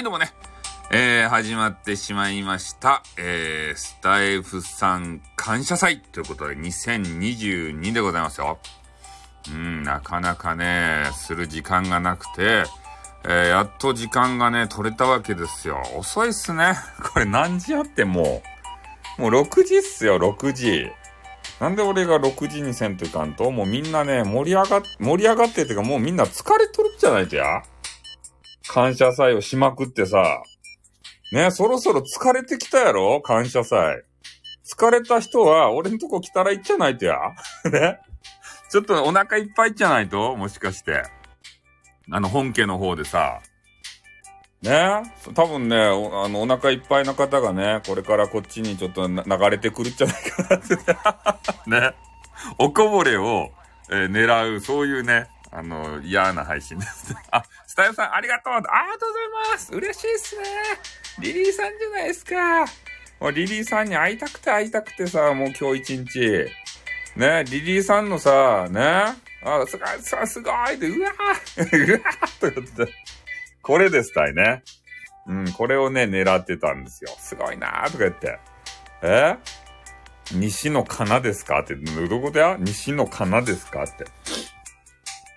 はい、どうもね。えー、始まってしまいました。えー、スタイフさん感謝祭ということで、2022でございますよ。うん、なかなかね、する時間がなくて、えー、やっと時間がね、取れたわけですよ。遅いっすね。これ何時あってもう、もう6時っすよ、6時。なんで俺が6時にせんといかんと、もうみんなね、盛り上がっ、盛り上がってってか、もうみんな疲れとるんじゃないとや。感謝祭をしまくってさ。ね、そろそろ疲れてきたやろ？感謝祭。疲れた人は、俺んとこ来たら行っちゃないとや。ね。ちょっとお腹いっぱいじゃないと？もしかして。あの、本家の方でさ。ね多分ね、おあの、お腹いっぱいの方がね、これからこっちにちょっと流れてくるんじゃないかなって。ね。おこぼれを、えー狙う、そういうね、あの、嫌な配信です。あ、スタイルさんありがとうありがとうございます嬉しいっすねリリーさんじゃないですかもうリリーさんに会いたくて会いたくてさ、もう今日一日。ね、リリーさんのさ、ね、あ、すごい、さ、すごいで、うわー うわーとかって、これですたいね。うん、これをね、狙ってたんですよ。すごいなーとか言って。え？西のかなですか？って、どことや？西のかなですか？って。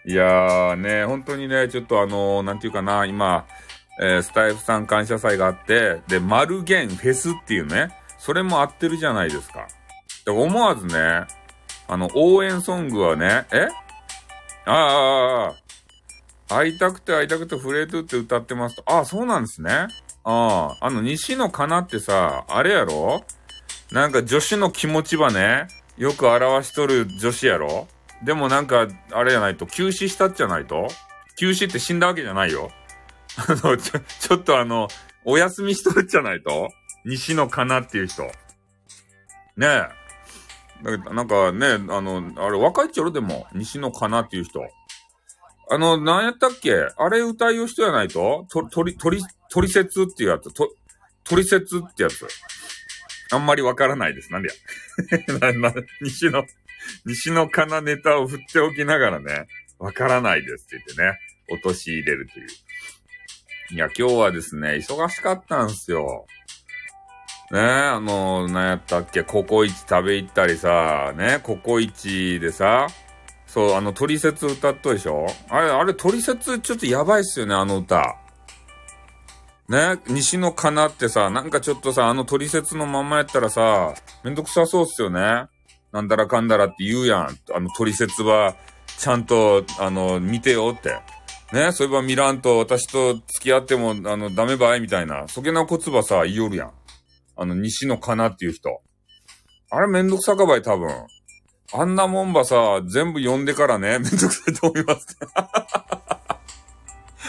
いやーね、本当にね、ちょっとあのーなんていうかな、今、えースタイフさん感謝祭があって、で、マルゲンフェスっていうね、それも合ってるじゃないですか。で、思わずね、あの、応援ソングはね、え？ああ、ああ、ああ、会いたくて会いたくてフレートって歌ってますと。ああ、そうなんですね。ああ、あの、西野かなってさ、あれやろ？なんか女子の気持ちばね、よく表しとる女子やろ？でもなんか、あれじゃないと、休止したじゃないと？休止って死んだわけじゃないよ。あの、ちょ、ちょっとあの、お休みしとるじゃないと？西野かなっていう人。ねえ。なんかね、あの、あれ若いっちゃろでも、西野かなっていう人。あの、なんやったっけ？あれ歌いを人やないと？と、とり、とり、とりせつっていうやつ。と、とりせつってやつ。あんまりわからないです。なんでや。な、な、西野、西野かなネタを振っておきながらね、わからないですって言ってね、落とし入れるという。いや、今日はですね、忙しかったんすよ。ねえあの、なんやったっけ、ココイチ食べ行ったりさ、ね、ココイチでさ、そう、あの、トリセツ歌っとるでしょ？あれ、あれ、トリセツちょっとやばいっすよね、あの歌。ね、西のかなってさ、なんかちょっとさ、あのトリセツのまんまやったらさ、めんどくさそうっすよね。なんだらかんだらって言うやん。あのトリセツは、ちゃんと、あの、見てよって。ね、そういえば見らんと私と付き合っても、あの、ダメばい？みたいな。そげなこつばさ、言いよるやん。あの、西のかなっていう人。あれめんどくさかばい、多分。あんなもんばさ、全部読んでからね、めんどくさいと思います。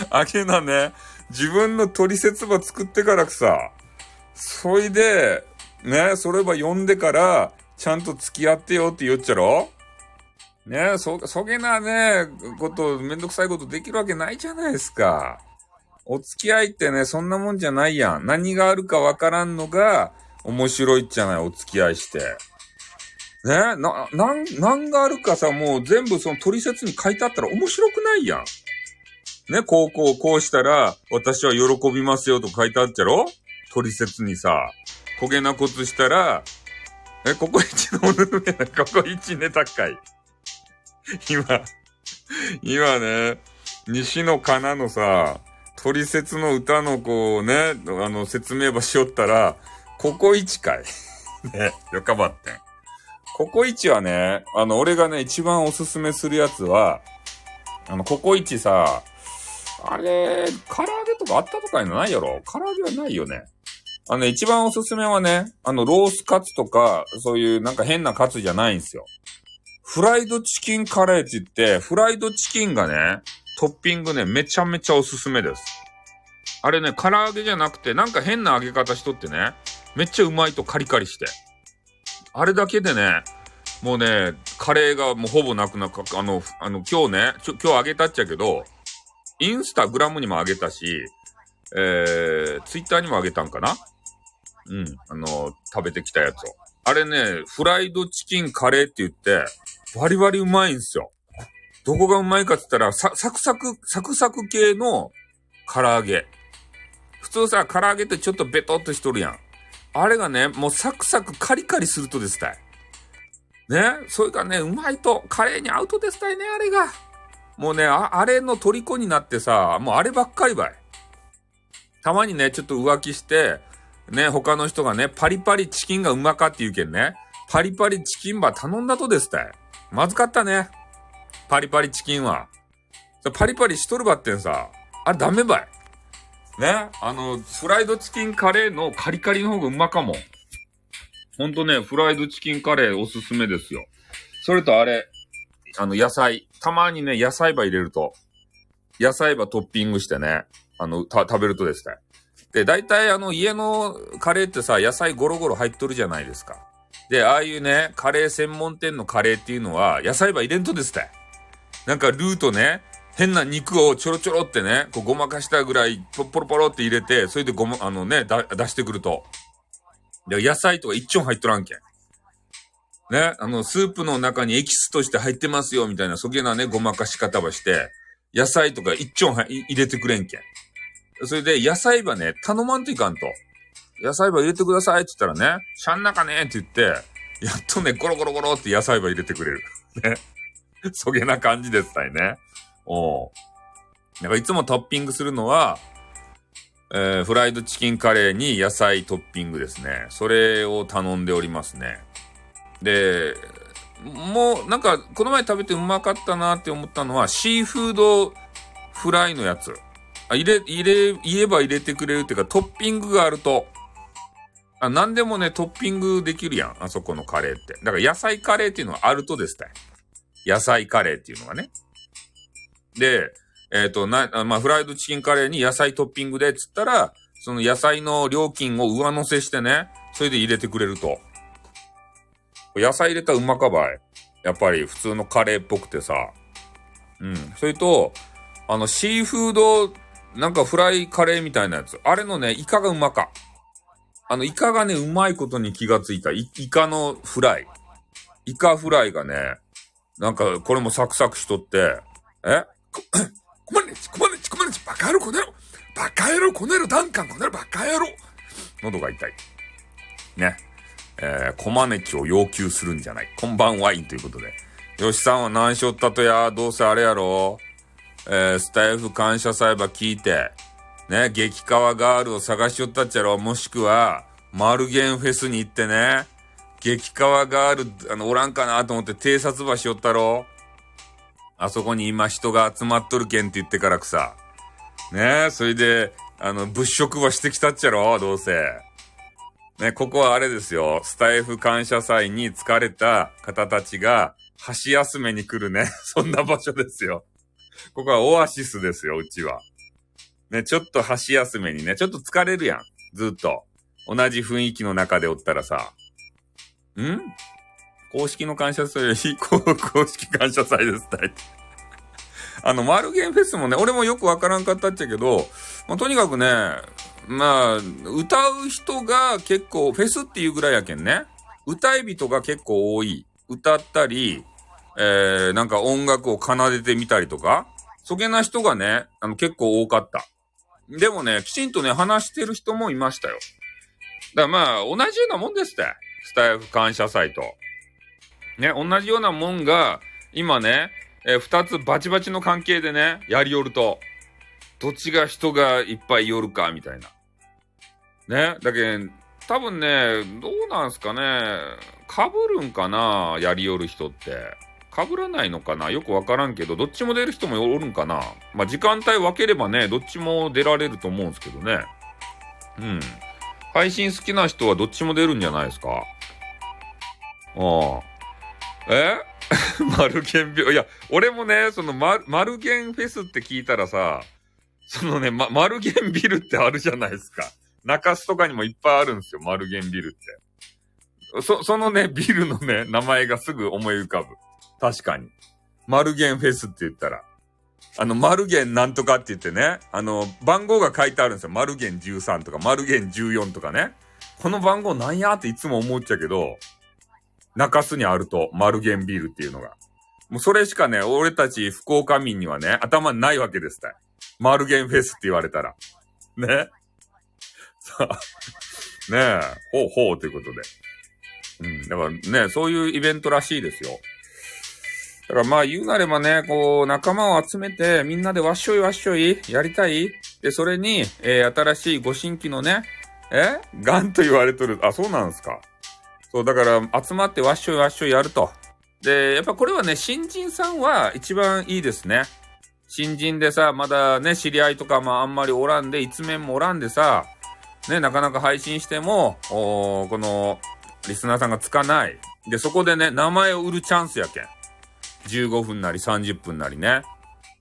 あげなね、自分の取説ば作ってからさ、そいで、ね、それば読んでから、ちゃんと付き合ってよって言っちゃろ？ねえそ、そげなね、こと、めんどくさいことできるわけないじゃないですか。お付き合いってね、そんなもんじゃないやん。何があるかわからんのが、面白いじゃない、お付き合いして。ねえな、なん、なんがあるかさ、もう全部その取説に書いてあったら面白くないやん。ね、こうこうこうしたら、私は喜びますよと書いてあっちゃろ？取説にさ、焦げなことしたら、え、ここ一のおぬるめな、ここ一ネタかい。今、今ね、西野かなのさ、取説の歌のこうね、あの、説明ばしよったら、ここ一かい。ね、よかばってん。ココイチはね、あの、俺がね、一番おすすめするやつは、あの、ココイチさ、あれ、唐揚げとかあったとかいうのないやろ？唐揚げはないよね。あの、一番おすすめはね、あの、ロースカツとか、そういうなんか変なカツじゃないんですよ。フライドチキンカレーって言って、フライドチキンがね、トッピングね、めちゃめちゃおすすめです。あれね、唐揚げじゃなくて、なんか変な揚げ方しとってね、めっちゃうまいとカリカリして。あれだけでね、もうね、カレーがもうほぼなくなく、あの、あの、今日ね、ちょ、今日あげたっちゃけど、インスタグラムにもあげたし、えー、ツイッターにもあげたんかな？うん、あの、食べてきたやつを。あれね、フライドチキンカレーって言って、バリバリうまいんすよ。どこがうまいかって言ったら、サクサク、サクサク系の唐揚げ。普通さ、唐揚げってちょっとベトっとしとるやん。あれがね、もうサクサクカリカリするとですたい。ね、それがね、うまいと、カレーに合うとですたいね、あれが。もうね、ああれの虜になってさ、もうあればっかりばい。たまにね、ちょっと浮気して、ね、他の人がね、パリパリチキンがうまかって言うけんね、パリパリチキンば頼んだとですたい。まずかったね。パリパリチキンは。パリパリしとるばってんさ、あれダメばい。ね、あの、フライドチキンカレーのカリカリの方がうまかも。ほんとね、フライドチキンカレーおすすめですよ。それとあれ、あの、野菜。たまにね、野菜ば入れると、野菜ばトッピングしてね、あの、た、食べるとですね。で、大体あの、家のカレーってさ、野菜ゴロゴロ入っとるじゃないですか。で、ああいうね、カレー専門店のカレーっていうのは、野菜ば入れんとですね。なんかルーとね、変な肉をちょろちょろってね、こうごまかしたぐらい、ポポロポロって入れて、それでごま、あのね、だ、出してくると。で、野菜とか一丁入っとらんけん。ね、あの、スープの中にエキスとして入ってますよ、みたいな、そげなね、ごまかし方ばして、野菜とか一丁入れてくれんけん。それで、野菜ばね、頼まんといかんと。野菜ば入れてくださいって言ったらね、しゃん中ねって言って、やっとね、ゴロゴロゴロって野菜ば入れてくれる。ね。そげな感じですたいね。おなんかいつもトッピングするのは、えー、フライドチキンカレーに野菜トッピングですね。それを頼んでおりますね。で、もうなんかこの前食べてうまかったなって思ったのはシーフードフライのやつ。あ、入れ、入れ、言えば入れてくれるっていうかトッピングがあると、あ、何でもね、トッピングできるやん。あそこのカレーって。だから野菜カレーっていうのはあるとですね。野菜カレーっていうのがね。で、えっ、ー、と、な、まあ、フライドチキンカレーに野菜トッピングでっつったら、その野菜の料金を上乗せしてね、それで入れてくれると。野菜入れたらうまかばい。やっぱり普通のカレーっぽくてさ。うん。それと、あの、シーフード、なんかフライカレーみたいなやつ。あれのね、イカがうまか。あの、イカがね、うまいことに気がついた。イカのフライ。イカフライがね、なんか、これもサクサクしとって、え？こ、こまねち、こまねち、こまねち、バカ野郎、この野郎バカ野郎、この野郎、ダンカン、この野郎、バカ野郎喉が痛い。ね。えー、コマネチを要求するんじゃない。こんばんワインということで。吉さんは何しょったとや、どうせあれやろえー、スタイフ感謝祭ば聞いて、ね、激川ガールを探しよったっちゃろもしくは、マルゲンフェスに行ってね、激川ガール、あの、おらんかなと思って偵察場しよったろあそこに今人が集まっとるけんって言ってからくさ。ね、それで、あの、物色はしてきたっちゃろどうせ。ね、ここはあれですよ。スタイフ感謝祭に疲れた方たちが、箸休めに来るね。そんな場所ですよ。ここはオアシスですよ、うちは。ね、ちょっと箸休めにね、ちょっと疲れるやん。ずっと。同じ雰囲気の中でおったらさ。ん？公式の感謝祭 より公式感謝祭です、大体。あの、マルゲンフェスもね、俺もよくわからんかったっちゃけど、まあ、とにかくね、まあ、歌う人が結構、フェスっていうぐらいやけんね。歌い人が結構多い。歌ったり、えー、なんか音楽を奏でてみたりとか、そげな人がね、あの結構多かった。でもね、きちんとね、話してる人もいましたよ。だからまあ、同じようなもんですって。スタイフ感謝祭と。ね、同じようなもんが、今ね、えー、二つバチバチの関係でね、やりよると、どっちが人がいっぱい寄るか、みたいな。ね、だけど、多分ね、どうなんすかね、被るんかな、やりよる人って。被らないのかな？よくわからんけど、どっちも出る人もおるんかな？まあ、時間帯分ければね、どっちも出られると思うんですけどね。うん。配信好きな人はどっちも出るんじゃないですか？ああ。え？マルゲン病、いや、俺もね、そのママルゲンフェスって聞いたらさ、そのね、ま、マルゲンビルってあるじゃないですか。中洲とかにもいっぱいあるんですよ、マルゲンビルって。そ、そのね、ビルのね、名前がすぐ思い浮かぶ。確かに。マルゲンフェスって言ったら。あの、マルゲンなんとかって言ってね、あの、番号が書いてあるんですよ。マルゲン13とか、マルゲン14とかね。この番号なんやっていつも思っちゃうけど、中洲にあると、マルゲンビールっていうのが。もうそれしかね、俺たち福岡民にはね、頭にないわけですたい。マルゲンフェスって言われたら。ね。さあ、ねえ、ほうほうということで。うん、だからね、そういうイベントらしいですよ。だからまあ言うなればね、こう、仲間を集めて、みんなでわっしょいわっしょい、やりたいで、それに、えー、新しいご新規のね、え？ガンと言われとる。あ、そうなんですか。そう、だから集まってわっしょいわっしょいやると。で、やっぱこれはね、新人さんは一番いいですね。新人でさ、まだね、知り合いとかもあんまりおらんで、一面もおらんでさ、ね、なかなか配信しても、おこの、リスナーさんがつかない。で、そこでね、名前を売るチャンスやけん。15分なり30分なりね。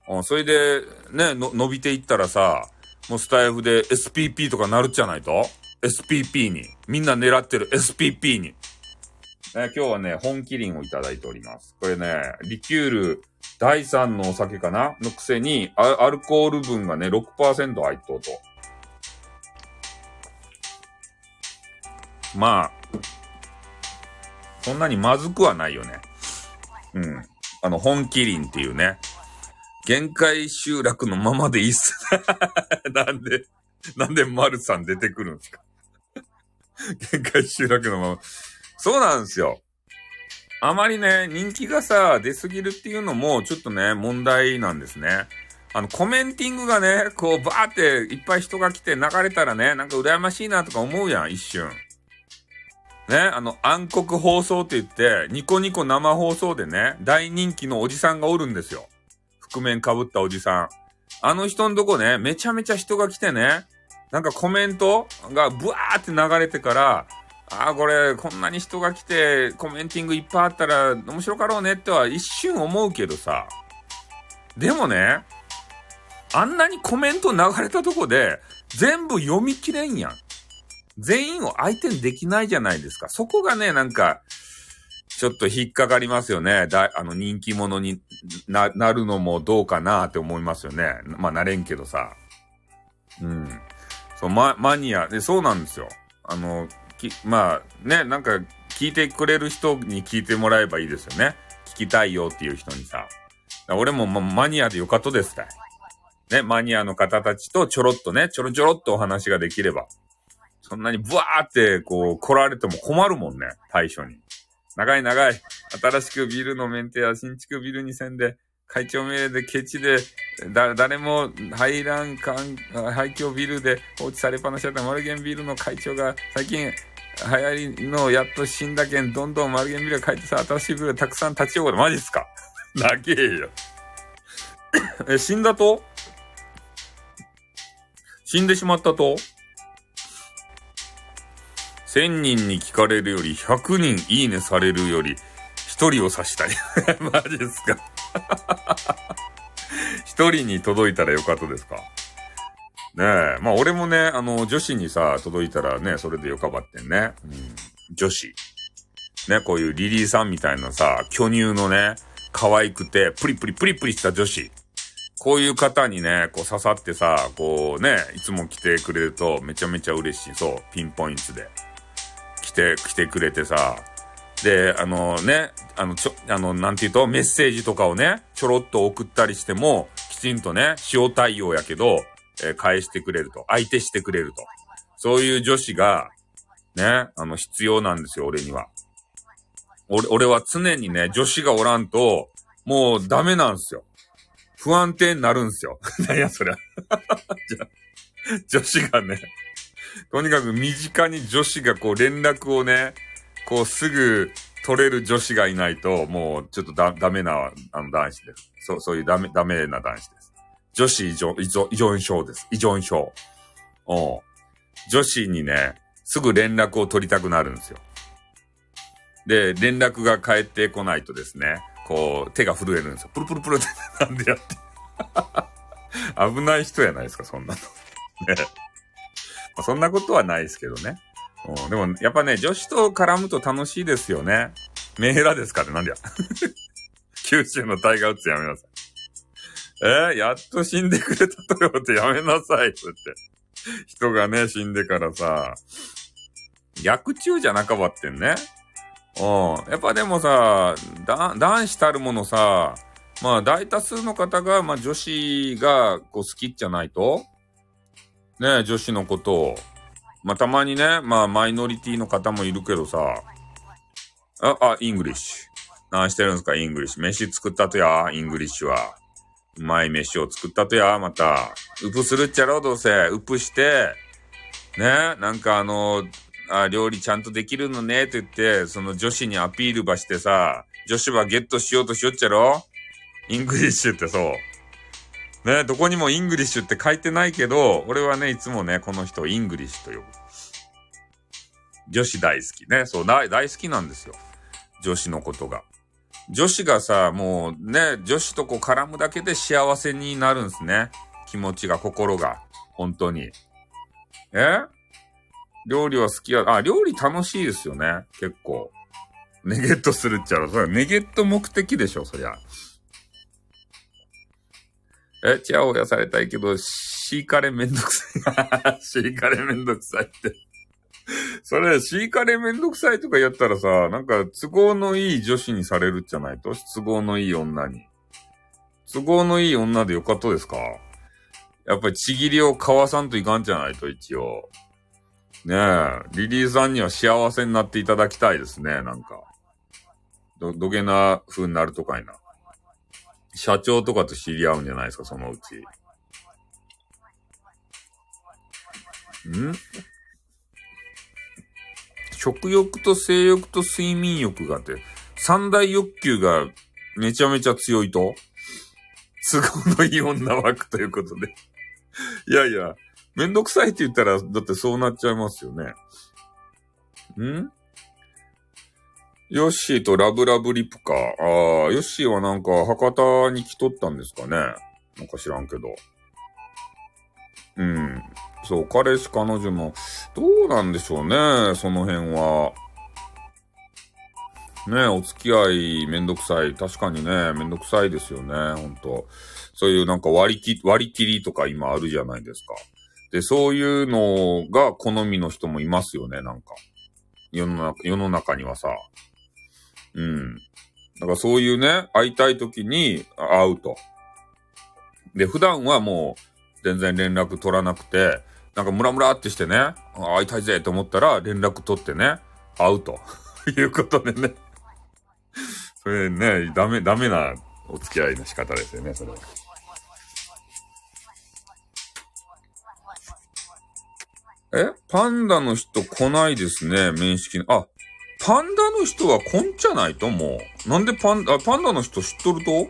うん、それで、ね、伸びていったらさ、もうスタイフで SPP とかなるじゃないと ?SPP に。みんな狙ってる SPP に。ね、今日はね、本麒麟をいただいております。これね、リキュール第3のお酒かな？のくせにアルコール分がね、6%入っとうと。まあ、そんなにまずくはないよね。うん。あの、本麒麟っていうね。限界集落のままでいいっす。なんで、なんで丸さん出てくるんですか？限界集落のまま。そうなんですよ。あまりね、人気がさ、出すぎるっていうのも、ちょっとね、問題なんですね。あの、コメンティングがね、こう、バーっていっぱい人が来て流れたらね、なんか羨ましいなとか思うやん、一瞬。ね、あの、暗黒放送って言って、ニコニコ生放送でね、大人気のおじさんがおるんですよ。覆面被ったおじさん。あの人んとこね、めちゃめちゃ人が来てね、なんかコメントがブワーって流れてから、ああ、これ、こんなに人が来て、コメンティングいっぱいあったら、面白かろうねっては一瞬思うけどさ。でもね、あんなにコメント流れたとこで、全部読み切れんやん。全員を相手にできないじゃないですか。そこがね、なんか、ちょっと引っかかりますよね。だ、あの、人気者にな、なるのもどうかなって思いますよね。まあ、なれんけどさ。うん。そう、マ、マニア。で、そうなんですよ。あの、き、まあ、ね、なんか、聞いてくれる人に聞いてもらえばいいですよね。聞きたいよっていう人にさ。俺も、ま、マニアでよかとですたい。ね、マニアの方たちとちょろっとね、ちょろちょろっとお話ができれば。そんなにブワーって、こう、来られても困るもんね、対処に。長い長い。新しくビルのメンテや新築ビルに線で、会長命令でケチで、だ、誰も排卵管、廃墟ビルで放置されっぱなしだったマルゲンビルの会長が最近流行りのやっと死んだけん、どんどんマルゲンビルが帰ってさ、新しいビルたくさん立ち上がる。マジっすか？長えよ。え、死んだと？死んでしまったと？1000人に聞かれるより100人いいねされるより1人を指したい。マジですか 1人に届いたらよかったですかねえ。まあ俺もね、あの、女子にさ、届いたらね、それでよかばってんね。うん、女子。ね、こういうリリーさんみたいなさ、巨乳のね、可愛くて、プリプリプリプリした女子。こういう方にね、こう刺さってさ、こうね、いつも来てくれるとめちゃめちゃ嬉しい。そう、ピンポイントで。て、来てくれてさ、で、あのね、あの、ちょ、あの、なんて言うと、メッセージとかをね、ちょろっと送ったりしても、きちんとね、塩対応やけど、えー、返してくれると。相手してくれると。そういう女子が、ね、あの、必要なんですよ、俺には。俺、俺は常にね、女子がおらんと、もうダメなんですよ。不安定になるんですよ。何や、そりゃ。女子がね、とにかく身近に女子がこう連絡をね、こうすぐ取れる女子がいないと、もうちょっとだ、ダメな、あの男子です。そう、そういうダメ、ダメな男子です。女子依存、依存、依存症です。依存症。お女子にね、すぐ連絡を取りたくなるんですよ。で、連絡が返ってこないとですね、こう、手が震えるんですよ。プルプルプルってなんでやって。危ない人やないですか、そんなの。ね。まあ、そんなことはないですけどね。うん、でも、やっぱね、女子と絡むと楽しいですよね。メーラですかってなんでや。九州のタイガー打つやめなさい。えー、やっと死んでくれたとよってやめなさいって。人がね、死んでからさ、薬中じゃなかばってんね。うん。やっぱでもさ、男子たるものさ、まあ大多数の方が、まあ女子がこう好きじゃないとね女子のことを。まあ、たまにね、まあ、マイノリティの方もいるけどさ、あ、あ、イングリッシュ。何してるんですか、イングリッシュ。飯作ったとや、イングリッシュは。うまい飯を作ったとや、また。ウプするっちゃろ、どうせ。ウプして、ね、なんかあの、あ、料理ちゃんとできるのね、って言って、その女子にアピールばしてさ、女子はゲットしようとしよっちゃろ？イングリッシュってそう。ね、どこにもイングリッシュって書いてないけど、俺はね、いつもね、この人をイングリッシュと呼ぶ。女子大好きね。そう、大、好きなんですよ。女子のことが。女子がさ、もうね、女子とこう絡むだけで幸せになるんですね。気持ちが、心が。本当に。え？料理は好きや、あ、料理楽しいですよね。結構。ネゲットするっちゃろ。それネゲット目的でしょ、そりゃ。え、チヤホヤされたいけど、シーカレめんどくさい。シーカレめんどくさいってそれ、シーカレめんどくさいとかやったらさ、なんか都合のいい女子にされるじゃない？と都合のいい女に。都合のいい女でよかったですか？やっぱりちぎりを交わさんといかんじゃないと、一応。ねえ、リリーさんには幸せになっていただきたいですね、なんか。ど、どげな風になるとかいな。社長とかと知り合うんじゃないですか、そのうち。ん？食欲と性欲と睡眠欲があって、三大欲求がめちゃめちゃ強いと？都合のいい女枠ということで。いやいや、めんどくさいって言ったら、だってそうなっちゃいますよね。ん？ヨッシーとラブラブリップか。ああ、ヨッシーはなんか博多に来とったんですかね。なんか知らんけど。うん。そう、彼氏彼女も、どうなんでしょうね、その辺は。ねお付き合いめんどくさい。確かにね、めんどくさいですよね、ほんと。そういうなんか割り切、割り切りとか今あるじゃないですか。で、そういうのが好みの人もいますよね、なんか。世の中、世の中にはさ。うん。だからそういうね、会いたい時に会うと。で、普段はもう全然連絡取らなくて、なんかムラムラってしてね、会いたいぜと思ったら連絡取ってね、会うと いうことでねそれね、ダメ、ダメなお付き合いの仕方ですよね、それは。え？パンダの人来ないですね、面識の。あ、パンダの人は来んじゃないともう。なんでパンダ、パンダの人知っとると？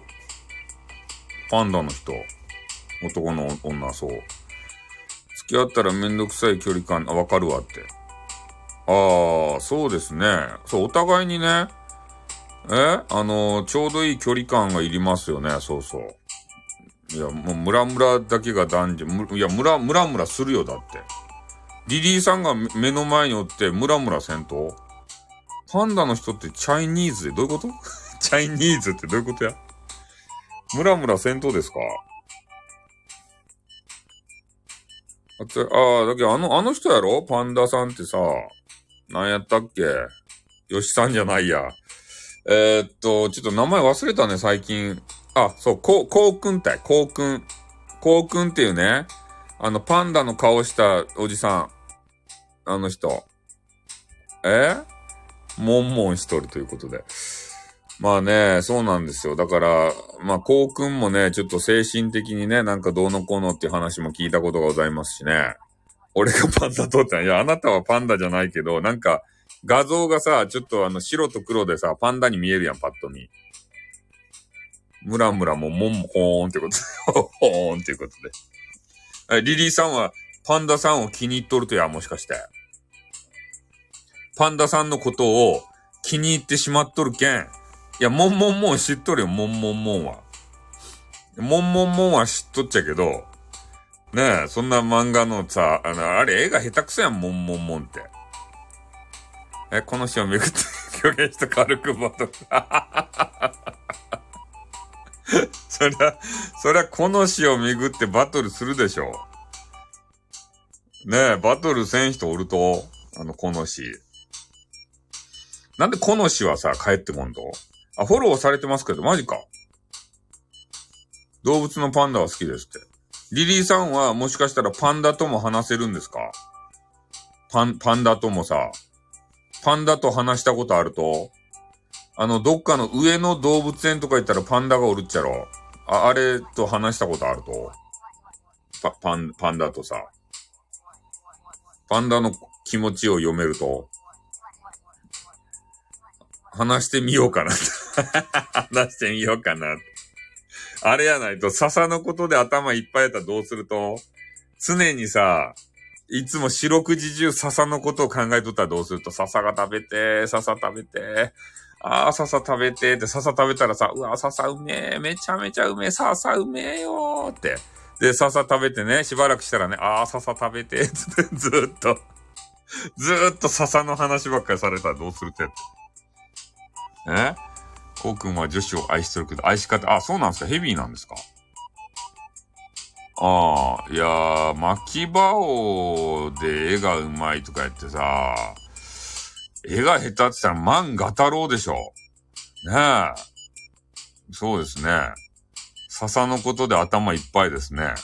パンダの人。男の女、そう。付き合ったらめんどくさい距離感、あ、わかるわって。ああ、そうですね。そう、お互いにね、え？あの、ちょうどいい距離感がいりますよね、そうそう。いや、もう、ムラムラだけが男女、いや、ムラ、ムラムラするよ、だって。リリーさんが目の前におって、ムラムラせんと？パンダの人ってチャイニーズでどういうこと？チャイニーズってどういうことや？ムラムラせんとですか？あ、あ、だけどあの、あの人やろ？パンダさんってさ、何やったっけ？よしさんじゃないや。えー、っと、ちょっと名前忘れたね、最近。あ、そう、こう、こうくんたい、こうくん。こうくんっていうね、あの、パンダの顔したおじさん。あの人。え？もんもんしとるということで。まあね、そうなんですよ。だから、まあ、こうくんもね、ちょっと精神的にね、なんかどうのこうのっていう話も聞いたことがございますしね。俺がパンダ撮ったいや、あなたはパンダじゃないけど、なんか、画像がさ、ちょっとあの、白と黒でさ、パンダに見えるやん、パッと見。ムラムラももんもほーんってことで。ほーんっていうことで。リリーさんは、パンダさんを気に入っとるとや、もしかして。パンダさんのことを気に入ってしまっとるけん。いや、もんもんもん知っとるよ、もんもんもんは。もんもんもんは知っとっちゃけど、ねえ、そんな漫画のさ、あの、あれ絵が下手くそやん、もんもんもんって。え、この詩をめぐって 表現した軽くバトル。そりゃ、そりゃこの詩をめぐってバトルするでしょう。ねえ、バトルせん人おると、あの、この詩。なんでこの詩はさ、帰ってこんとあ、フォローされてますけど、マジか。動物のパンダは好きですって。リリーさんはもしかしたらパンダとも話せるんですか？パン、パンダともさ、パンダと話したことあると、あの、どっかの上の動物園とか行ったらパンダがおるっちゃろ？あ、あれと話したことあると？パ、パン、パンダとさ。パンダの気持ちを読めると。話してみようかな。話してみようかな。あれやないと、笹のことで頭いっぱいやったらどうすると？常にさ、いつも四六時中笹のことを考えとったらどうすると、笹が食べて、笹食べて、ああ、笹食べて、って笹食べたらさ、うわ、笹うめえ、めちゃめちゃうめえ、笹うめえよーって。で、笹食べてね、しばらくしたらね、ああ、笹食べて、ってずっと、ずっと笹の話ばっかりされたらどうするって。えこうくんは女子を愛しとるけど、愛し方、あ、そうなんですかヘビーなんですかああ、いやー、巻き場王で絵がうまいとか言ってさ、絵が下手って言ったら万画太郎でしょ。ねえ。そうですね。笹のことで頭いっぱいですね。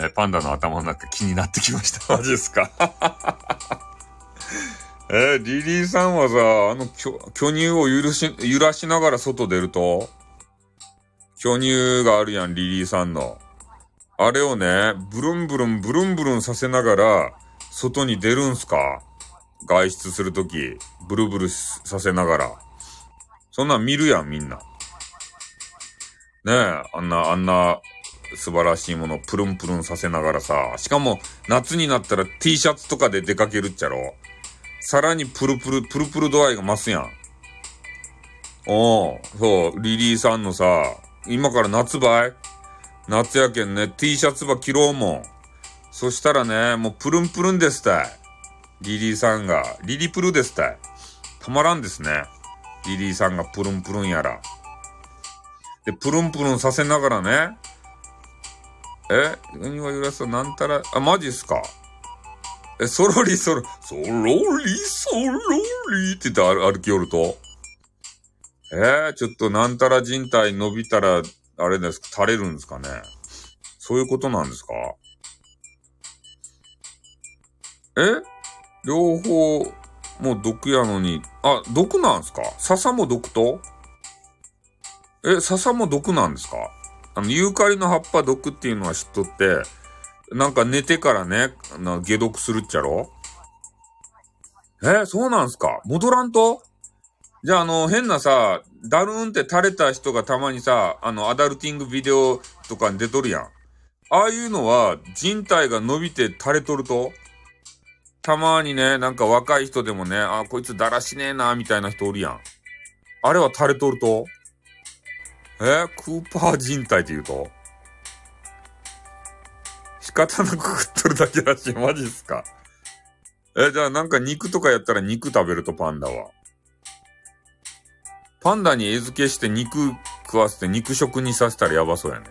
え、パンダの頭の中気になってきました。マジですかえリリーさんはさ、あの、巨乳を揺らし、揺らしながら外出ると？巨乳があるやん、リリーさんの。あれをね、ブルンブルン、ブルンブルンさせながら、外に出るんすか？外出するとき、ブルブルさせながら。そんなん見るやん、みんな。ねえ、あんな、あんな、素晴らしいものプルンプルンさせながらさ、しかも夏になったら T シャツとかで出かけるっちゃろ？さらにプルプル、プルプル度合いが増すやん。おう、そう、リリーさんのさ、今から夏ばい？夏やけんね、T シャツば着ろうもん。そしたらね、もうプルンプルンですたい。リリーさんが、リリプルですたい。たまらんですね。リリーさんがプルンプルンやら。で、プルンプルンさせながらね、え？何は揺らすなんたら、あ、マジっすか？え、そろりそろ、そろりそろりって言って歩き寄ると。えー、ちょっとなんたら人体伸びたら、あれですか、垂れるんですかね。そういうことなんですか？え？両方、もう毒やのに、あ、毒なんですか？笹も毒と？え、笹も毒なんですか？あの、ユーカリの葉っぱ毒っていうのは知っとって、なんか寝てからね、な解毒するっちゃろ？えそうなんすか？戻らんと？じゃあ、あの、変なさ、ダルーンって垂れた人がたまにさ、あの、アダルティングビデオとかに出とるやん。ああいうのは、人体が伸びて垂れとると？たまにね、なんか若い人でもね、あ、こいつだらしねえな、みたいな人おるやん。あれは垂れとると？えクーパー人体って言うと？仕方なくっとるだけらし。マジっすかえ、じゃあなんか肉とかやったら肉食べるとパンダは。パンダに餌付けして肉食わせて肉食にさせたらやばそうやね。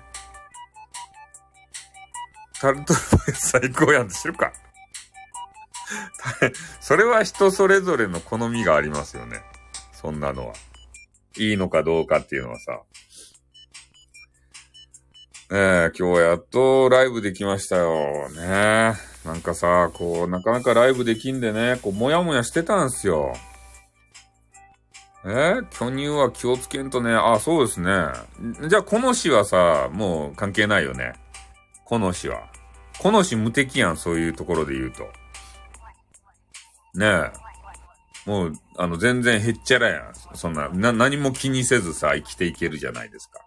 タルトル最高やんって知るか それは人それぞれの好みがありますよね。そんなのは。いいのかどうかっていうのはさ。ええ今日やっとライブできましたよ。ねなんかさ、こう、なかなかライブできんでね、こう、もやもやしてたんすよ。え巨乳は気をつけんとね。あ、そうですね。じゃあ、この詩はさ、もう関係ないよね。この詩は。この詩無敵やん、そういうところで言うと。ねえ。もう、あの、全然へっちゃらやん。そんな、な、何も気にせずさ、生きていけるじゃないですか。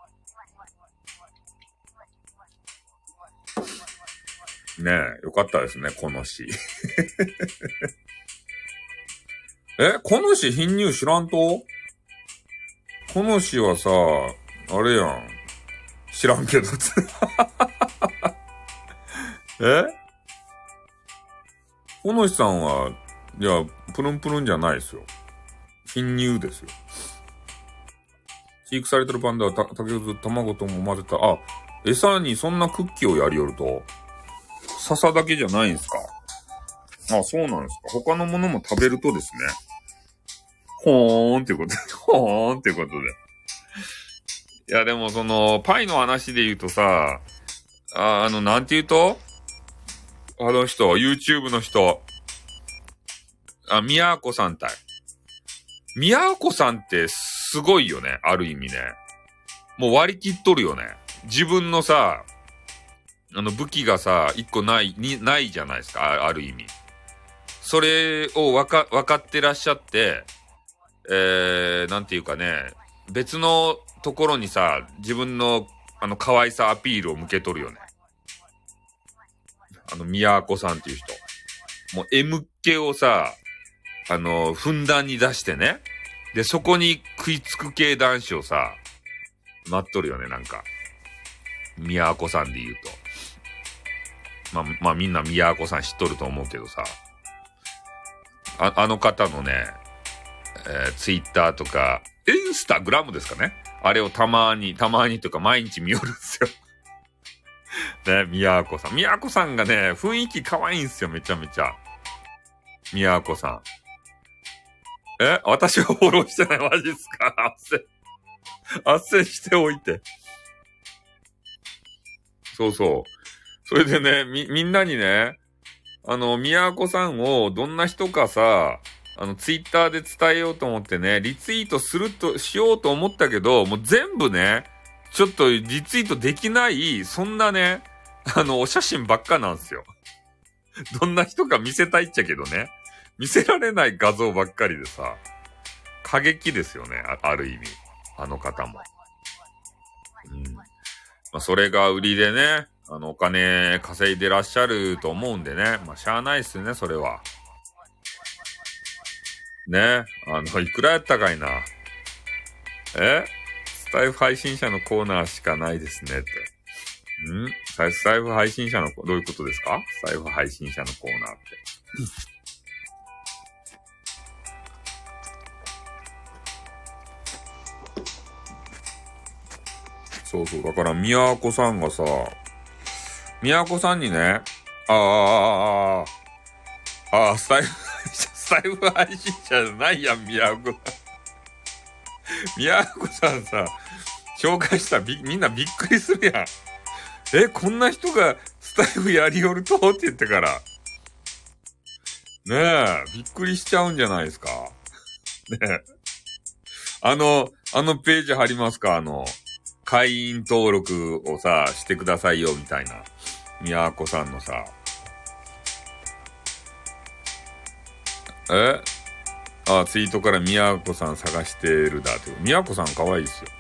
ねえ、よかったですね、この詩。え、この詩貧乳知らんと？この詩はさ、あれやん。知らんけど。え？この詩さんは、いや、プルンプルンじゃないですよ。貧乳ですよ。飼育されてるパンダはた、竹ず、卵とも混ぜた、あ、餌にそんなクッキーをやりよると、笹だけじゃないんですか？あ、そうなんですか。他のものも食べるとですね、ほーんってことで、ほーんってことで。いや、でもその、パイの話で言うとさ、ああの、なんて言うと？あの人、YouTube の人。あ、宮子さん対。宮子さんってすごいよね。ある意味ね。もう割り切っとるよね。自分のさ、あの武器がさ、一個ない、に、ないじゃないですか。ある意味。それをわか、わかってらっしゃって、えー、なんていうかね、別のところにさ、自分の、あの、可愛さアピールを向けとるよね。あの、宮子さんっていう人。もう M 系をさ、あの、ふんだんに出してね。で、そこに食いつく系男子をさ、待っとるよね、なんか。宮子さんで言うと。まあ、まあみんな宮子さん知っとると思うけどさ。あ、あの方のね、えー、ツイッターとか、インスタグラムですかね。あれをたまに、たまにとか毎日見よるんですよ。ね、宮子さん。宮子さんがね、雰囲気可愛いんすよ、めちゃめちゃ。宮子さん。え私がフォローしてない？マジっすか？あっせ。あっせしておいて。そうそう。それでね、み、みんなにね、あの、宮子さんをどんな人かさ、あの、ツイッターで伝えようと思ってね、リツイートすると、しようと思ったけど、もう全部ね、ちょっとリツイートできない、そんなね、あの、お写真ばっかなんですよ。どんな人か見せたいっちゃけどね。見せられない画像ばっかりでさ、過激ですよね、ある意味。あの方も。うん。まあ、それが売りでね、あの、お金稼いでらっしゃると思うんでね。まあ、しゃあないっすね、それは。ね。あの、いくらやったかいな。え？スタイフ配信者のコーナーしかないですねって。ん？スタイフ配信者の、どういうことですか？スタイフ配信者のコーナーって。そうそう。だから、宮子さんがさ、宮子さんにね、ああ、ああ、スタイフ、スタイフ配信者じゃないやん、宮子さん。宮子さんさ、紹介したび、みんなびっくりするやん。え、こんな人がスタイフやりよると？って言ってから。ねえ、びっくりしちゃうんじゃないですか。ねえ。あの、あのページ貼りますか？あの、会員登録をさ、してくださいよ、みたいな。宮子さんのさ。え？あ、ツイートから宮子さん探してるだって。宮子さん可愛いですよ。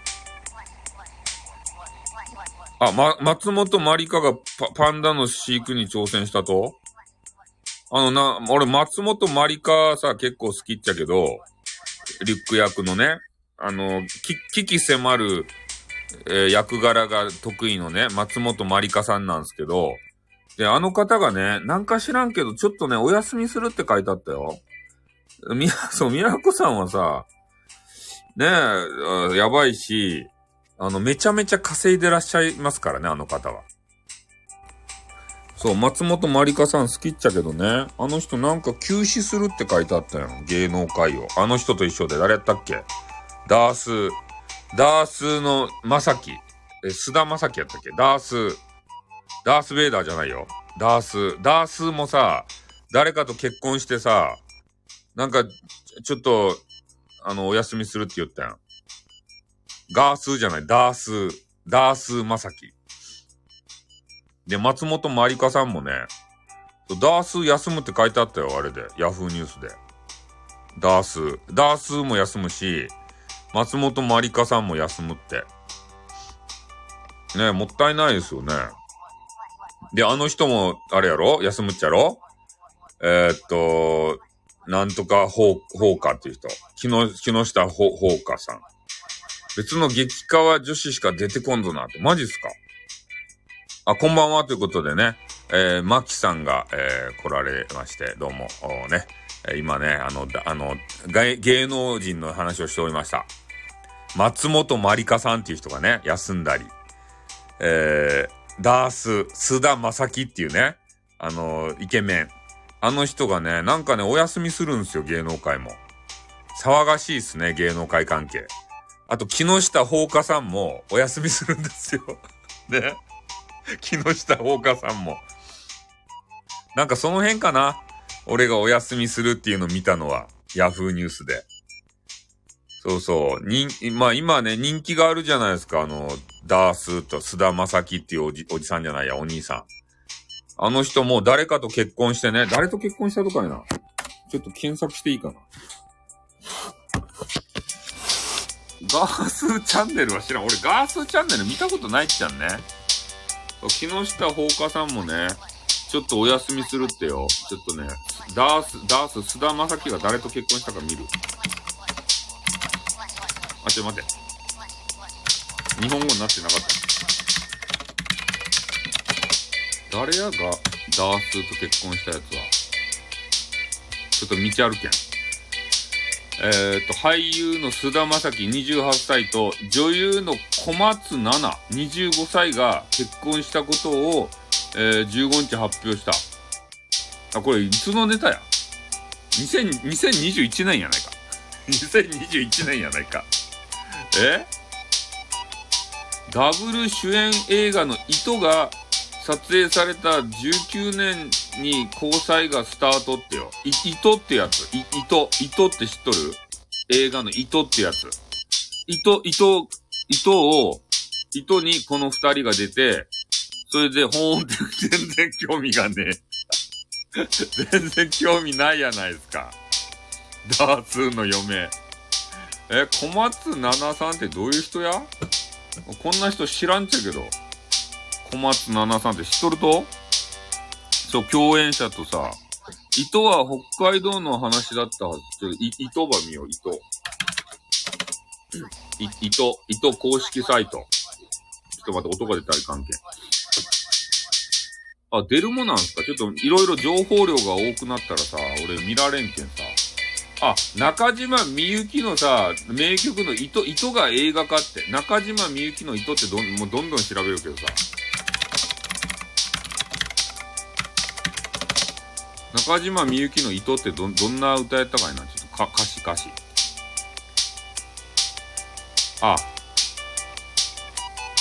あ、ま、松本まりかがパパンダの飼育に挑戦したと？あのな、俺松本まりかさ、結構好きっちゃけど、リュック役のね、あの、危機迫るえー、役柄が得意のね、松本まりかさんなんですけど、で、あの方がね、なんか知らんけど、ちょっとね、お休みするって書いてあったよ。みや、そう、みやこさんはさ、ねえ、やばいし、あの、めちゃめちゃ稼いでらっしゃいますからね、あの方は。そう、松本まりかさん好きっちゃけどね、あの人なんか休止するって書いてあったよ。芸能界を。あの人と一緒で誰やったっけ？ダース、ダースのまさき。え、須田まさきやったっけ？ダース。ダースベイダーじゃないよ。ダース。ダースもさ、誰かと結婚してさ、なんか、ちょっと、あの、お休みするって言ったやん。ガースじゃない、ダース。ダースまさき。で、松本まりかさんもね、ダース休むって書いてあったよ、あれで。ヤフーニュースで。ダース。ダースも休むし、松本まりかさんも休むって。ねもったいないですよね。で、あの人も、あれやろ？休むっちゃろ？えー、っと、なんとかほう、ほうかっていう人。木の、木下ほう、ほうかさん。別の激化は女子しか出てこんぞなって。マジっすか？あ、こんばんはということでね、えー、マキさんが、えー、来られまして、どうも、ね、今ね、あの、あの、芸能人の話をしておりました。松本まりかさんっていう人がね、休んだり、えー、ダース、須田正樹っていうね、あの、イケメン。あの人がね、なんかね、お休みするんですよ、芸能界も。騒がしいっすね、芸能界関係。あと、木下ほうかさんもお休みするんですよ。ね。木下ほうかさんも。なんかその辺かな。俺がお休みするっていうのを見たのは、ヤフーニュースで。そうそう。人、まあ今ね、人気があるじゃないですか。あの、ダースと菅田正樹っていうおじ、おじさんじゃないや、お兄さん。あの人も誰かと結婚してね、誰と結婚したとかやな。ちょっと検索していいかな。ガースチャンネルは知らん。俺ガースチャンネル見たことないっちゃんね。木下放火さんもね、ちょっとお休みするってよ。ちょっとね、ダース、ダース、菅田正樹が誰と結婚したか見る。あ、ちょ、待って。日本語になってなかった。誰やが、ダースと結婚したやつは。ちょっと道歩けん。えっ、ー、と、俳優の菅田将暉28歳と女優の小松菜奈25歳が結婚したことを、えー、15日発表した。あ、これいつのネタや ?2000、2021年やないか。2021年やないか。え？ダブル主演映画の糸が撮影された19年に交際がスタートってよ。い、糸ってやつ。い、糸、糸って知っとる？映画の糸ってやつ。糸、糸、糸を、糸にこの二人が出て、それで、ほんって全然興味がねえ。全然興味ないやないですか。ダーツーの嫁。え、小松菜奈さんってどういう人や？こんな人知らんちゃけど。小松菜奈さんって知っとると？そう、共演者とさ、糸は北海道の話だったはず。ちょっと、糸ば見よう、糸。糸、糸公式サイト。ちょっと待って、音が出たり関係。あ、出るもなんすか？ちょっといろいろ情報量が多くなったらさ、俺見られんけんさ。あ、中島みゆきのさ、名曲の糸、糸が映画化って。中島みゆきの糸ってどん、もうどんどん調べるけどさ。中島みゆきの糸ってど、どんな歌やったかいな？ちょっとか、歌詞歌詞。あ。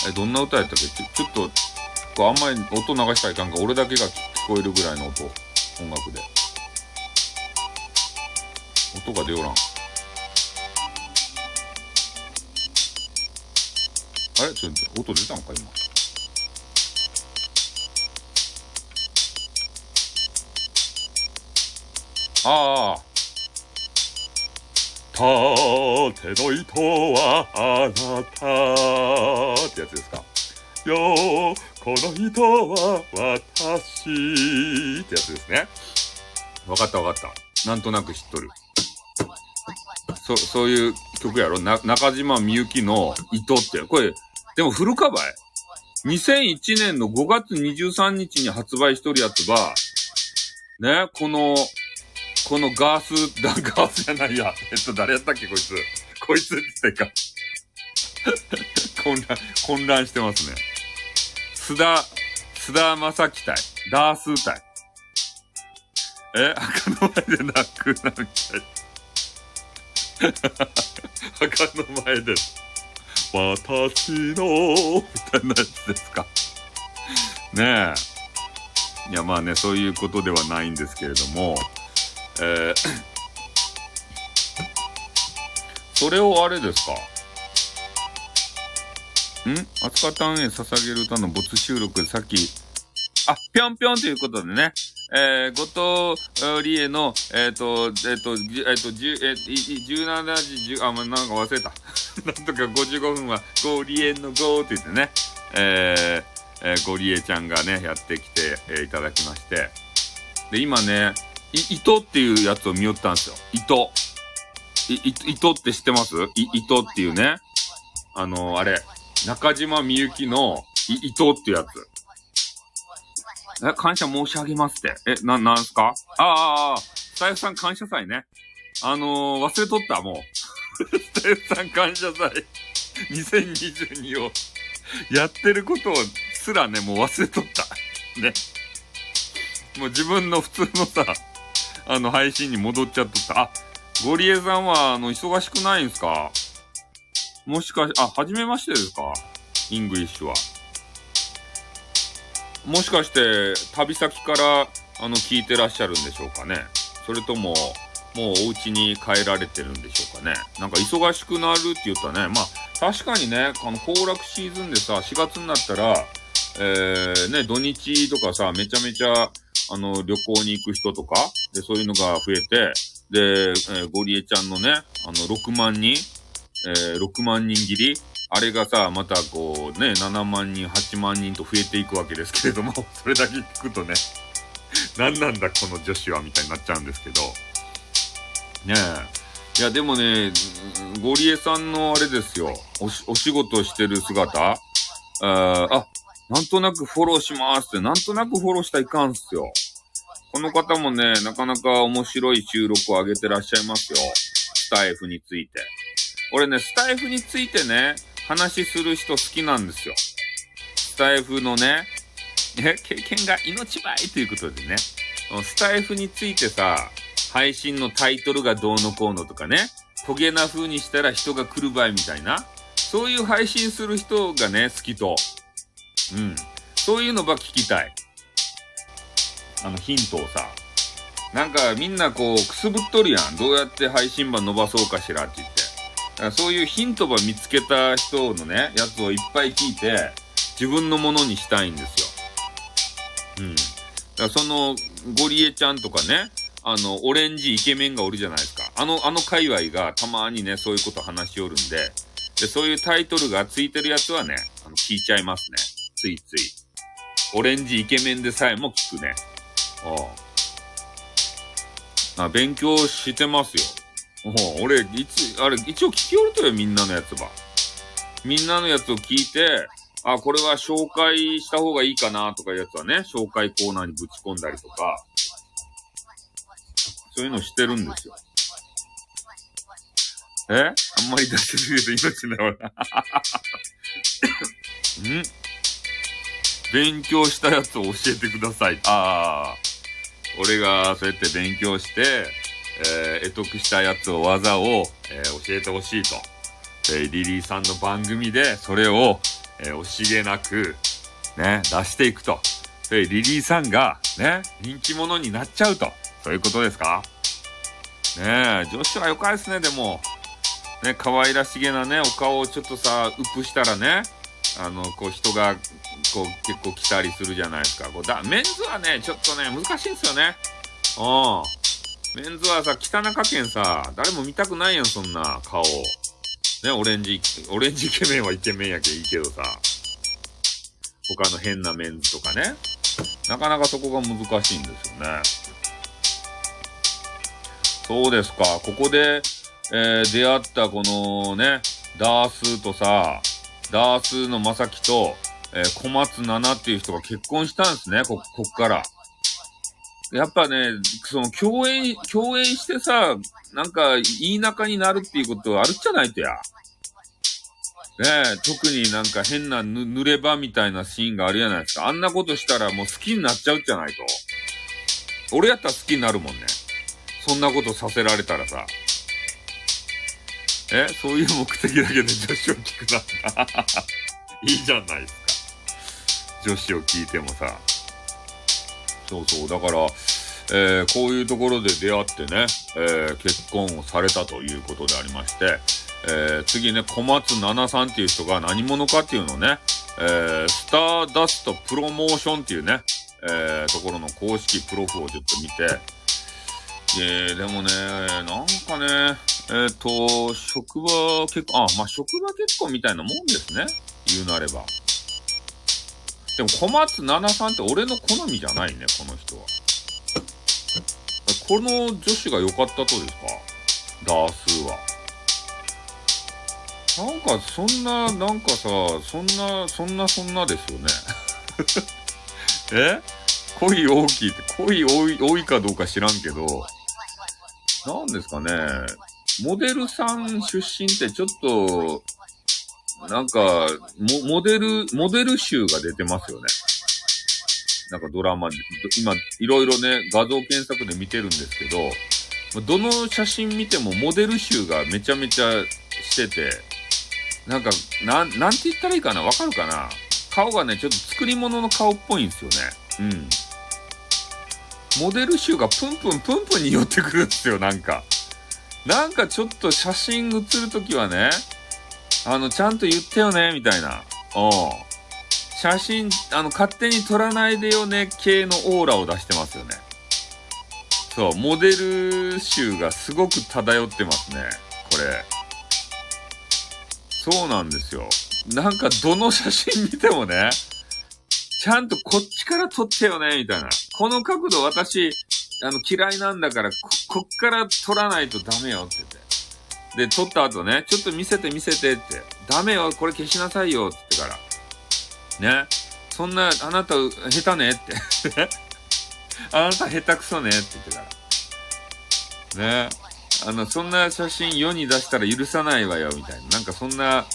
え、どんな歌やったっけ？ちょ、ちょっと、こあんまり音流したらいかんか、俺だけが聞こえるぐらいの音、音楽で。音が出おらん。あれ？ちょっと、音出たんか、今？ああ。縦の糸はあなたってやつですか。よこの人は私ってやつですね。わかったわかった。なんとなく知っとる。そ、そういう曲やろ？な、中島みゆきの糸って。これ、でも古かばい ?2001 年の5月23日に発売しとるやつば、ね、この、このガース、だ、ガースじゃないや。えっと、誰やったっけこいつ。こいつってか混乱、混乱してますね。須田、須田正樹対、ダース対。え？墓の前で泣くなみたい。墓の前で、私の、みたいなやつですか。ねえ。いや、まあね、そういうことではないんですけれども、えー、それをあれですか？ん？扱ったんへ捧げる歌の没収録さっき、あ、ぴょんぴょんということでね、えー、後藤理恵の、えっ、ー、と、えっ、ー、と、えっ、ー、と、十、えー、17時10、あ、まあ、なんか忘れた。なんとか55分は、ゴリエのゴーって言ってね、えー、えー、ゴリエちゃんがね、やってきて、えー、いただきまして。で、今ね、い、糸っていうやつを見よったんですよ。糸。い、い、糸って知ってます？い、糸っていうね。あのー、あれ、中島みゆきの、伊藤ってやつ。え、感謝申し上げますって。え、な、なんすか？ああ、ああ、スタイフさん感謝祭ね。あのー、忘れとった、もう。スタエフさん感謝祭2022をやってることをすらね、もう忘れとった。ね。もう自分の普通のさ、あの、配信に戻っちゃっとった。あ、ゴリエさんは、あの、忙しくないんすか？もしかし、あ、はじめましてですか？イングリッシュは。もしかして、旅先からあの、聞いてらっしゃるんでしょうかね？それとも、もうお家に帰られてるんでしょうかね？なんか忙しくなるって言ったらね、まあ、確かにね、あの、行楽シーズンでさ、4月になったら、えー、ね、土日とかさ、めちゃめちゃ、あの、旅行に行く人とか、で、そういうのが増えて、で、えー、ゴリエちゃんのね、あの、6万人、えー、6万人切り、あれがさ、またこうね、7万人、8万人と増えていくわけですけれども、それだけ聞くとね、何なんだこの女子は、みたいになっちゃうんですけど、ねえ。いや、でもね、ゴリエさんのあれですよ、おお仕事してる姿、ああ、なんとなくフォローしますって、なんとなくフォローしたらいかんすよ。この方もね、なかなか面白い収録を上げてらっしゃいますよ。スタイフについて。俺ね、スタイフについてね、話する人好きなんですよ。スタイフのね、ね、経験が命ばいということでね、スタイフについてさ、配信のタイトルがどうのこうのとかね、トゲな風にしたら人が来る場合みたいな、そういう配信する人がね、好きと。うん。そういうのば聞きたい。あの、ヒントをさ。なんかみんなこう、くすぶっとるやん。どうやって配信版伸ばそうかしらって言って。だからそういうヒントば見つけた人のね、やつをいっぱい聞いて、自分のものにしたいんですよ。うん。だからその、ゴリエちゃんとかね、あの、オレンジイケメンがおるじゃないですか。あの、あの界隈がたまにね、そういうこと話しおるんで、で、そういうタイトルがついてるやつはね、あの、聞いちゃいますね。ついつい。オレンジイケメンでさえも聞くね。ああ。あ、勉強してますよ。お俺、いつ、あれ、一応聞きおるとよ、みんなのやつば。みんなのやつを聞いて、あ、これは紹介した方がいいかなとかいうやつはね、紹介コーナーにぶち込んだりとか、そういうのしてるんですよ。え？あんまり出しすぎると命ないわな。ん？勉強したやつを教えてください。ああ。俺がそうやって勉強して、えー、得得したやつを、技を、えー、教えてほしいと。えー、リリーさんの番組で、それを、えー、惜しげなく、ね、出していくと。で、リリーさんが、ね、人気者になっちゃうと。そういうことですか？ねえ、女子はよかですね、でも。ね、可愛らしげなね、お顔をちょっとさ、ウップしたらね、あの、こう人が、こう結構来たりするじゃないですか。こうだ、メンズはね、ちょっとね、難しいんですよね。うん。メンズはさ、汚かけんさ、誰も見たくないやん、そんな顔。ね、オレンジ、オレンジイケメンはイケメンやけいいけどさ。他の変なメンズとかね。なかなかそこが難しいんですよね。そうですか。ここで、えー、出会ったこのね、ダースとさ、ダースのまさきと、えー、小松菜奈っていう人が結婚したんですね、こ、こっから。やっぱね、その共演、共演してさ、なんか、いい仲になるっていうことあるじゃないとや。ねえ、特になんか変なぬ濡れ場みたいなシーンがあるじゃないですか。あんなことしたらもう好きになっちゃうじゃないと。俺やったら好きになるもんね。そんなことさせられたらさ。えそういう目的だけで女子を聞くな。いいじゃないですか。女子を聞いてもさ。そうそう。だから、えー、こういうところで出会ってね、えー、結婚をされたということでありまして、えー、次ね、小松菜奈さんっていう人が何者かっていうのをね、えー、スターダストプロモーションっていうね、え、ところの公式プロフをちょっと見て、えー、でもね、なんかね、えっ、ー、と、職場結婚、あ、まあ、職場結婚みたいなもんですね。言うなれば。でも、小松菜奈さんって俺の好みじゃないね、この人は。この女子が良かったとですか？ダースは。なんか、そんな、なんかさ、そんな、そんな、そんなですよね。え？恋大きいって、恋多い、多いかどうか知らんけど、なんですかね、モデルさん出身ってちょっと、なんか、モデル、モデル集が出てますよね。なんかドラマで、今、いろいろね、画像検索で見てるんですけど、どの写真見てもモデル集がめちゃめちゃしてて、なんか、なん、なんて言ったらいいかな？わかるかな？顔がね、ちょっと作り物の顔っぽいんですよね。うん。モデル集がプンプンプンプンに寄ってくるんですよ、なんか。なんかちょっと写真写るときはね、あの、ちゃんと言ってよね、みたいな。うん。写真、あの、勝手に撮らないでよね、系のオーラを出してますよね。そう、モデル集がすごく漂ってますね、これ。そうなんですよ。なんかどの写真見てもね、ちゃんとこっちから撮ってよね、みたいな。この角度私、あの、嫌いなんだから、こ、こっから撮らないとダメよって言って。で、撮った後ね、ちょっと見せて見せてって。ダメよ、これ消しなさいよって言ってから。ね。そんな、あなた、下手ねって。あなた下手くそねって言ってから。ね。あの、そんな写真世に出したら許さないわよ、みたいな。なんかそんな、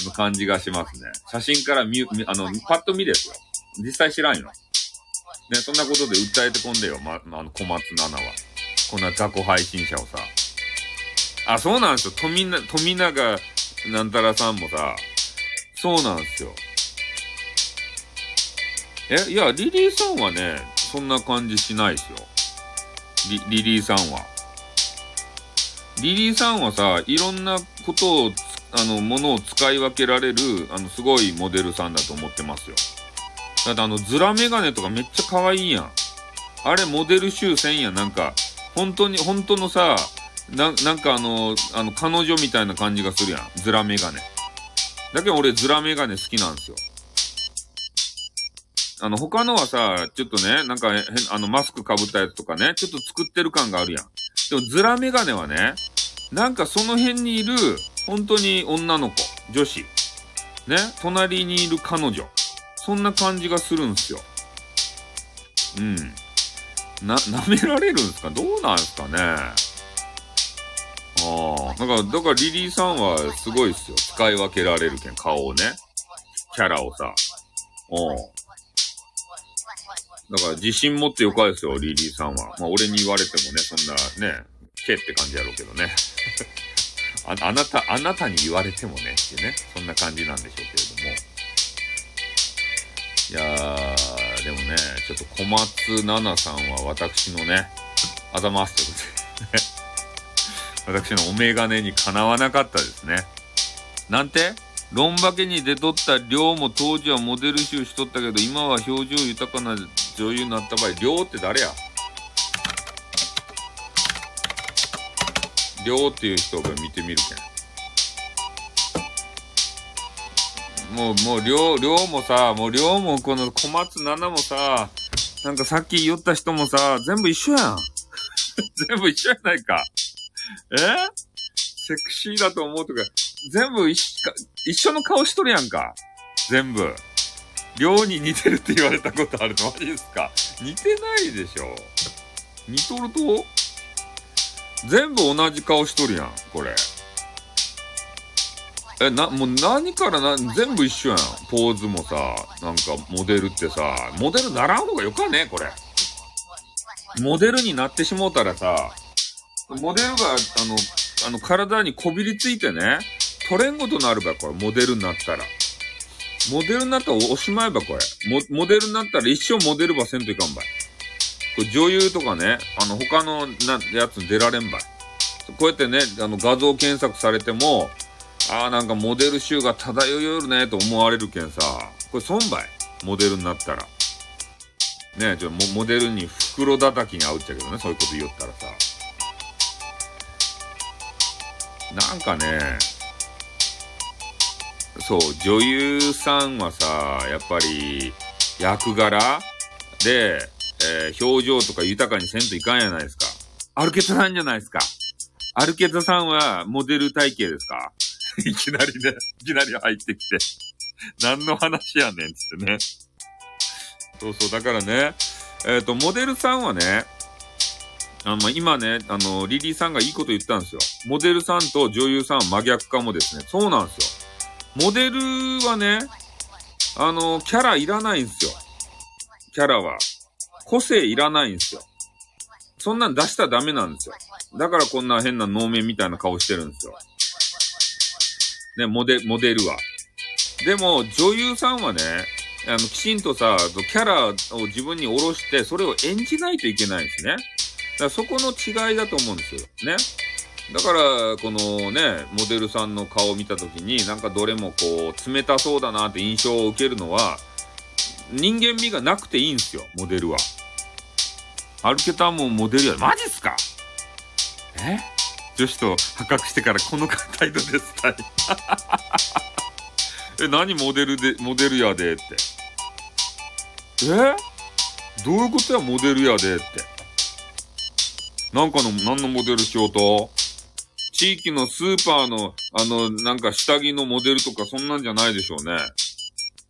あの、感じがしますね。写真から見、あの、パッと見ですよ。実際知らんよ。ね、そんなことで訴えてこんでよ、ま、あの、小松菜奈は。こんな雑魚配信者をさ。あ、そうなんですよ。富な、富永なんたらさんもさ、そうなんですよ。え、いや、リリーさんはね、そんな感じしないですよ。リ、リリーさんは。リリーさんはさ、いろんなことをあの、ものを使い分けられる、あの、すごいモデルさんだと思ってますよ。だってあの、ズラメガネとかめっちゃ可愛いやん。あれ、モデル集せんやん。なんか、本当に、本当のさ、な、なんかあの、あの、彼女みたいな感じがするやん。ズラメガネ。だけど俺、ズラメガネ好きなんですよ。あの、他のはさ、ちょっとね、なんか、あの、マスク被ったやつとかね、ちょっと作ってる感があるやん。でも、ズラメガネはね、なんかその辺にいる、本当に女の子、女子、ね、隣にいる彼女、そんな感じがするんすよ。うん。な、舐められるんすか？どうなんすかね？ああ。だから、だからリリーさんはすごいっすよ。使い分けられるけん、顔をね。キャラをさ。うん。だから自信持ってよかですよ、リリーさんは。まあ俺に言われてもね、そんなね、けって感じやろうけどね。ああなた、あなたに言われてもね、っていうね、そんな感じなんでしょうけれども。いやー、でもね、ちょっと小松菜奈さんは私のね、あざますということで 私のお眼鏡にかなわなかったですね。なんて？ロンバケに出とった量も当時はモデル集しとったけど、今は表情豊かな女優になった場合、量って誰や？りょうっていう人が見てみるけん。もう、もう、りょう、りょうもさ、もう、りょうも、この小松菜奈もさ、なんかさっき言った人もさ、全部一緒やん。全部一緒やないか。え？セクシーだと思うとか、全部一か一緒の顔しとるやんか。全部。量に似てるって言われたことあるの？マジですか？似てないでしょ。似とると？全部同じ顔しとるやん、これ。え、な、もう何からな、全部一緒やん。ポーズもさ、なんかモデルってさ、モデルならん方がよかねこれ。モデルになってしもうたらさ、モデルが、あの、あの、体にこびりついてね、取れんことなるば、これ、モデルになったら。モデルになったらおしまいば、これ。モ、モデルになったら一生モデルばせんといかんばい。これ女優とかね、あの、他のな、やつ出られんばい。こうやってね、あの、画像検索されても、ああ、なんかモデル集が漂いよるね、と思われるけんさ、これ損ばい。モデルになったら。ねちょ、モデルに袋叩きに合うっちゃけどね、そういうこと言おったらさ。なんかね、そう、女優さんはさ、やっぱり、役柄で、えー、表情とか豊かにせんといかんやないですか。アルケタさんじゃないですか。アルケタさんはモデル体型ですか いきなりね、いきなり入ってきて。何の話やねんつってね。そうそう、だからね、えっ、ー、と、モデルさんはね、あの、今ね、あの、リリーさんがいいこと言ったんですよ。モデルさんと女優さんは真逆かもですね。そうなんですよ。モデルはね、あの、キャラいらないんですよ。キャラは。個性いらないんですよ。そんなん出したらダメなんですよ。だからこんな変な能面みたいな顔してるんですよ。ね、モデ、モデルは。でも、女優さんはね、あの、きちんとさ、キャラを自分に下ろして、それを演じないといけないんですね。だからそこの違いだと思うんですよ。ね。だから、このね、モデルさんの顔を見たときに、なんかどれもこう、冷たそうだなって印象を受けるのは、人間味がなくていいんですよ、モデルは。アルケタもモデルや、マジっすか？え？女子と破格してからこの態度です、たい？え、何モデルで、モデルやでって。え？どういうことや、モデルやでって。なんかの、何のモデルしようと？地域のスーパーの、あの、なんか下着のモデルとかそんなんじゃないでしょうね。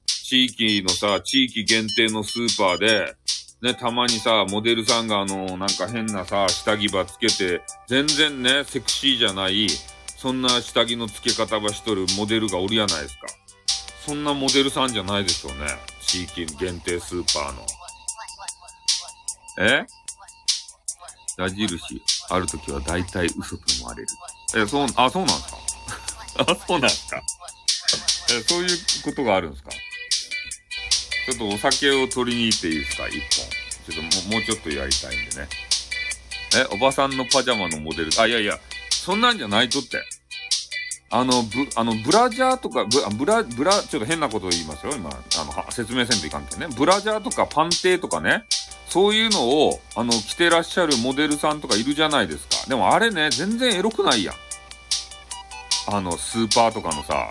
地域のさ、地域限定のスーパーで、ね、たまにさ、モデルさんがあの、なんか変なさ、下着ばつけて、全然ね、セクシーじゃない、そんな下着の付け方ばしとるモデルがおるやないですか。そんなモデルさんじゃないでしょうね。地域限定スーパーの。え？矢印、ある時は大体嘘と思われる。え、そう、あ、そうなんですか？あ、そうなんですか？え、そういうことがあるんですか？ちょっとお酒を取りに行っていいですか？一本。ちょっともうちょっとやりたいんでね。え、おばさんのパジャマのモデル。あ、いやいや、そんなんじゃないとって。あの、ぶ、あの、ブラジャーとか、ブブラ、ブラ、ちょっと変なことを言いますよ、今。あの、説明せんといかんけどね。ブラジャーとかパンテーとかね。そういうのを、あの、着てらっしゃるモデルさんとかいるじゃないですか。でもあれね、全然エロくないやん。あの、スーパーとかのさ、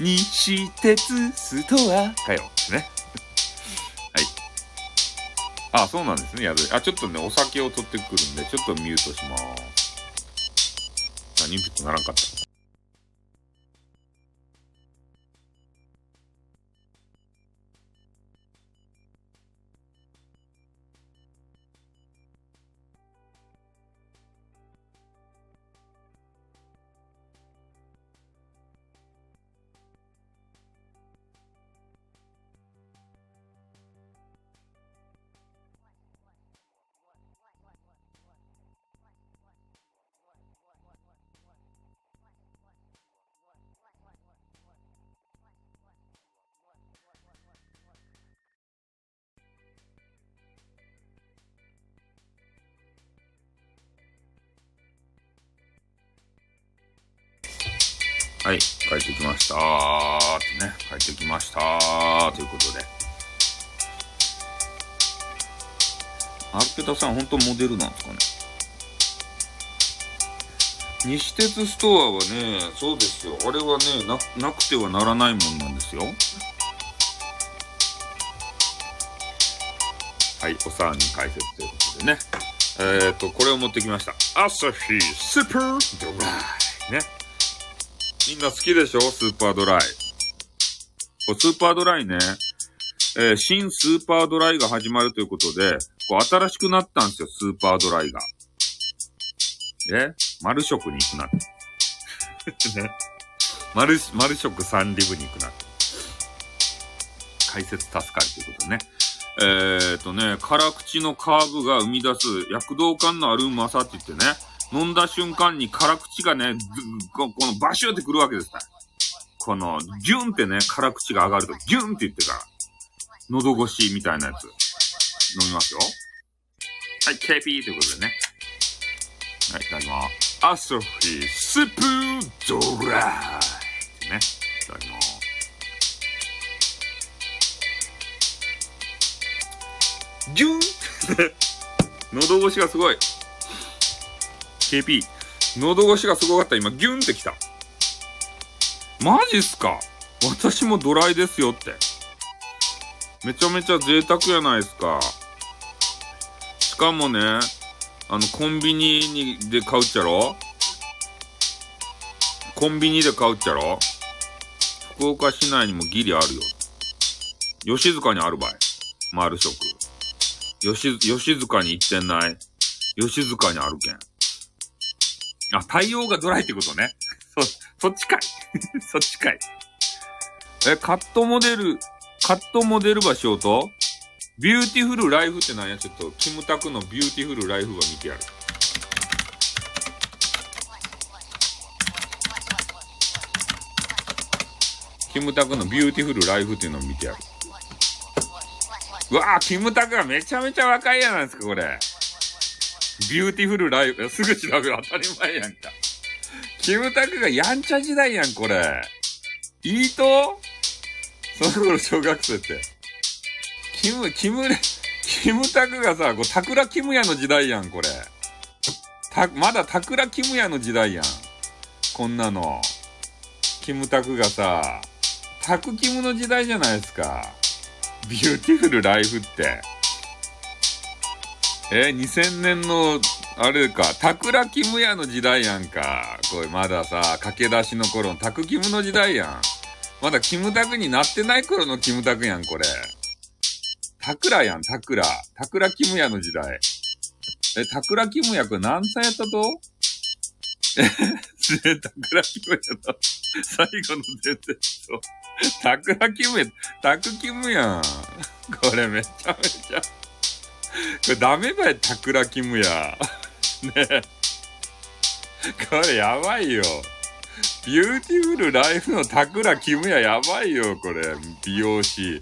西鉄ストアかよ。ね。あ、そうなんですね、やるあ、ちょっとね、お酒を取ってくるんで、ちょっとミュートしまーす。何、インプットならんかった。ましたってね、帰ってきましたということで。アルペタさん、本当モデルなんですかね？西鉄ストアはね、そうですよ。あれはね、な、なくてはならないもんなんですよ。はい、おさんに解説ということでね。えっ、ー、と、これを持ってきました。アサヒスーパードライ。ね。みんな好きでしょ？スーパードライ。スーパードライね、えー、新スーパードライが始まるということで、こう新しくなったんですよ、スーパードライが。え丸食に行くなって。ね？丸、丸食三リブに行くなって。解説助かるということね。えー、とね、辛口のカーブが生み出す躍動感のあるうまさって言ってね、飲んだ瞬間に辛口がね、このバシューってくるわけですから。この、ギュンってね、辛口が上がると、ギュンって言ってから、喉越しみたいなやつ、飲みますよ。はい、KP ということでね。はい、いただきます。アソフィースプードライ。ね、いただきます。ギュン喉越しがすごい。KP、喉越しがすごかった。今、ギュンってきた。マジっすか？私もドライですよって。めちゃめちゃ贅沢やないですか。しかもね、あの、コンビニにで買うっちゃろ？コンビニで買うっちゃろ？福岡市内にもギリあるよ。吉塚にあるばい。丸食。吉、吉塚に行ってない。吉塚にあるけん。あ、対応がドライってことね。そ、そっちかい。そっちかい。え、カットモデル、カットモデルばしようとビューティフルライフって何や？ちょっと、キムタクのビューティフルライフは見てやる。キムタクのビューティフルライフっていうのを見てやる。うわぁ、キムタクがめちゃめちゃ若いやないですか、これ。ビューティフルライフ、すぐ調べる当たり前やんか。キムタクがやんちゃ時代やん、これ。いいとその頃小学生って。キム、キム、キムタクがさ、こう、タクラキムヤの時代やん、これ。た、まだタクラキムヤの時代やん。こんなの。キムタクがさ、タクキムの時代じゃないですか。ビューティフルライフって。え、2000年の、あれか、タクラキムヤの時代やんか。これまださ、駆け出しの頃のタクキムの時代やん。まだキムタクになってない頃のキムタクやん、これ。タクラやん、タクラ。タクラキムヤの時代。え、タクラキムヤこれ何歳やったと？え、タクラキムヤの最後の伝説と。タクラキムヤ、タクキムやん。これめちゃめちゃ。これダメばい、タクラキムや。ねこれやばいよ。ビューティフルライフのタクラキムややばいよ、これ。美容師。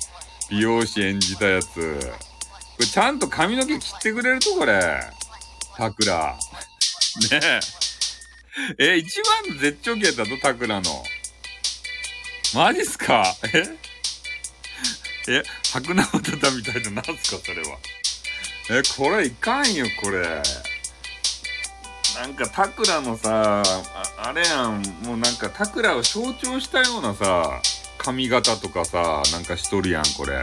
美容師演じたやつ。これちゃんと髪の毛切ってくれると、これ。タクラ。ねえ。え、一番絶頂期やったと、タクラの。マジっすか？え？え、白生タみたいな、なんすか、それは。え、これいかんよ、これ。なんか、タクラのさ、ああれやん、もうなんか、タクラを象徴したようなさ、髪型とかさ、なんかしとるやん、これ。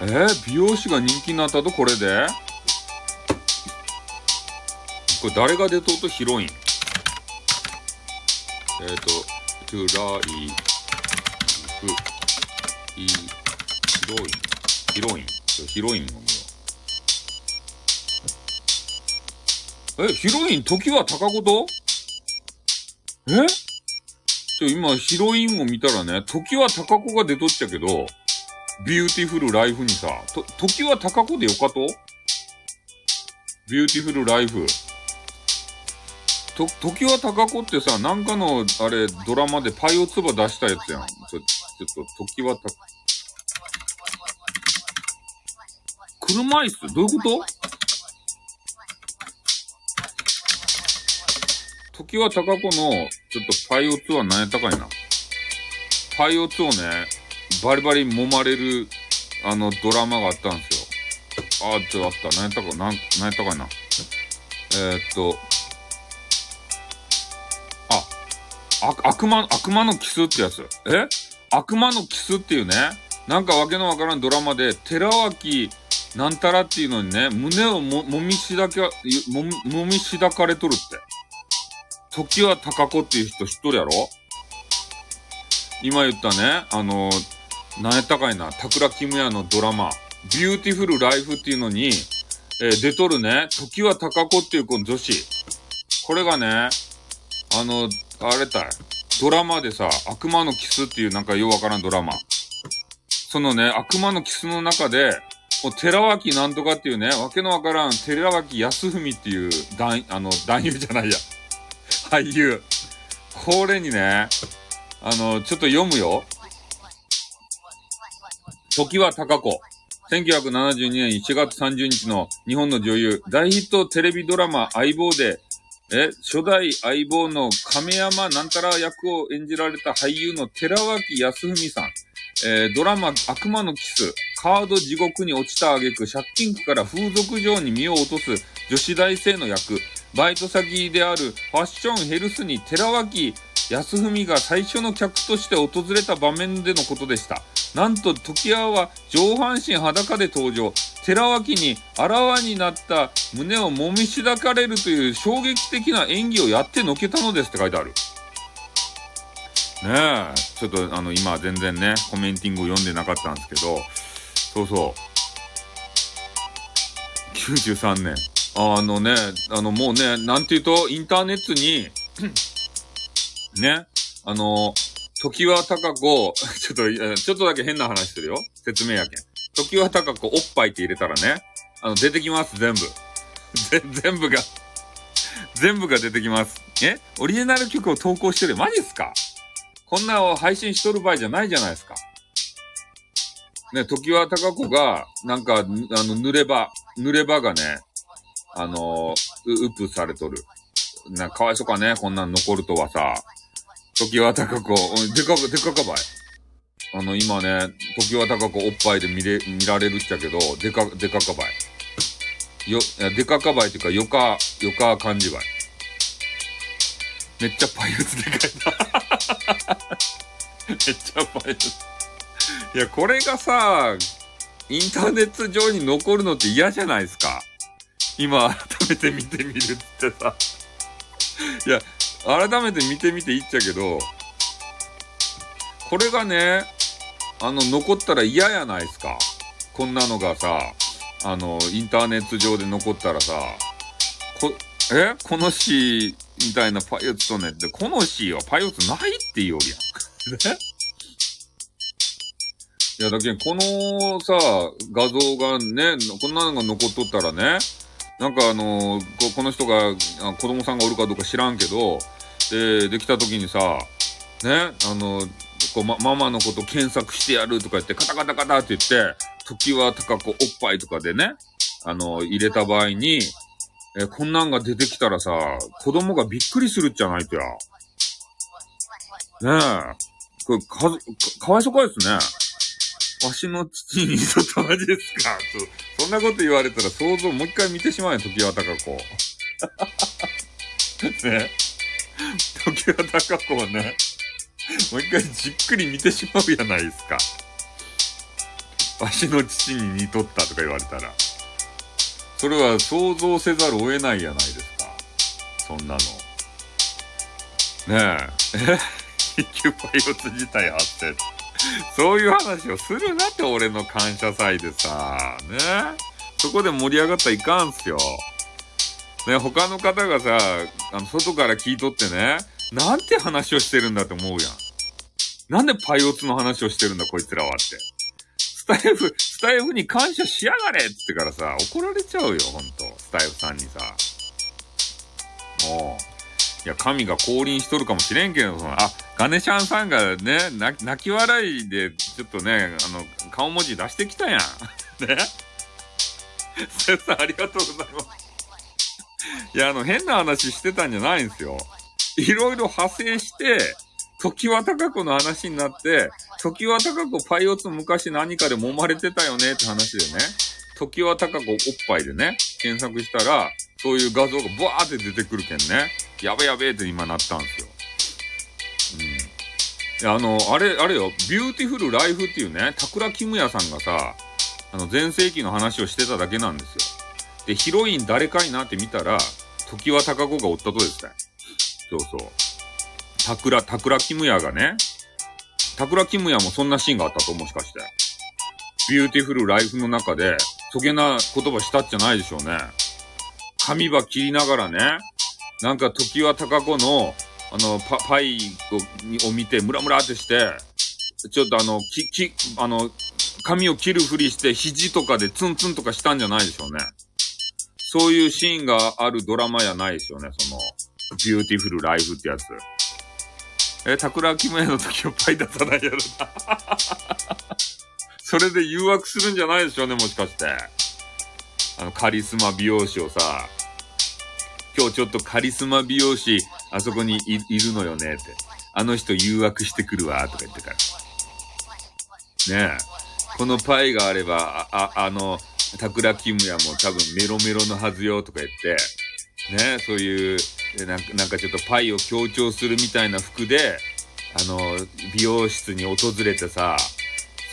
え、美容師が人気になったとこれで？これ誰が出とうとヒロイン？えっ、ー、と、トゥライフ、イ、ヒロイン。ヒロイン。ヒロインを見よう。え、ヒロイン、常盤貴子と？え？ちょ、今、ヒロインを見たらね、常盤貴子が出とっちゃけど、ビューティフルライフにさ、と、常盤貴子でよかと？ビューティフルライフ。と、常盤貴子ってさ、なんかの、あれ、ドラマでパイオツば出したやつやん。ちょ、ちょっと、常盤貴車椅子？どういうこと？時は高子の、ちょっとパイオツは何やったかいな。パイオツをね、バリバリ揉まれる、あの、ドラマがあったんですよ。あー、ちょ、あった。何やったか、なん、何やったかいな。えー、っと、あ、悪魔、悪魔のキスってやつ。え？悪魔のキスっていうね、なんかわけのわからんドラマで、寺脇なんたらっていうのにね、胸をも、もみしだけ、も、もみしだかれとるって。常盤貴子っていう人知っとるやろ？今言ったね、あの、何やったかいな、タクラキムヤのドラマ、ビューティフルライフっていうのに、えー、出とるね、常盤貴子っていうこの女子。これがね、あの、あれたい。ドラマでさ、悪魔のキスっていうなんかようわからんドラマ。そのね、悪魔のキスの中で、寺脇なんとかっていうね、わけのわからん、寺脇康文っていう男、あの、男優じゃないや。俳優。これにね、あの、ちょっと読むよ。時は高子。1972年1月30日の日本の女優、大ヒットテレビドラマ相棒で、え、初代相棒の亀山なんたら役を演じられた俳優の寺脇康文さん。えー、ドラマ悪魔のキス、カード地獄に落ちた挙句、借金期から風俗嬢に身を落とす女子大生の役、バイト先であるファッションヘルスに寺脇康文が最初の客として訪れた場面でのことでした。なんと、時矢は上半身裸で登場。寺脇にあらわになった胸をもみしだかれるという衝撃的な演技をやってのけたのですって書いてある。ねえ、ちょっとあの、今全然ね、コメンティングを読んでなかったんですけど、そうそう。93年。あのね、あのもうね、なんて言うと、インターネットに ね、あの、時は高子、ちょっと、ちょっとだけ変な話するよ。説明やけん。時は高子、おっぱいって入れたらね、あの、出てきます、全部。ぜ、全部が 全部が出てきます。え？オリジナル曲を投稿してる。マジっすか？こんなを配信しとる場合じゃないじゃないですか。ね、時は高子が、なんか、あの、濡れ場、濡れ場がね、あの、う、うぷされとる。な、かわいそうかね、こんなん残るとはさ。時は高子、でか、でかかばい。あの、今ね、時は高子おっぱいで見れ、見られるっちゃけど、でか、でかかばい。よ、でかかばいっていうか、よか、よか感じばい。めっちゃパイ打つでかいな。めっちゃパイ打つ。いや、これがさ、インターネット上に残るのって嫌じゃないですか。今、改めて見てみるってさ。いや、改めて見てみていっちゃうけど、これがね、あの、残ったら嫌やないですか。こんなのがさ、あの、インターネット上で残ったらさ、こ、え？この詩みたいなパイオツとねって、この詩はパイオツないって言うよりやん。いや、だけど、このさ、画像がね、こんなのが残っとったらね、なんかあのこ、この人が、子供さんがおるかどうか知らんけど、で、できた時にさ、ね、あの、こう、ま、ママのこと検索してやるとか言って、カタカタカタって言って、時は高子おっぱいとかでね、あの、入れた場合に、えこんなんが出てきたらさ、子供がびっくりするっちゃないとや。ねえ。これ、か、かわいそうかですね。わしの父にとったマジですかそんなこと言われたら想像もう一回見てしまうよ、時は高子。ね。時は高子をね、もう一回じっくり見てしまうやないですか。わしの父に似とったとか言われたら。それは想像せざるを得ないやないですか。そんなの。ねえ。え 一級パイオツ自体発生。そういう話をするなって俺の感謝祭でさ。ねそこで盛り上がったらいかんすよ。ね他の方がさ、あの、外から聞いとってね、なんて話をしてるんだって思うやん。なんでパイオツの話をしてるんだこいつらはって。スタイフ、スタイフに感謝しやがれっつってからさ、怒られちゃうよ、ほんと。スタイフさんにさ。もう。いや、神が降臨しとるかもしれんけど、その、あ、ガネシャンさんがね、泣き笑いで、ちょっとね、あの、顔文字出してきたやん。ね先生、ありがとうございます。いや、あの、変な話してたんじゃないんですよ。いろいろ派生して、時は高子の話になって、時は高子パイオツ昔何かで揉まれてたよねって話でね、常盤貴子おっぱいでね、検索したら、そういう画像がブワーって出てくるけんね。やべやべって今なったんですよ。うん。いや、あの、あれ、あれよ、ビューティフルライフっていうね、タクラキムヤさんがさ、あの、全盛期の話をしてただけなんですよ。で、ヒロイン誰かいなって見たら、常盤貴子がおったとですね。そうそう。桜、桜キムヤがね、桜キムヤもそんなシーンがあったともしかして。ビューティフルライフの中で、そげなことばしたっちゃないでしょうね。髪ば切りながらね、なんか常盤貴子の、あの、パ、パイをを見て、ムラムラってして、ちょっとあの、き、き、あの、髪を切るふりして、肘とかでツンツンとかしたんじゃないでしょうね。そういうシーンがあるドラマやないですよね、その、ビューティフルライフってやつ。え、タクラキムヤの常盤パイ出さないやろな。それで誘惑するんじゃないでしょうね、もしかして。あの、カリスマ美容師をさ、今日ちょっとカリスマ美容師、あそこにいるのよねって。あの人誘惑してくるわ、とか言ってから。ねえ。このパイがあれば、あ、あの、桜キムヤも多分メロメロのはずよ、とか言って、ね、そういう、なんか、なんかちょっとパイを強調するみたいな服で、あの、美容室に訪れてさ、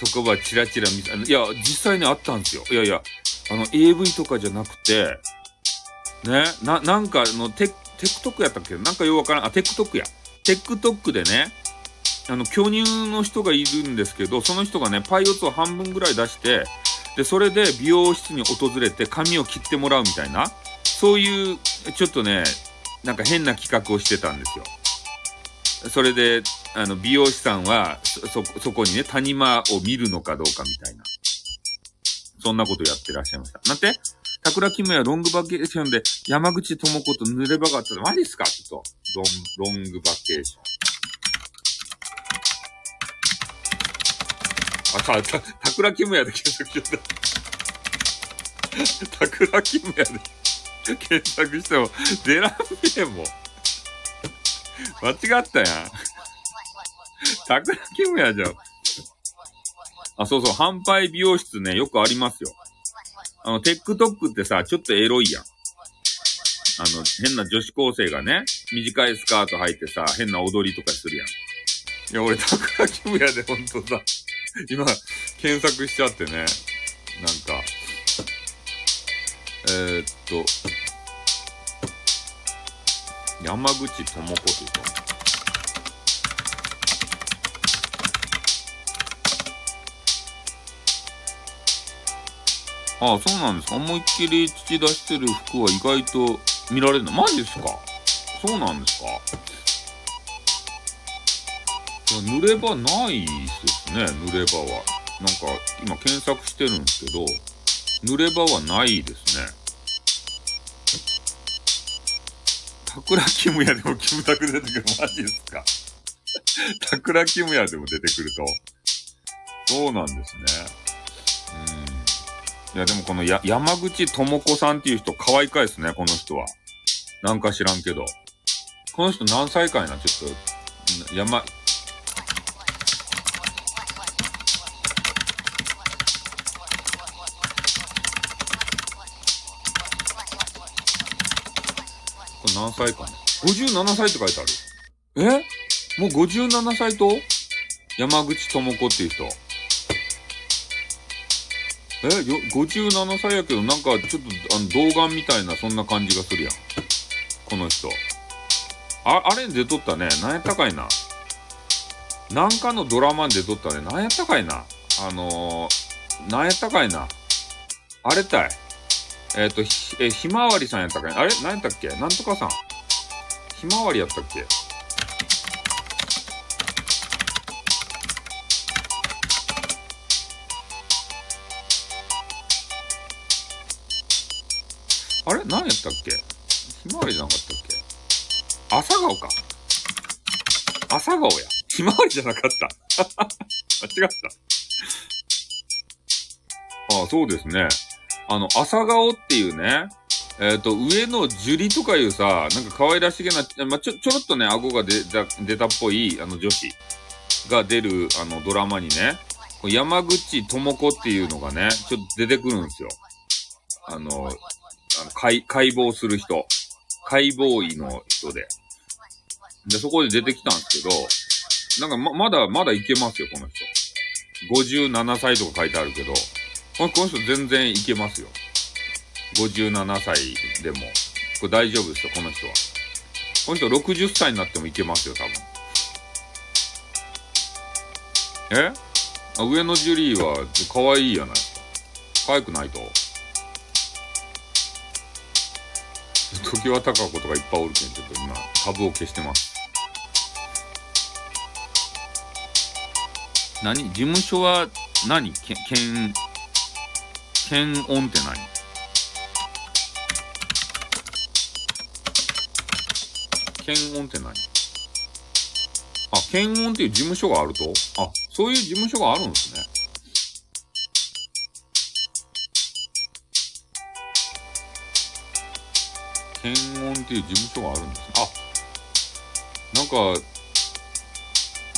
そこはチラチラ見せ、いや、実際にあったんですよ。いやいや、あの、AV とかじゃなくて、ね、な、なんかの、テ、テクトックやったっけ？なんかよくわからん。あ、テクトックや。テックトックでね、あの、巨乳の人がいるんですけど、その人がね、パイオツを半分ぐらい出して、で、それで美容室に訪れて髪を切ってもらうみたいな、そういう、ちょっとね、なんか変な企画をしてたんですよ。それで、あの、美容師さんは、そ、そこにね、谷間を見るのかどうかみたいな。そんなことやってらっしゃいました。なんて桜木村ロングバケーションで山口智子と濡れ場があったら、マジっすかちょっと。ロン、ロングバケーション。あ、た、た、たくらキムヤで検索しちゃった。たくらキムヤで検索しても出らんねえもん。間違ったやん。たくらキムヤじゃん。あ、そうそう、販売美容室ね、よくありますよ。あの、TikTok ってさ、ちょっとエロいやん。あの、変な女子高生がね、短いスカート履いてさ、変な踊りとかするやん。いや、俺、たくらキムヤでほんとさ、今、検索しちゃってね、なんか、えー、っと、山口智子というか、ああ、そうなんです。思いっきり土出してる服は意外と見られるの。マジですかそうなんですか濡れ場ないですね、濡れ場は。なんか、今検索してるんですけど、濡れ場はないですね。桜キムヤでもキムタク出てくる。マジですか桜キムヤでも出てくると。そうなんですね。うん。いや、でもこのや、山口智子さんっていう人、可愛いかいですね、この人は。なんか知らんけど。この人何歳かいな、ちょっと、山、これ何歳かね。57歳って書いてある。え？もう57歳と？山口智子っていう人。え、よ、57歳やけど、なんか、ちょっと、あの、童顔みたいな、そんな感じがするやん。この人。あ、あれに出とったね。なんやったかいな。なんかのドラマに出とったね。なんやったかいな。あのー、なんやったかいな。あれたい。えっ、ー、と、ひ、え、ひまわりさんやったかい。あれ？なんやったっけ？なんとかさん。ひまわりやったっけ？あれ？何やったっけ？ひまわりじゃなかったっけ？朝顔か。朝顔や。ひまわりじゃなかった。間違った。ああ、そうですね。あの、朝顔っていうね、えっ、ー、と、上の樹里とかいうさ、なんか可愛らしげな、まあ、ちょ、ちょろっとね、顎が出た、出たっぽい、あの、女子が出る、あの、ドラマにね、山口智子っていうのがね、ちょっと出てくるんですよ。あの、あの解、解剖する人。解剖医の人で。で、そこで出てきたんですけど、なんかま、まだ、まだいけますよ、この人。57歳とか書いてあるけど、この人全然いけますよ。57歳でも。これ大丈夫ですよ、この人は。この人60歳になってもいけますよ、多分。え？あ上野ジュリーは可愛いやないですか。可愛くないと。時は高子とかいっぱいおるけん、ちょっと今、株を消してます。何？事務所は何？け、検、検温って何？検温って何？あ、検温っていう事務所があると？あ、そういう事務所があるんですね。検温っていう事務所があるんですね。あ、なんか、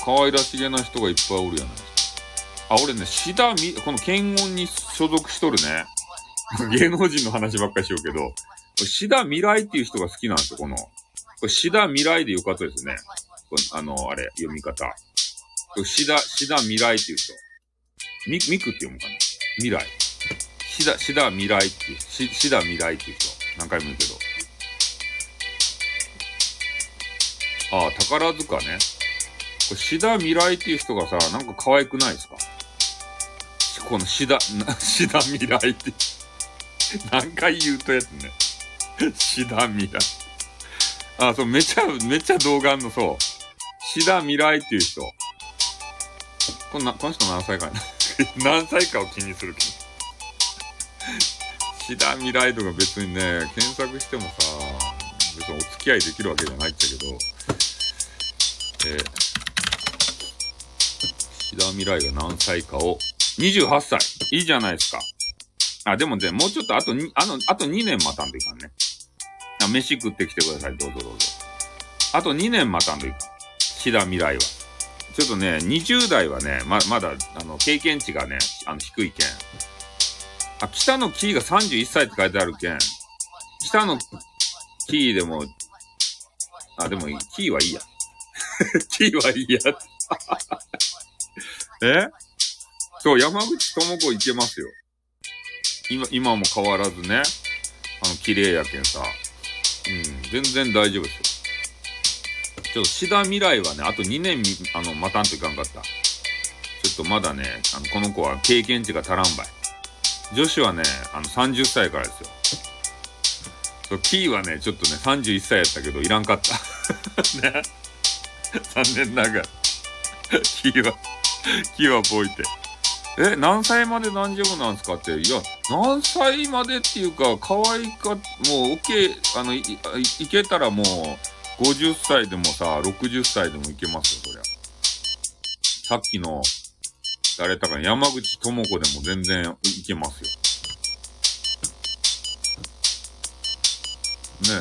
可愛らしげな人がいっぱいおるやないですか。あ、俺ね、シダミ、この検温に所属しとるね。芸能人の話ばっかりしようけど、シダ未来っていう人が好きなんですよ、この。これシダ未来でよかったですね。あの、あれ、読み方。シダ、シダ未来っていう人。ミ、ミクって読むかな未来。シダ、シダ未来っていう、シシダ未来っていう人。何回も言うけど。ああ、宝塚ね。これ、シダ未来っていう人がさ、なんか可愛くないですか？このシダ、シダ未来って、何回言うとやつね。シダ未来。あ、そう、めちゃ、めちゃ動画あんの、そう。シダ未来っていう人。こんな、この人何歳かな 何歳かを気にするけど。シダ未来とか別にね、検索してもさ、別にお付き合いできるわけじゃないっちゃけど、えー、志田未来が何歳かを、28歳。いいじゃないですか。あ、でもね、もうちょっとあとに、あの、あと2年待たんといかんね。あ、飯食ってきてください。どうぞどうぞ。あと2年待たんといかん。志田未来は。ちょっとね、20代はね、ま、まだ、あの、経験値がね、あの、低いけん。あ、北のキーが31歳って書いてあるけん。北のキーでも、あ、でも、キーはいいや。キーはいいや。え？そう、山口智子行けますよ。今、今も変わらずね。あの、綺麗やけんさ。うん、全然大丈夫ですよ。ちょっと、志田未来はね、あと2年、あの、待たんといかんかった。ちょっとまだね、あの、この子は経験値が足らんばい。女子はね、あの、30歳からですよ。そう、キーはね、ちょっとね、31歳やったけど、いらんかった。ね。残念ながら。キーは、キーはぽいて。え、何歳まで何丈夫なんですかって。いや、何歳までっていうか、可愛いか、もう、OK、あのい、いけたらもう、50歳でもさ、60歳でもいけますよ、そりゃ。さっきの、誰だか山口智子でも全然いけますよ。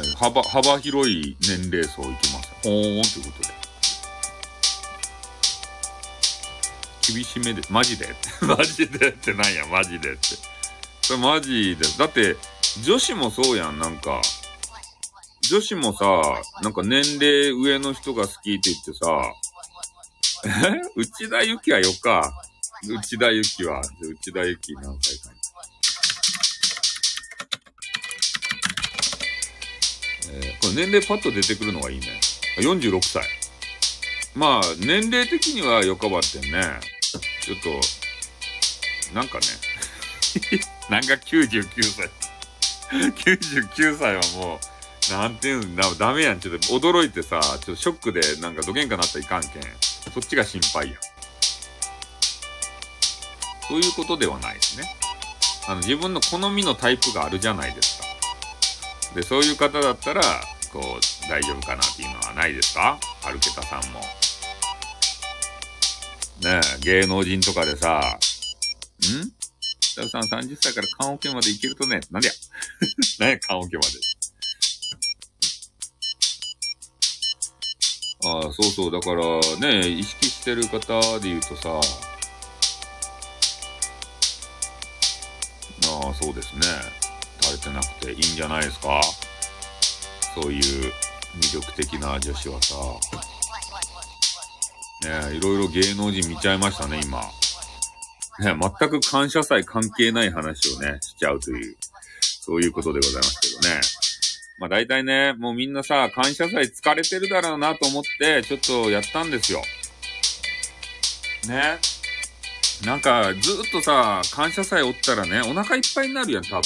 ね幅、幅広い年齢層いきます。ほーんということで。厳しめで、マジで？マジで？ってなんや、マジでって。それマジで。だって、女子もそうやん、なんか。女子もさ、なんか年齢上の人が好きって言ってさ、え？内田ゆきはよか。内田ゆきは、内田ゆき何歳かに。えー、これ年齢パッと出てくるのがいいね。46歳。まあ、年齢的にはよかばってんね。ちょっと、なんかね、なんか99歳。99歳はもう、なんていうの、ダメやん。ちょっと驚いてさ、ちょっとショックでなんかどげんかなったらいかんけん。そっちが心配やん。そういうことではないですね。あの、自分の好みのタイプがあるじゃないですか。で、そういう方だったら、こう、大丈夫かなっていうのはないですか？アルケタさんも。ね、芸能人とかでさ、ん？北さん30歳から棺桶まで行けるとね、なんでや？なんや、棺桶まで。ああ、そうそう、だからね、意識してる方で言うとさ、ああ、そうですね。垂れてなくていいんじゃないですか？そういう魅力的な女子はさ。ねいろいろ芸能人見ちゃいましたね、今。ね全く感謝祭関係ない話をね、しちゃうという、そういうことでございますけどね。まあ大体ね、もうみんなさ、感謝祭疲れてるだろうなと思って、ちょっとやったんですよ。ね。なんか、ずっとさ、感謝祭おったらね、お腹いっぱいになるやん、多分。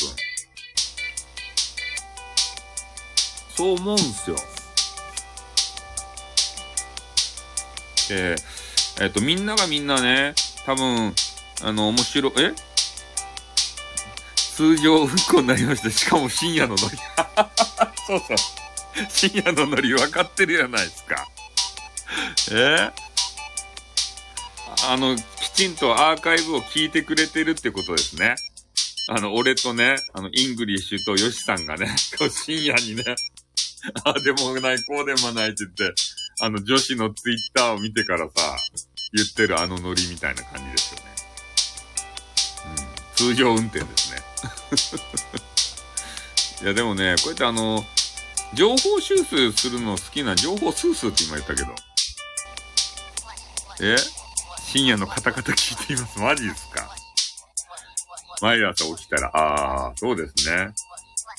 そう思うんすよ。えっ、と、みんながみんなね、多分、あの、面白い、え？通常運行になりました。しかも深夜のノリ。そうそう。深夜のノリ分かってるやないですか。え？あの、きちんとアーカイブを聞いてくれてるってことですね。あの、俺とね、あの、イングリッシュとヨシさんがね、こう深夜にね、ああでもない、こうでもないって言って、あの、女子のツイッターを見てからさ、言ってるあのノリみたいな感じですよね。うん。通常運転ですね。いや、でもね、こうやってあの、情報収集するの好きな情報スースーって今言ったけど。え？深夜のカタカタ聞いています。マジですか？毎朝起きたら、ああ、そうですね。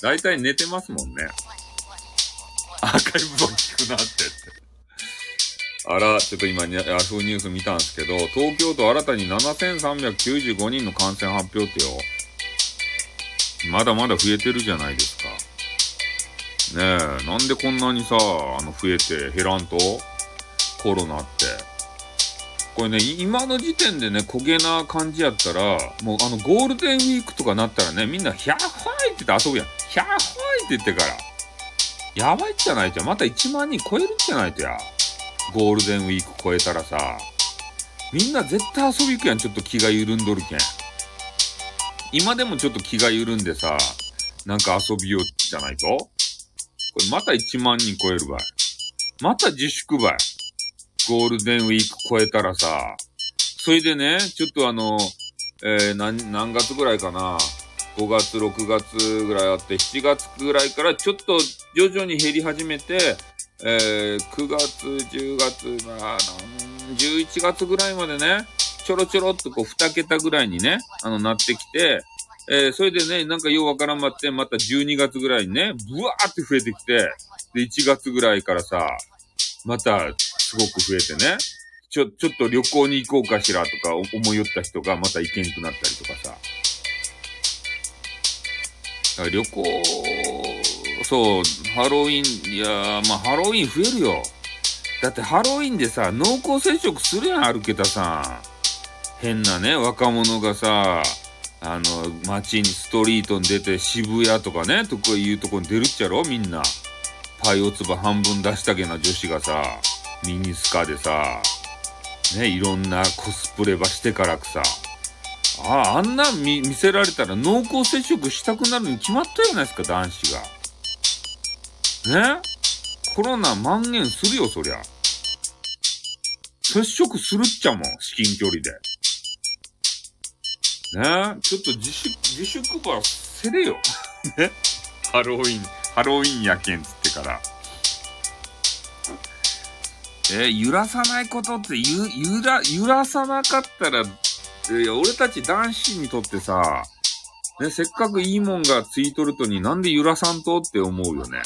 だいたい寝てますもんね。アーカイブを聞くなってって。あら、ちょっと今、ヤフーニュース見たんですけど、東京都新たに7395人の感染発表ってよ。まだまだ増えてるじゃないですか。ねえ、なんでこんなにさ、あの、増えて減らんと？コロナって。これね、今の時点でね、焦げな感じやったら、もうあの、ゴールデンウィークとかなったらね、みんな、ヒャッホイって言って遊ぶやん。ヒャッホイって言ってから。やばいじゃないじゃん。また1万人超えるんじゃないとや。ゴールデンウィーク超えたらさ、みんな絶対遊び行くやん、ちょっと気が緩んどるけん。今でもちょっと気が緩んでさ、なんか遊びようじゃないとこれまた1万人超えるばい。また自粛ばい。ゴールデンウィーク超えたらさ、それでね、ちょっとあの、えー、何、何月ぐらいかな。5月、6月ぐらいあって、7月ぐらいからちょっと徐々に減り始めて、えー、9月、10月、まあ、11月ぐらいまでね、ちょろちょろっとこう2桁ぐらいにね、あの、なってきて、えー、それでね、なんかようわからんまって、また12月ぐらいにね、ブワーって増えてきて、で、1月ぐらいからさ、また、すごく増えてね、ちょ、ちょっと旅行に行こうかしらとか思いよった人がまた行けんくなったりとかさ。か旅行、そう、ハロウィン、いやまあハロウィン増えるよ。だってハロウィンでさ、濃厚接触するやん、歩けたさん。変なね、若者がさ、あの、街にストリートに出て渋谷とかね、とかいうとこに出るっちゃろ？みんな。パイオツバ半分出したげな女子がさ、ミニスカでさ、ね、いろんなコスプレばしてからくさ。ああ、あんな見見せられたら濃厚接触したくなるに決まったじゃないですか、男子が。ねコロナ蔓延するよ、そりゃ。接触するっちゃもん、至近距離で。ねちょっと自粛、自粛ばせれよ。ねハロウィン、ハロウィンやけんつってから。えー、揺らさないことって、ゆ、揺ら、揺らさなかったら、いや、俺たち男子にとってさ、ね、せっかくいいもんがついとるとになんで揺らさんとって思うよね。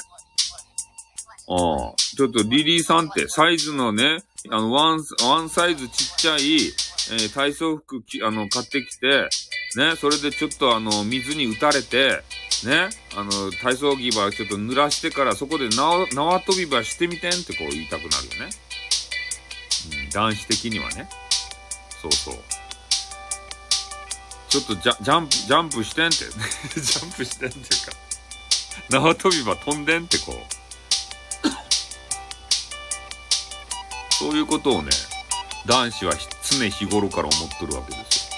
ああ。ちょっとリリーさんってサイズのね、あの、ワン、ワンサイズちっちゃい、えー、体操服き、あの、買ってきて、ね、それでちょっとあの、水に打たれて、ね、あの、体操着ばちょっと濡らしてからそこで縄、縄跳びばしてみてんってこう言いたくなるよね。うん、男子的にはね。そうそう。ちょっとジャジャンプ、ジャンプしてんって。ジャンプしてんっていうか 縄跳びば飛んでんってこう。そういうことをね、男子は常日頃から思っとるわけです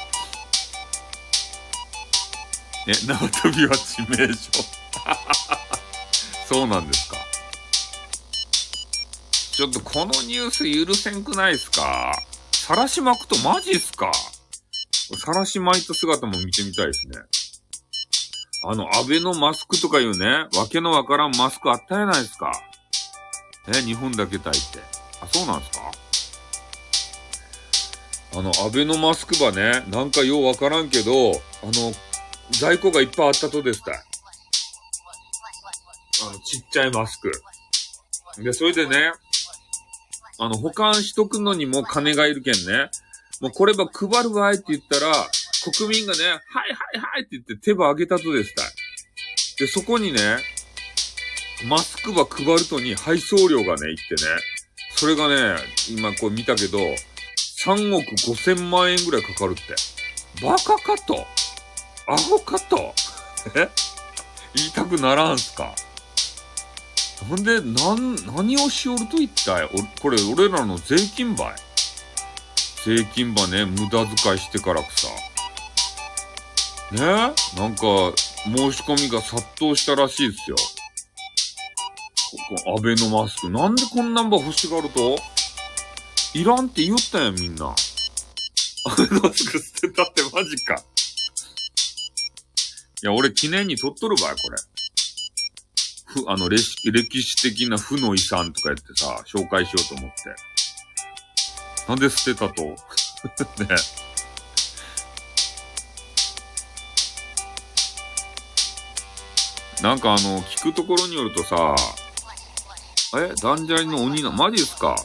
よ。ね、縄跳びは致命傷。そうなんですか。ちょっとこのニュース許せんくないっすか？さらし巻くとマジっすか？さらし巻いた姿も見てみたいですね。あの、安倍のマスクとかいうね、わけのわからんマスクあったやないですか。え、日本だけ炊いて。あ、そうなんですか？あの、安倍のマスクばね、なんかようわからんけど、あの、在庫がいっぱいあったとですたい。あの、ちっちゃいマスク。で、それでね、あの、保管しとくのにも金がいるけんね。もうこれば配るわいって言ったら、国民がね、はいはいはいって言って手ば上げたとですたい。で、そこにね、マスクば配るとに配送料がね、行ってね、それがね、今こう見たけど、3億5千万円ぐらいかかるって。バカかと。アホかと。え？言いたくならんすか？なんで、なん、何をしおると一体お、これ俺らの税金ばい税金ばね、無駄遣いしてからくさ。ね？なんか、申し込みが殺到したらしいですよ。ここ、アベノマスク。なんでこんなんば欲しがると？いらんって言ったやん、みんな。あのマスク捨てたってマジか。いや、俺記念に撮っとるばい、これ。ふ、あの、歴史、歴史的な負の遺産とか言ってさ、紹介しようと思って。なんで捨てたと？ね。なんかあの、聞くところによるとさ、えダンジャリの鬼の、マジっすか？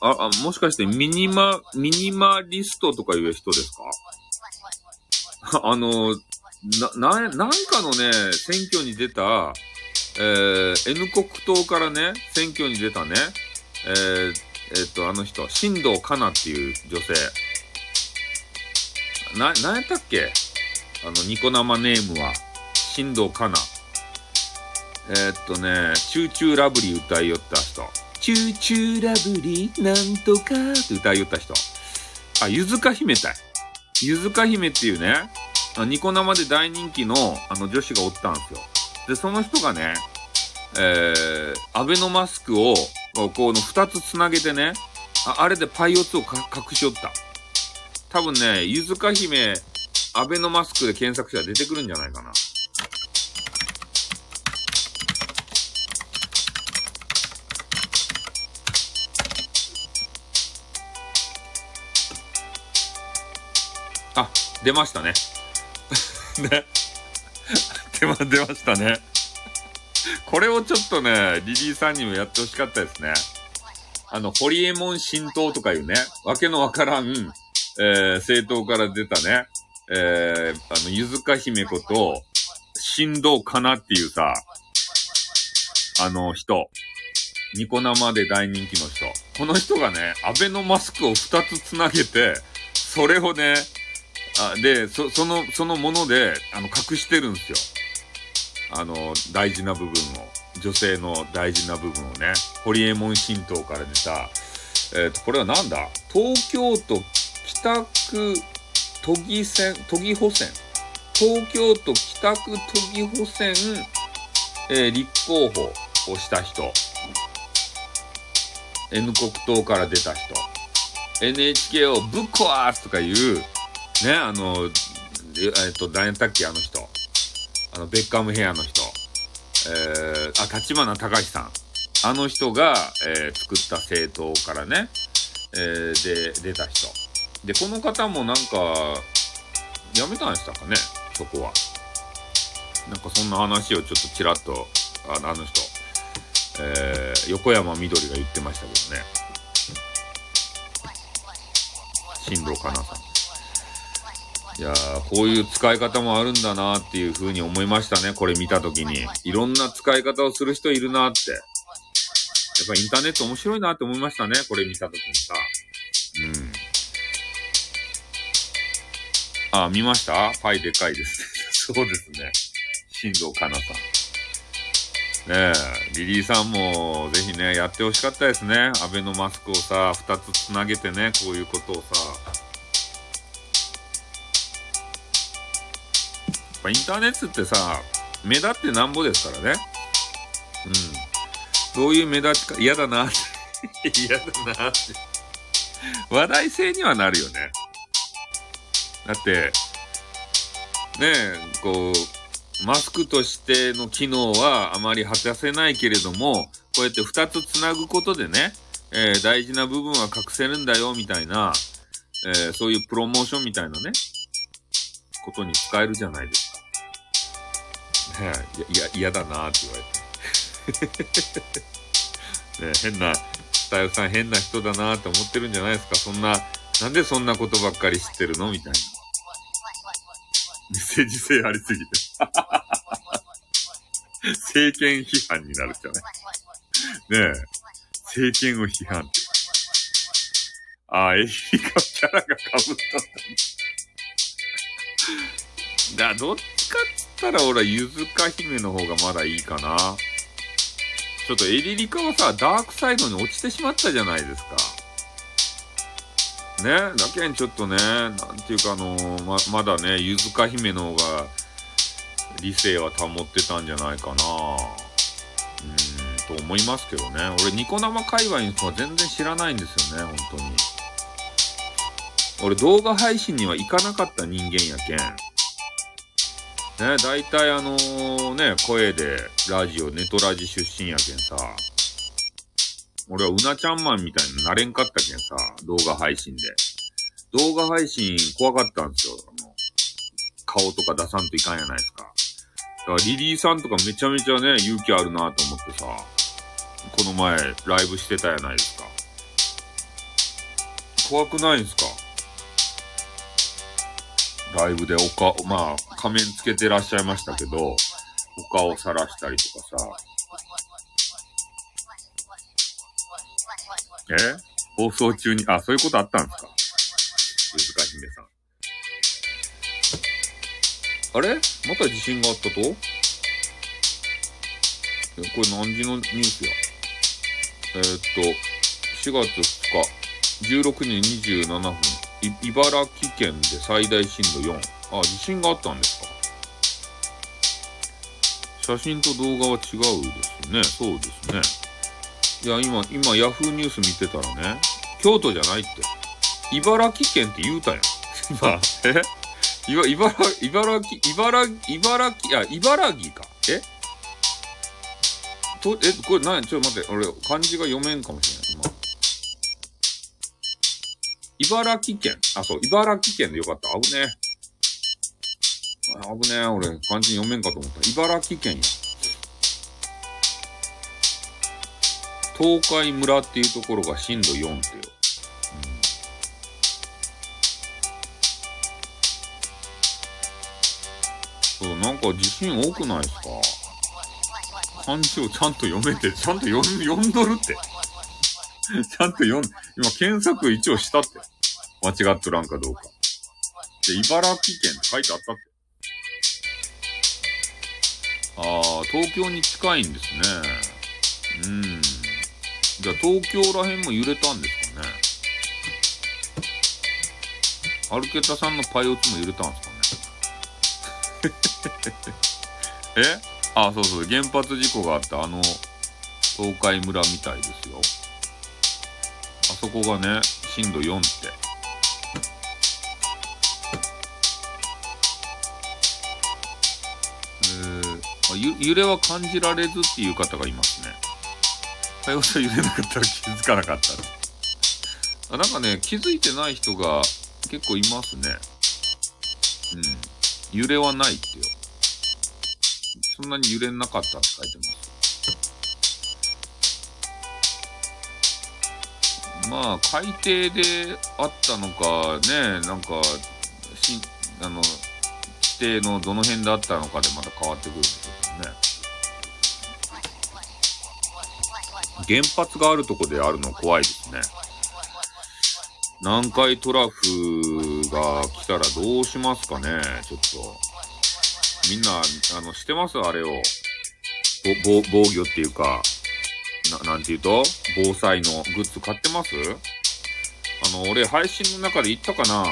あ、あ、もしかしてミニマ、ミニマリストとかいう人ですか？あの、な、な、なんかのね、選挙に出た、えー、N 国党からね、選挙に出たね、えー、えー、っと、あの人、新藤かなっていう女性。な、なんやったっけ？あの、ニコ生ネームは、新藤かな。えー、っとね、チューチューラブリー歌いよった人。チューチューラブリーなんとかって歌いよった人。あ、ゆずか姫たい。ゆずか姫っていうね、ニコ生で大人気のあの女子がおったんですよ。で、その人がね、えー、アベノマスクを、この二つつなげてね、ああれでパイオツを隠しよった。多分ね、ゆずか姫、アベノマスクで検索したら出てくるんじゃないかな。出ましたね。ね。出ま、出ましたね。これをちょっとね、リリーさんにもやってほしかったですね。あの、ホリエモン神道とかいうね、わけのわからん、えー、政党から出たね、えー、あの、ゆずか姫子と、神道かなっていうさ、あの人。ニコ生で大人気の人。この人がね、アベノマスクを二つつなげて、それをね、あで、そ、その、そのもので、あの、隠してるんですよ。あの、大事な部分を。女性の大事な部分をね。ホリエモン神道から出た、えっ、ー、と、これはなんだ？東京都北区都議選、都議補選。東京都北区都議補選、えー、立候補をした人。N 国党から出た人。NHK をぶっ壊すとかいう、ね、あの、えっと、誰やったっけ、あの人。あの、ベッカムヘアの人。えー、あ、立花隆さん。あの人が、えー、作った政党からね、えー、で、出た人。で、この方もなんか、辞めたんでしたかね、そこは。なんかそんな話をちょっとちらっと、あのあの人、えー、横山みどりが言ってましたけどね。新郎かなさん。いやー、こういう使い方もあるんだなっていう風に思いましたね。これ見たときに。いろんな使い方をする人いるなって。やっぱインターネット面白いなって思いましたね。これ見たときにさ。うん。あ、見ました？パイでかいですね。そうですね。新藤かなさん。ねえ、リリーさんもぜひね、やってほしかったですね。アベノマスクをさ、二つつなげてね、こういうことをさ。ぱインターネットってさ、目立ってなんぼですからね。うん。どういう目立ちか、嫌だなって。嫌だなって。話題性にはなるよね。だって、ねえ、こう、マスクとしての機能はあまり果たせないけれども、こうやって二つつなぐことでね、えー、大事な部分は隠せるんだよ、みたいな、えー、そういうプロモーションみたいなね、ことに使えるじゃないですか。ねいや、嫌だなって言われて。ね変な、スタイルさん変な人だなって思ってるんじゃないですか。そんな、なんでそんなことばっかり知ってるのみたいな。メッセージ性ありすぎて。政権批判になるじゃない。ねえ。政権を批判って。ああ、エリカキャラが被ったんだ。だ、どっちかっったら俺はゆずか姫の方がまだいいかな。ちょっとエリリカはさ、ダークサイドに落ちてしまったじゃないですか。ね、だけんちょっとね、なんていうかあのー、ま、まだね、ゆずか姫の方が理性は保ってたんじゃないかな。うん、と思いますけどね。俺、ニコ生界隈の人は全然知らないんですよね、本当に。俺、動画配信には行かなかった人間やけん。ね、大体あのね、声でラジオ、ネトラジ出身やけんさ、俺はうなちゃんマンみたいになれんかったけんさ、動画配信で。動画配信怖かったんですよ。あの、顔とか出さんといかんやないですか。だからリリーさんとかめちゃめちゃね、勇気あるなと思ってさ、この前ライブしてたやないですか。怖くないんすか？ライブでおか、まあ、仮面つけてらっしゃいましたけど、お顔さらしたりとかさ。え？放送中に、あ、そういうことあったんですか？鈴鹿姫さん。あれ？また地震があったと？これ何時のニュースや？えー、っと、4月2日、16時27分。茨城県で最大震度4。あ、地震があったんですか。写真と動画は違うですね。そうですね。いや、今、今、ヤフーニュース見てたらね、京都じゃないって。茨城県って言うたやん。今、え？いば、茨、茨城、茨城、茨城、あ、茨城か。え？と、え、これ何ちょっと待って、俺、漢字が読めんかもしれない。今。茨城県。あ、そう、茨城県でよかった。危ねえ。危ねえ、俺、漢字読めんかと思った。茨城県や。東海村っていうところが震度4ってよ。う、そう、なんか地震多くないですか？漢字をちゃんと読めて、ちゃんと読ん読んどるって。ちゃんと読ん、今検索一応したって。間違っとらんかどうか。で、茨城県って書いてあったって。ああ、東京に近いんですね。うん。じゃあ東京らへんも揺れたんですかね。アルケタさんのパイオツも揺れたんですかね。え？あ、そうそう、原発事故があったあの、東海村みたいですよ。あそこがね、震度4って。揺れは感じられずっていう方がいますね。多様さ揺れなかったら気づかなかったあなんかね、気づいてない人が結構いますね。うん。揺れはないってよ。そんなに揺れなかったって書いてます。まあ、海底であったのか、ね、なんか、し、あの、地底のどの辺であったのかでまた変わってくるんでしょうね。原発があるとこであるの怖いですね。南海トラフが来たらどうしますかね？ちょっと。みんな、あの、してます？あれを。防、防御っていうか、な、なんて言うと？防災のグッズ買ってます？あの、俺配信の中で言ったかな？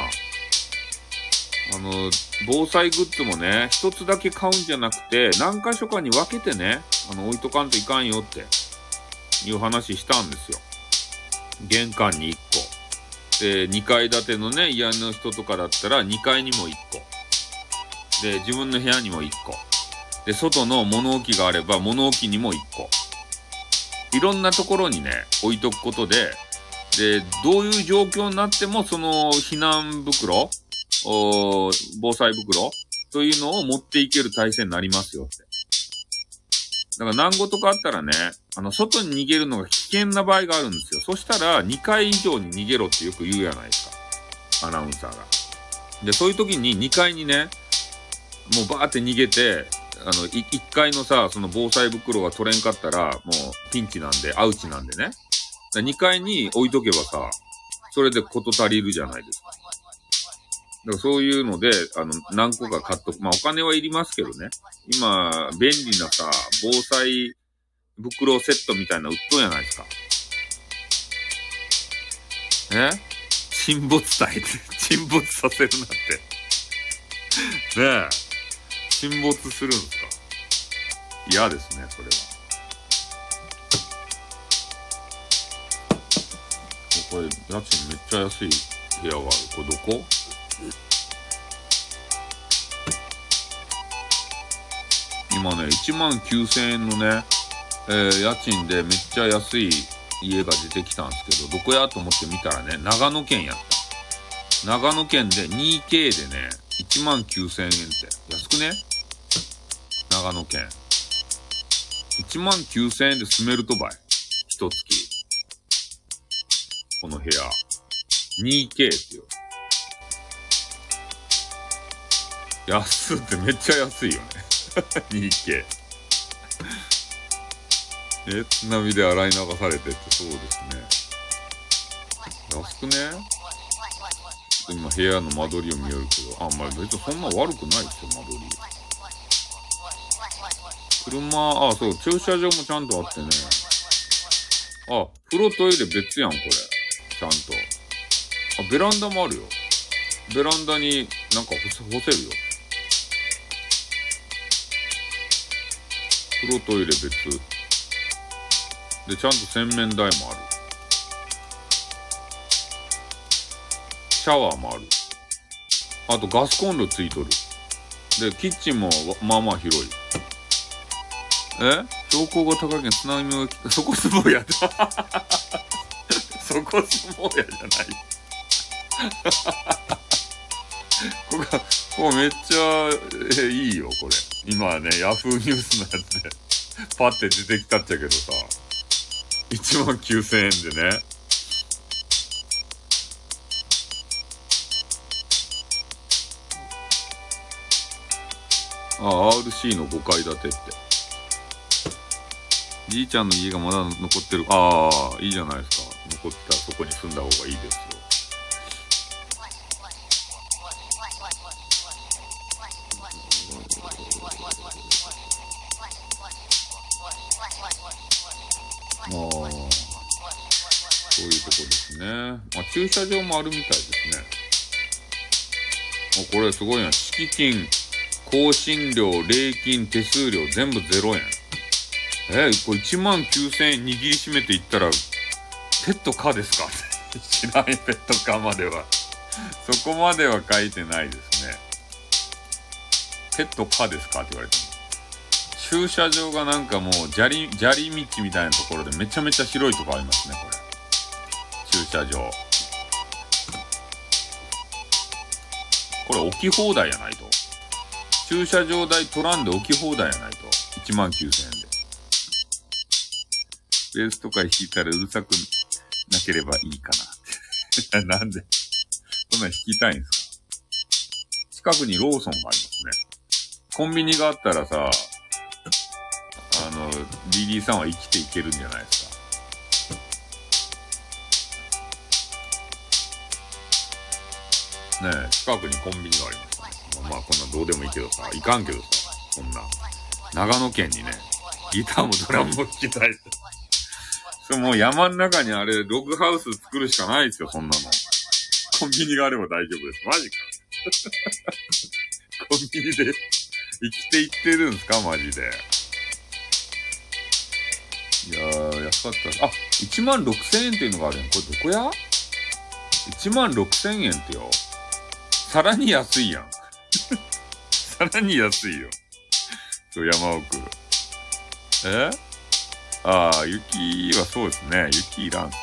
あの、防災グッズもね、一つだけ買うんじゃなくて、何箇所かに分けてね、あの、置いとかんといかんよって、いう話したんですよ。玄関に1個。で、2階建てのね、家の人とかだったら、2階にも1個。で、自分の部屋にも1個。で、外の物置があれば、物置にも1個。いろんなところにね、置いとくことで、で、どういう状況になっても、その避難袋、お防災袋？というのを持っていける体制になりますよって。だから何事かあったらね、あの、外に逃げるのが危険な場合があるんですよ。そしたら、2階以上に逃げろってよく言うやないですか。アナウンサーが。で、そういう時に2階にね、もうバーって逃げて、あの、1階のさ、その防災袋が取れんかったら、もうピンチなんで、アウチなんでね。2階に置いとけばさ、それでこと足りるじゃないですか。だからそういうので、あの、何個か買っとく。まあお金はいりますけどね。今、便利なさ、防災袋セットみたいな売っとんやないですか。え？沈没体って、沈没させるなって。ねえ。沈没するんですか？嫌ですね、それは。これ、家賃めっちゃ安い部屋がある。これどこ？今ね、1万9000円のね、えー、家賃でめっちゃ安い家が出てきたんですけど、どこやと思って見たらね、長野県やった。長野県で 2K でね、1万9000円って安くね？長野県。1万9000円で住めるとばい。一月。この部屋。2K ってよ。安ってめっちゃ安いよね。2K。え、津波で洗い流されてってそうですね。安くね？今部屋の間取りを見よるけど、あん、まあ別にそんな悪くないですよ、間取り。車、あ、そう、駐車場もちゃんとあってね。あ、風呂トイレ別やん、これ。ちゃんと。あ、ベランダもあるよ。ベランダになんか干せ干せるよ。風呂トイレ別。で、ちゃんと洗面台もある。シャワーもある。あとガスコンロついとる。で、キッチンもまあまあ広い。え？標高が高いけん津波を、そこ相撲やだ。そこ相撲やじゃない。ここ、ここめっちゃ、え、いいよ、これ。今はね、ヤフーニュースのやつで、パッて出てきたっちゃけどさ、1万9000円でね。ああ、RC の5階建てって。じいちゃんの家がまだ残ってる。ああ、いいじゃないですか。残ってたらそこに住んだ方がいいですよ。駐車場もあるみたいですね。これすごいな。敷金、更新料、礼金、手数料、全部0円。え、これ1万9000円握りしめていったら、ペット可ですか？知らんペット可までは。そこまでは書いてないですね。ペット可ですか？って言われても。駐車場がなんかもう砂利、砂利道みたいなところでめちゃめちゃ広いとこありますね、これ。駐車場。これ置き放題やないと。駐車場代取らんで置き放題やないと。1万9000円で。ベースとか弾いたらうるさくなければいいかな。なんで、そんなん弾きたいんですか？近くにローソンがありますね。コンビニがあったらさ、あの、リリーさんは生きていけるんじゃないですか？ね、近くにコンビニがあります、まあ、こんなどうでもいいけどさ、いかんけどさ、こんな。長野県にね、ギターもドラムも弾きたい。それもう山の中にあれ、ログハウス作るしかないですよ、そんなの。コンビニがあれば大丈夫です。マジか。コンビニで 生きていってるんですか？マジで。いやー、安かった。あ、1万6千円っていうのがあるやん。これどこや ?1 万6千円ってよ。さらに安いやん。さらに安いよ。そう、山奥。え？ああ、雪はそうですね。雪いらんすね。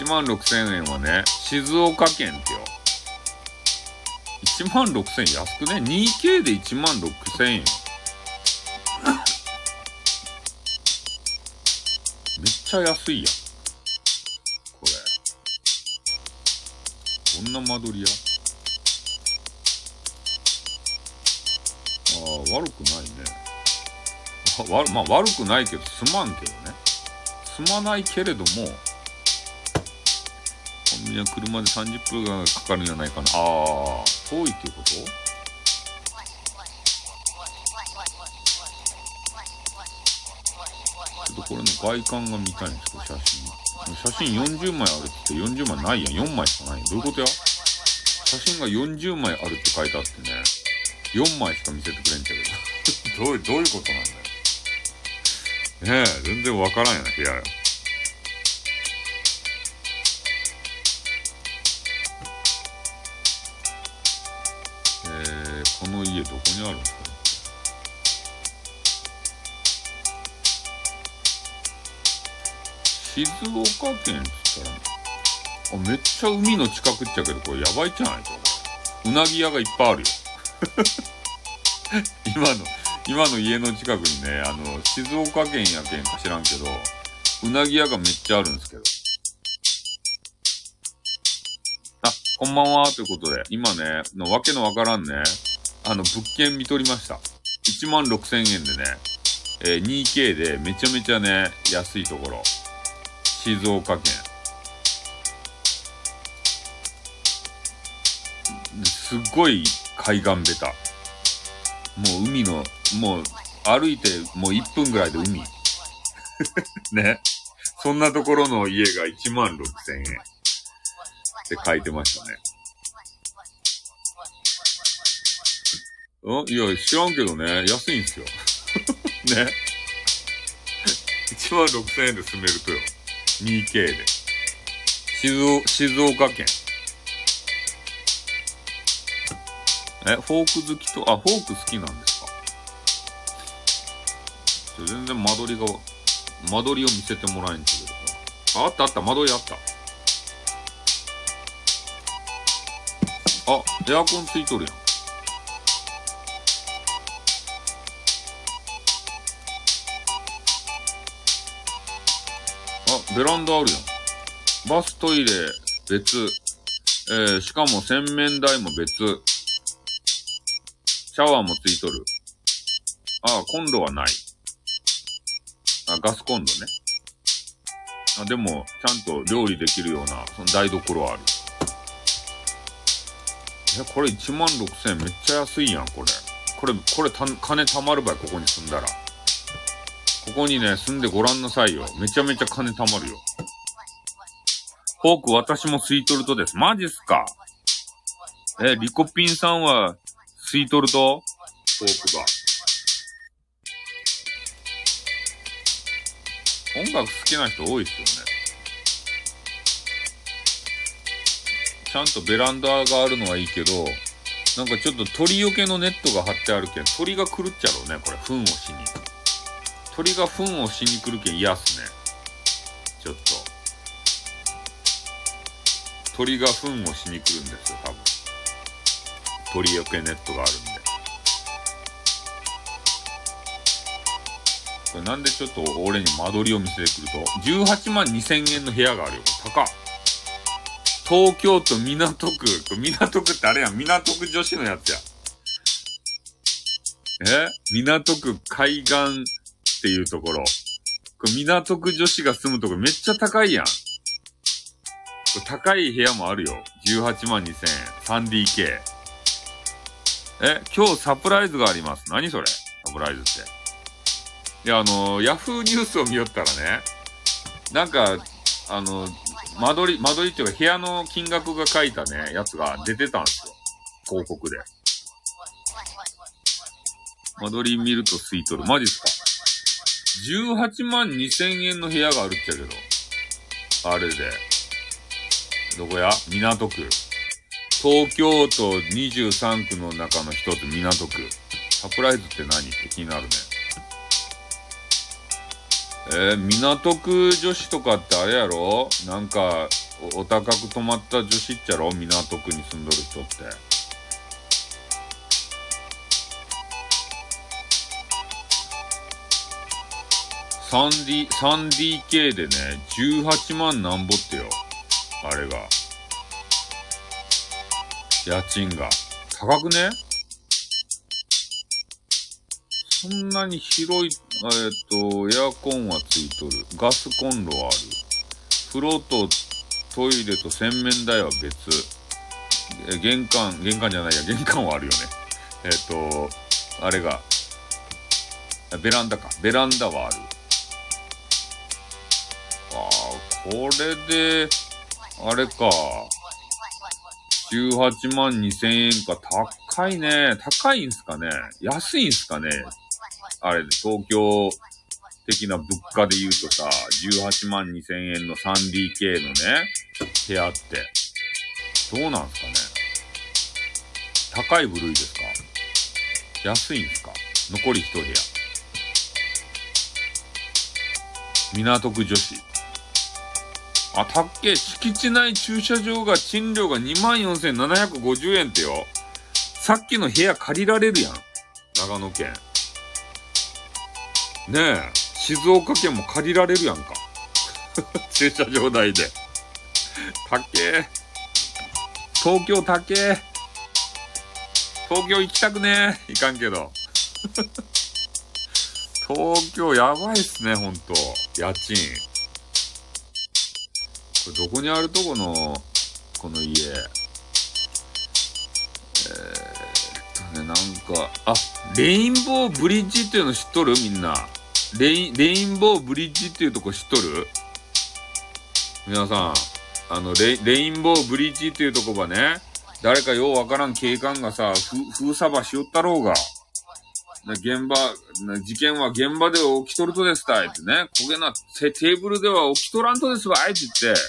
1万6千円はね、静岡県ってよ。1万6千円安くね ?2K で1万6千円。めっちゃ安いやん。んな間取りやああ、悪くないね。わまあ悪くないけど、すまんけどね。すまないけれども、コンビニは車で30分ぐらいかかるんじゃないかな。ああ、遠いっていうこと？これの外観が見たいんですけど、写真。写真40枚あるって言って40枚ないやん。4枚しかないどういうことや写真が40枚あるって書いてあってね、4枚しか見せてくれんちゃけど。どういう、どういうことなんだよ。ねえ、全然わからんやな、部屋よ。えー、この家どこにあるんですか？静岡県っつったら、あ、めっちゃ海の近くっちゃけど、これやばいじゃないか、うなぎ屋がいっぱいあるよ。今の、今の家の近くにね、あの、静岡県や県か知らんけど、うなぎ屋がめっちゃあるんですけど。あ、こんばんは、ということで、今ね、のわけのわからんね、あの、物件見とりました。1万6千円でね、えー、2K でめちゃめちゃね、安いところ。静岡県。すっごい海岸べたもう海のもう歩いてもう1分ぐらいで海。ね。そんなところの家が1万6000円。って書いてましたね。うん？いや知らんけどね。安いんすよ。ね。1万6000円で住めるとよ。2K で。静静岡県。え、フォーク好きと、あ、フォーク好きなんですか？全然間取りが、間取りを見せてもらえんけどあ、あったあった、間取りあった。あ、エアコンついとるやん。ベランダあるやん。バストイレ別。えー、しかも洗面台も別。シャワーもついとる。あ、コンロはない。あ、ガスコンロね。あ、でも、ちゃんと料理できるような、その台所はある。え、これ1万6000円めっちゃ安いやん、これ。これ、これた、金貯まるばい、ここに住んだら。ここにね、住んでごらんなさいよ。めちゃめちゃ金貯まるよ。フォーク私もスイートルトです。マジっすか？え、リコピンさんはスイートルトフォークが。音楽好きな人多いっすよね。ちゃんとベランダがあるのはいいけど、なんかちょっと鳥よけのネットが張ってあるけん、鳥が来るっちゃろうね、これ、糞をしに。鳥が糞をしに来るけん嫌っすね。ちょっと。鳥が糞をしに来るんですよ、多分。鳥よけネットがあるんで。これなんでちょっと俺に間取りを見せてくると、18万2000円の部屋があるよ。高っ。東京都港区。港区ってあれやん。港区女子のやつや。え？港区海岸っていうところ。これ港区女子が住むとこめっちゃ高いやん。高い部屋もあるよ。18万2000円。3DK。え、今日サプライズがあります。何それ？サプライズって。いや、あの、ヤフーニュースを見よったらね、なんか、あの、間取り、間取りっていうか部屋の金額が書いたね、やつが出てたんですよ。広告で。間取り見ると吸い取る。マジっすか？?18 万2000円の部屋があるっちゃけど。あれで。どこや？港区。東京都23区の中の一つ、港区。サプライズって何？って気になるね。えー、港区女子とかってあれやろ？なんかお、お高く泊まった女子っちゃろ？港区に住んどる人って。3D、3DK でね、18万なんぼってよ。あれが。家賃が。高くね？そんなに広い、えっ、と、エアコンはついとる。ガスコンロはある。風呂とトイレと洗面台は別。え玄関、玄関じゃないや、玄関はあるよね。えっ、と、あれが、ベランダか。ベランダはある。ああ、これで、あれか。18万2千円か。高いね。高いんすかね。安いんすかね。あれ、東京的な物価で言うとさ、18万2千円の 3DK のね、部屋って。どうなんすかね。高い部類ですか安いんすか残り一部屋。港区女子。あ、たっけ、敷地内駐車場が賃料が24,750円ってよ。さっきの部屋借りられるやん。長野県。ねえ、静岡県も借りられるやんか。駐車場代で。たっけ東京たっけ東京行きたくねえ。行かんけど。東京やばいっすね、ほんと。家賃。これどこにあるとこの、この家。えー、っとね、なんか、あ、レインボーブリッジっていうの知っとる？みんな。レイン、レインボーブリッジっていうとこ知っとる？皆さん、あのレ、レインボーブリッジっていうとこはね、誰かようわからん警官がさ、封鎖場しよったろうが。現場、事件は現場で起きとるとですたいってね、焦げなテーブルでは起きとらんとですわいって言って、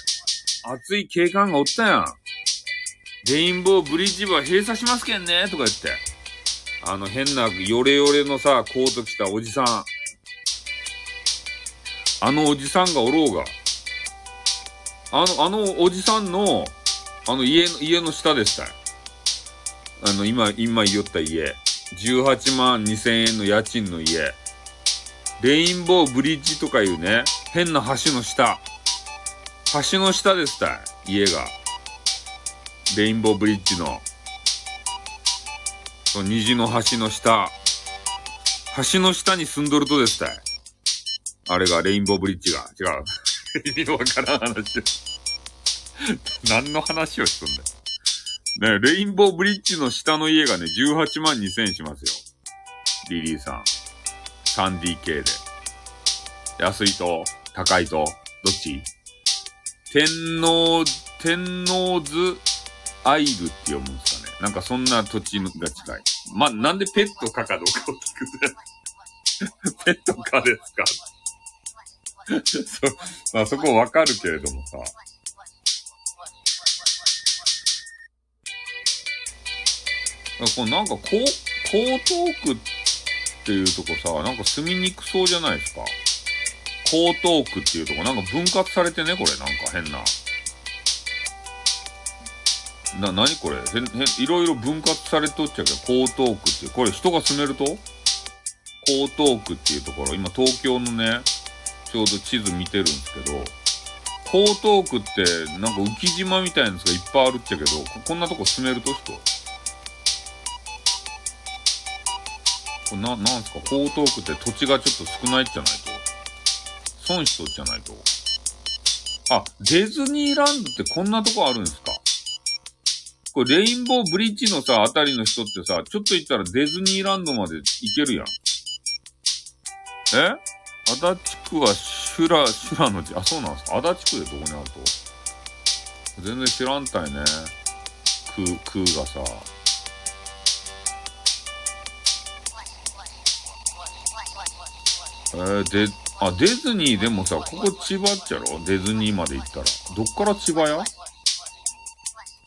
熱い警官がおったやん。レインボーブリッジは閉鎖しますけんねとか言って。あの変なヨレヨレのさ、コート着たおじさん。あのおじさんがおろうが。あの、あのおじさんの、あの家の、家の下でしたあの、今、今言おった家。18万2000円の家賃の家。レインボーブリッジとかいうね、変な橋の下。橋の下ですたい、家が。レインボーブリッジの。その虹の橋の下。橋の下に住んどるとですたい。あれがレインボーブリッジが。違う。意味わからん話。何の話をしとんだよ。ね、レインボーブリッジの下の家がね、18万2000円しますよ。リリーさん。3DK で。安いと、高いと、どっち？天皇、天皇図アイルって読むんですかね。なんかそんな土地が近い。ま、なんでペットかかどうかを聞くね。ペットかですか？そ、まあそこわかるけれどもさ。これなんか、こう、江東区っていうとこさ、なんか住みにくそうじゃないですか。江東区っていうとこ、なんか分割されてね、これ、なんか変な。な、なにこれ？へん、へん、いろいろ分割されとっちゃうけど、江東区っていう、これ人が住めると？江東区っていうところ、今東京のね、ちょうど地図見てるんですけど、江東区ってなんか浮島みたいなやつがいっぱいあるっちゃけど、こんなとこ住めると人？な、なんすか、江東区って土地がちょっと少ないじゃないと。損しとっじゃないと。あ、ディズニーランドってこんなとこあるんですか？これ、レインボーブリッジのさ、あたりの人ってさ、ちょっと行ったらディズニーランドまで行けるやん。え？足立区は修羅、修羅の地、あ、そうなんですか？足立区でどこにあると？全然知らんたいね。区、区がさ。えー、で、あ、ディズニーでもさ、ここ千葉っちゃろ？ディズニーまで行ったら。どっから千葉や？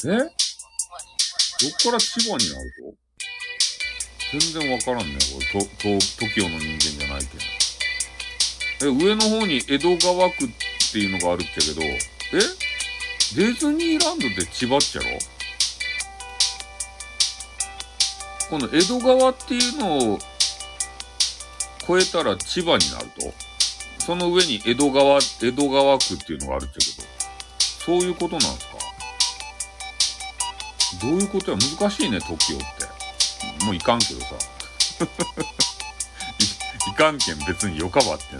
え？どっから千葉になると全然わからんね、これ。と、と、TOKIO の人間じゃないけど。え、上の方に江戸川区っていうのがあるっちゃけど、え？ディズニーランドって千葉っちゃろ？この江戸川っていうのを越えたら千葉になると、その上に江戸川、江戸川区っていうのがあるっちゃけど、そういうことなんですか？どういうことや？難しいね、時をって。もういかんけどさ。いいかんけん別によかばってさ。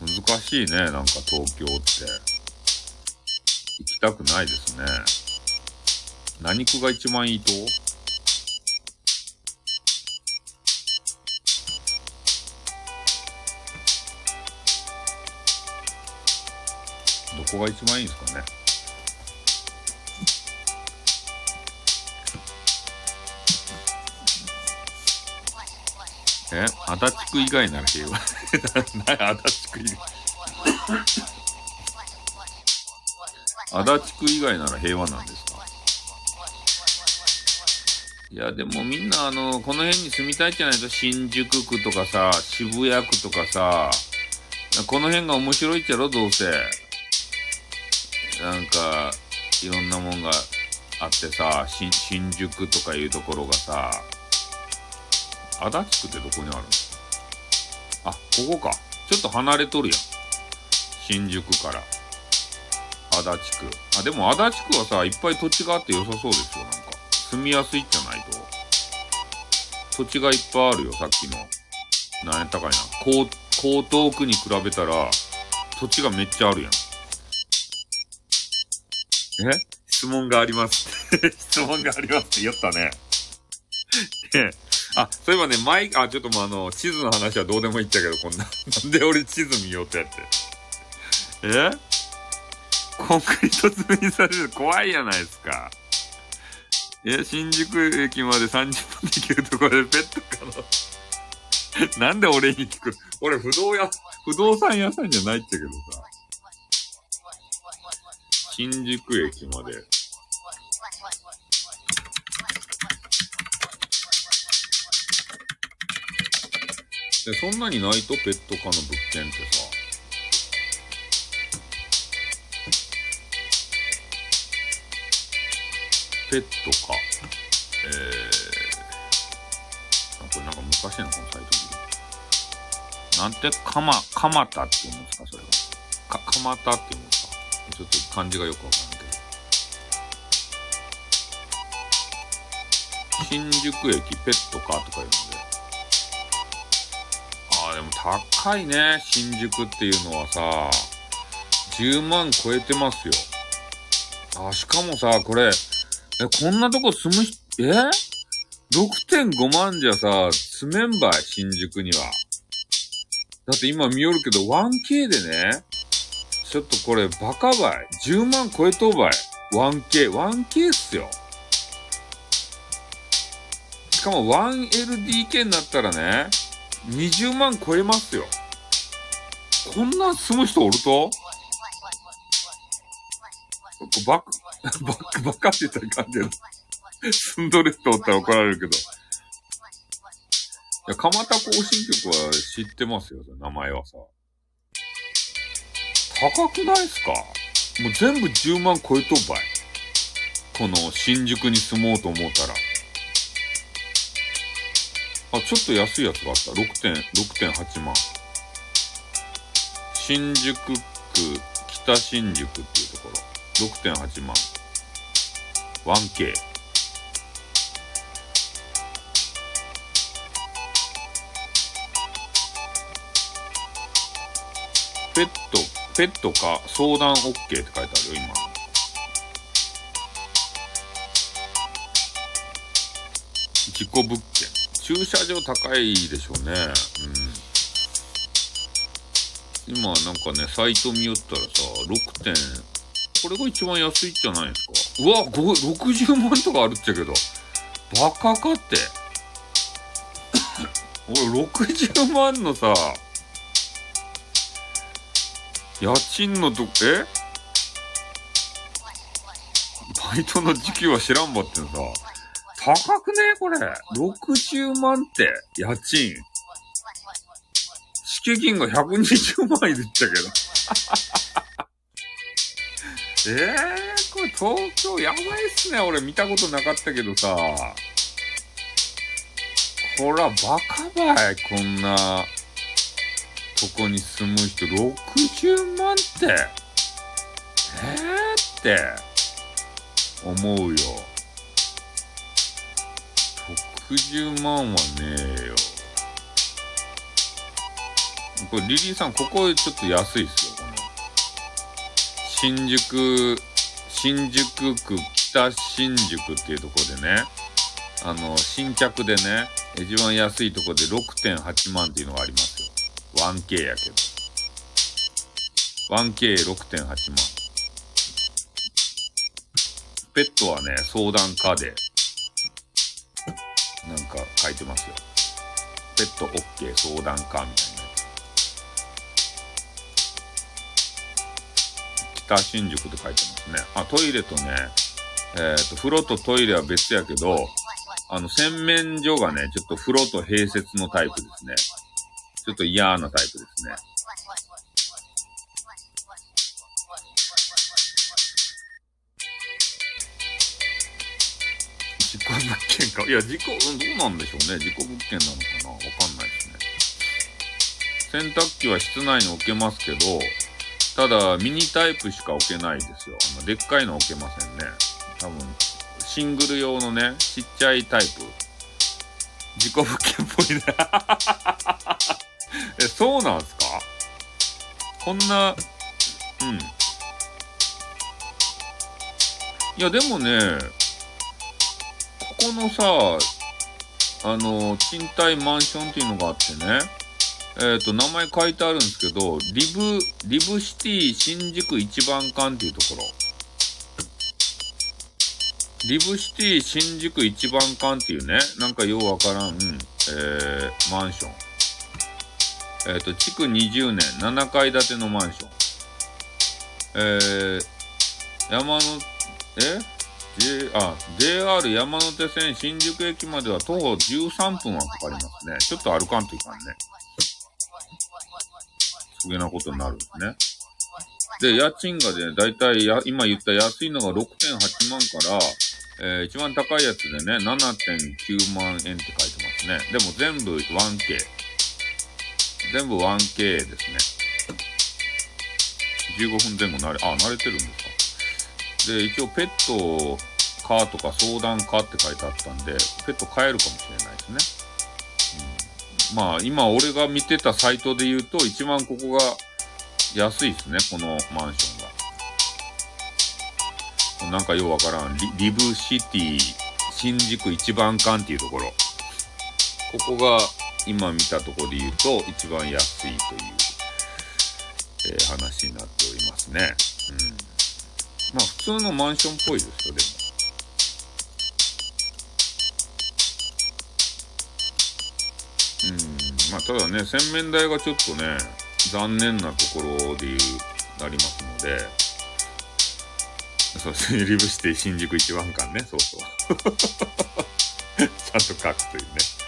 難しいね、なんか東京って。行きたくないですね。何区が一番いいと？どこが一番いいんですかね。え足立区以外なら平和。足立区以外。足立区以外なら平和なんですか？いや、でもみんなあの、この辺に住みたいじゃないと、新宿区とかさ、渋谷区とかさ、この辺が面白いっちゃろ、どうせ。なんか、いろんなもんがあってさ、新宿とかいうところがさ、足立区ってどこにあるの？あ、ここか。ちょっと離れとるやん。新宿から。足立区。あ、でも足立区はさ、いっぱい土地があって良さそうですよ、なんか。住みやすいじゃないと。土地がいっぱいあるよ、さっきの。何やったかいな。江東区に比べたら、土地がめっちゃあるやん。え質問があります。質問がありますって言ったね。あ、そういえばね、マイク、あ、ちょっともうあの、地図の話はどうでもいいっちゃけど、こんな。なんで俺地図見ようってやって。え？コンクリート積みされる怖いやないですか。いや、新宿駅まで30分で行けるところでペット可能。なんで俺に聞く？俺不動屋、不動産屋さんじゃないっちゃけどさ。新宿駅まで。で、そんなにないとペット可の物件ってさ。ペットか。えー、これなんか昔のこのサイトに。なんて、かま、かまたって言うんですか、それは。か、かまたって言うんですか。ちょっと漢字がよくわからんけど。新宿駅ペットかとか言うんで。ああ、でも高いね、新宿っていうのはさ。10万超えてますよ。あ、しかもさ、これ、え、こんなとこ住む人、え ?6.5 万じゃさ、住めんばい、新宿には。だって今見よるけど、1K でね、ちょっとこれバカばい。10万超えとうばい。1K、1K っすよ。しかも 1LDK になったらね、20万超えますよ。こんな住む人おると？バカ、バカ、バカって言ったらいかんけど。住んどる人おったら怒られるけど。いや、蒲田行進局は知ってますよ、名前はさ。高くないっすか？もう全部10万超えとばい。この新宿に住もうと思ったら。あ、ちょっと安いやつがあった。6.8万。新宿区北新宿っていうところ。6.8万。1K。ペット、ペットか相談 OK って書いてあるよ、今。事故物件。駐車場高いでしょうね。うん。今なんかね、サイト見よったらさ、6点、これが一番安いじゃないですか。うわ、60万とかあるっちゃけど。バカかって。俺、60万のさ、家賃のと、え？バイトの時給は知らんばってさ。高くね？これ。60万って、家賃。敷金が120万いるっちゃけど。え えー、これ東京やばいっすね。俺見たことなかったけどさ。こら、バカばい。こんな、とこに住む人60万って。えーって、思うよ。60万はねえよ。これ、リリーさん、ここちょっと安いっすよこの。新宿、新宿区北新宿っていうとこでね、あの、新着でね、一番安いとこで6.8万っていうのがあります。1K やけど。1K6.8 万。ペットはね、相談課で、なんか書いてますよ。ペット OK 相談課みたいなやつ。北新宿って書いてますね。あ、トイレとね、えっ、ー、と、風呂とトイレは別やけど、あの、洗面所がね、ちょっと風呂と併設のタイプですね。ちょっと嫌なタイプですね。事故物件か。いや、事故、どうなんでしょうね。事故物件なのかなわかんないですね。洗濯機は室内に置けますけど、ただ、ミニタイプしか置けないですよ。あのでっかいの置けませんね。多分、シングル用のね、ちっちゃいタイプ。自己物件っぽいね。え、そうなんすか？こんな、うん。いや、でもね、ここのさ、あの、賃貸マンションっていうのがあってね、えっ、ー、と、名前書いてあるんですけど、リブ、リブシティ新宿一番館っていうところ。リブシティ新宿一番館っていうね、なんかようわからん、えー、マンション。えっ、ー、と、築20年、7階建てのマンション。えー、山の、え？J、あ、JR 山手線新宿駅までは徒歩13分はかかりますね。ちょっと歩かんといかんね。すげなことになるんですね。で、家賃がね、だいたいや、今言った安いのが6.8万から、えー、一番高いやつでね、7.9万円って書いてますね。でも全部 1K。全部 1K ですね。15分前後慣れ、あ、慣れてるんですか？で、一応ペットかとか相談かって書いてあったんで、ペット飼えるかもしれないですね。うん、まあ、今俺が見てたサイトで言うと、一番ここが安いですね、このマンションが。なんかようわからんリ、リブシティ新宿一番館っていうところ。ここが今見たところで言うと一番安いという、えー、話になっておりますね。うん。まあ普通のマンションっぽいですよ、でも。うん。まあただね、洗面台がちょっとね、残念なところで言う、なりますので、そうですね。リブシティ新宿一番館ね。そうそう。ちゃんと書くというね。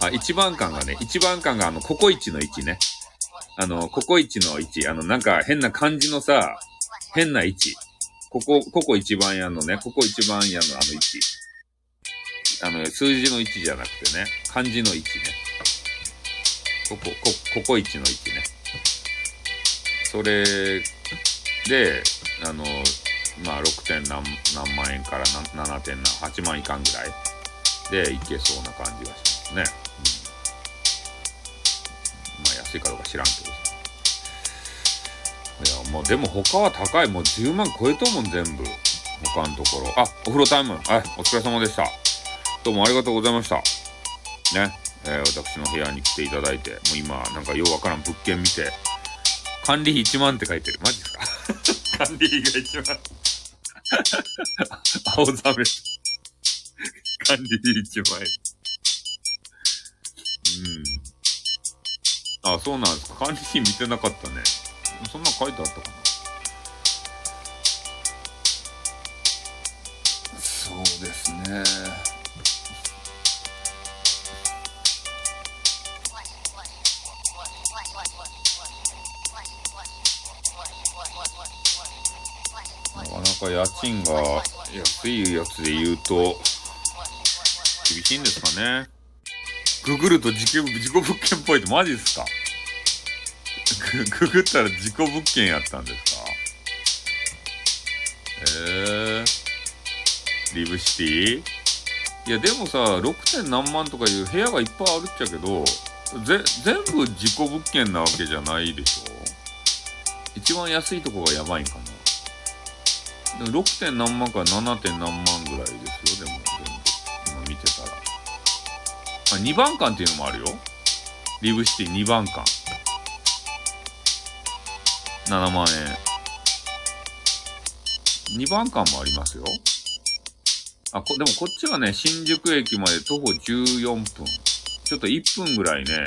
あ、一番館がね、一番館があの、ココイチの位置ね。あの、ココイチの位置。あの、なんか変な漢字のさ、変な位置。ここ、ここ一番屋のね、ここ一番屋のあの位置。あの、数字の位置じゃなくてね、漢字の位置ね。ここ、こ、ここ一の位置ね。それで、あの、まあ、6点何何万円から7点何、8万いかんぐらいでいけそうな感じがしますね。まあ、安いかどうか知らんけどさ。いや、もうでも他は高い。もう10万超えともん、全部。他のところ。あ、お風呂タイム。はい、お疲れ様でした。どうもありがとうございました。ね。えー、私の部屋に来ていただいて、もう今、なんかようわからん物件見て、管理費1万って書いてる。マジですか？管理費が1万。青ザメ。管理費1万円。うん。あ、そうなんですか。管理費見てなかったね。そんな書いてあったかな。そうですね。か家賃が安いやつで言うと、厳しいんですかね。ググると自己自己物件っぽいってマジですか？ググったら自己物件やったんですか？えー、リブシティ？いやでもさ、6. 点何万とかいう部屋がいっぱいあるっちゃけど、ぜ、全部自己物件なわけじゃないでしょ？一番安いとこがやばいんかな 6. 点何万から 7. 点何万ぐらいで2番館っていうのもあるよ。リブシティ2番館。7万円。2番館もありますよ。あ、こ、でもこっちはね、新宿駅まで徒歩14分。ちょっと1分ぐらいね、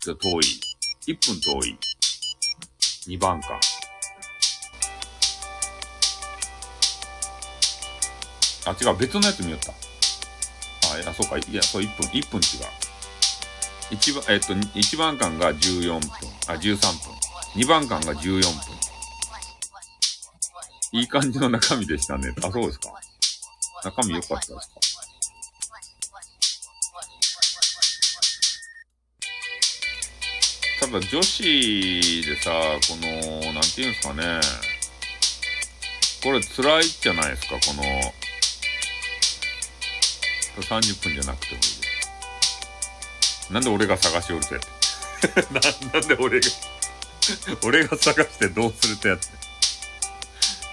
ちょっと遠い。1分遠い。2番館。あ、違う、別のやつ見よった。あ、いや、そうか、いや、そう、1分、1分違う。一番、えっと、1番間が14分、あ、13分。2番間が14分。いい感じの中身でしたね。あ、そうですか。中身良かったですか。ただ女子でさ、この、なんていうんですかね。これ辛いじゃないですか、この、30分じゃなくてもいいです。なんで俺が探しおるとやってな。なんで俺が俺が探してどうするとやって。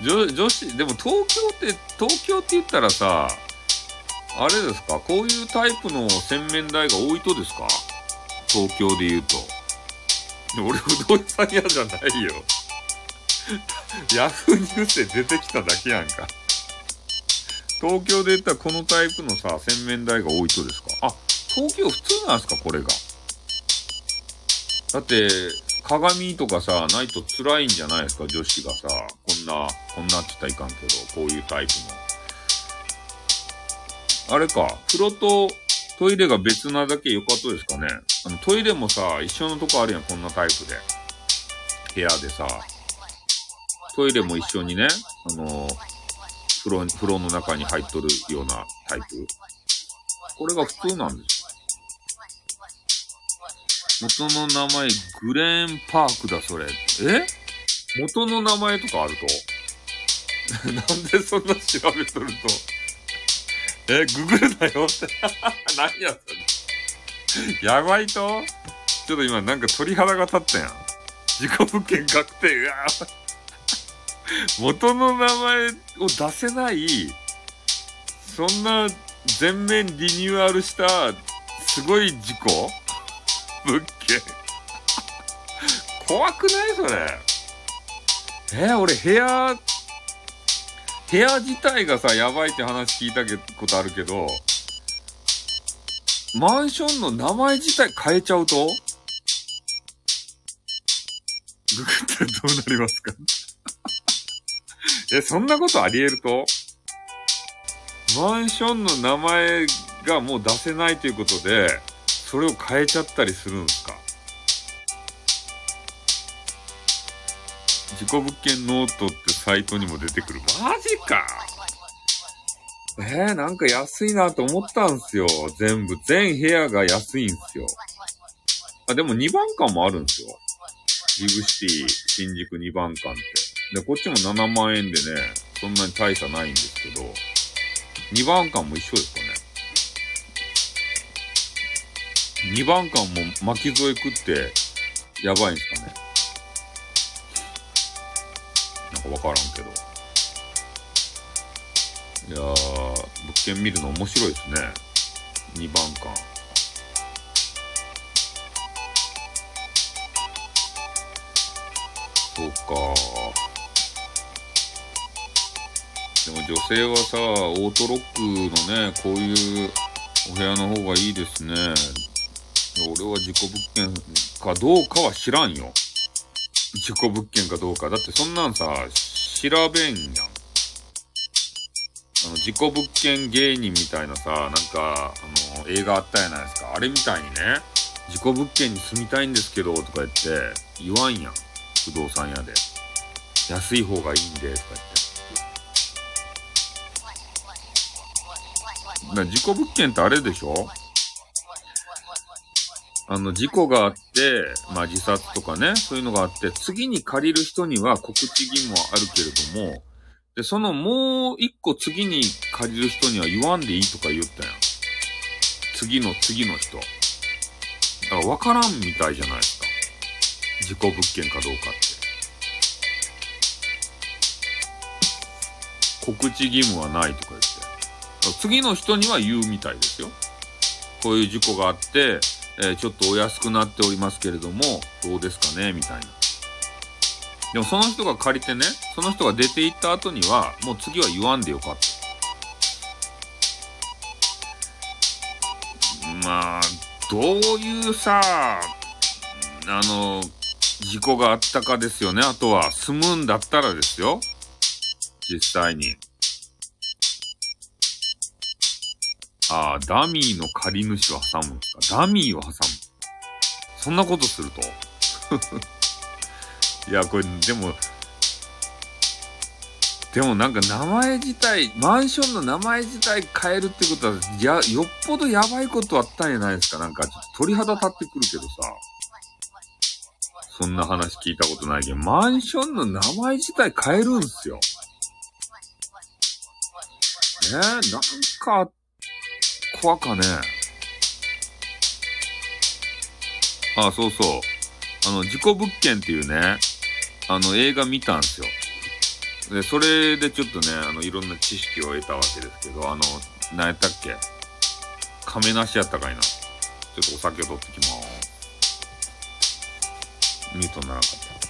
女女子、でも東京って、東京って言ったらさ、あれですか？こういうタイプの洗面台が多いとですか？東京で言うと。俺不動産屋じゃないよ。ヤフーニュースで出てきただけやんか。東京で言ったらこのタイプのさ、洗面台が多いとですか？あ、東京普通なんすかこれが。だって、鏡とかさ、ないと辛いんじゃないですか？女子がさ、こんな、こんなって言ったらいかんけど、こういうタイプの。あれか、風呂とトイレが別なだけ良かったですかね？あの、トイレもさ、一緒のとこあるやん、こんなタイプで。部屋でさ。トイレも一緒にね、あの、風呂、風呂の中に入っとるようなタイプ？これが普通なんです元の名前、グレーンパークだ、それ。え？元の名前とかあると？なんでそんな調べとると？え、ググるなよって 何やそれ。やばいと？ちょっと今なんか鳥肌が立ったやん。自己物件確定。うわ 元の名前を出せない、そんな全面リニューアルしたすごい事故？物件。怖くないそれ？えー、俺部屋、部屋自体がさ、やばいって話聞いたことあるけど、マンションの名前自体変えちゃうと？ググったらどうなりますか？え、そんなことあり得ると？マンションの名前がもう出せないということで、それを変えちゃったりするんですか？事故物件ノートってサイトにも出てくる。マジかえー、なんか安いなと思ったんすよ。全部。全部屋が安いんすよ。あ、でも2番館もあるんすよ。リブシティ、新宿2番館って。で、こっちも7万円でね、そんなに大差ないんですけど、2番館も一緒ですかね。2番館も巻き添え食って、やばいんすかね。なんかわからんけど。いやー、物件見るの面白いですね。2番館。そうかでも女性はさ、オートロックのね、こういうお部屋の方がいいですね。俺は事故物件かどうかは知らんよ。事故物件かどうか。だってそんなんさ、調べんやん。あの、事故物件芸人みたいなさ、なんか、あの、映画あったやないですか。あれみたいにね、事故物件に住みたいんですけど、とか言って、言わんやん。不動産屋で。安い方がいいんで、とか言って。だ事故物件ってあれでしょ？あの、事故があって、まあ自殺とかね、そういうのがあって、次に借りる人には告知義務はあるけれども、で、そのもう一個次に借りる人には言わんでいいとか言ったやん。次の次の人。だから分からんみたいじゃないですか。事故物件かどうかって。告知義務はないとか言って。次の人には言うみたいですよ。こういう事故があって、えー、ちょっとお安くなっておりますけれども、どうですかね？みたいな。でもその人が借りてね、その人が出て行った後には、もう次は言わんでよかった。まあ、どういうさ、あの、事故があったかですよね。あとは、住むんだったらですよ。実際に。ああ、ダミーの借り主を挟むんですか？ダミーを挟む。そんなことすると？いや、これ、でも、でもなんか名前自体、マンションの名前自体変えるってことは、や、よっぽどやばいことあったんじゃないですか？なんか、ちょっと鳥肌立ってくるけどさ。そんな話聞いたことないけど、マンションの名前自体変えるんすよ。ねえ、なんかあっ怖かね。あ、そうそう。あの、事故物件っていうね、あの、映画見たんですよ。で、それでちょっとね、あの、いろんな知識を得たわけですけど、あの、何やったっけ？亀梨やったかいな。ちょっとお酒を取ってきまーす。ミュートにならなかった。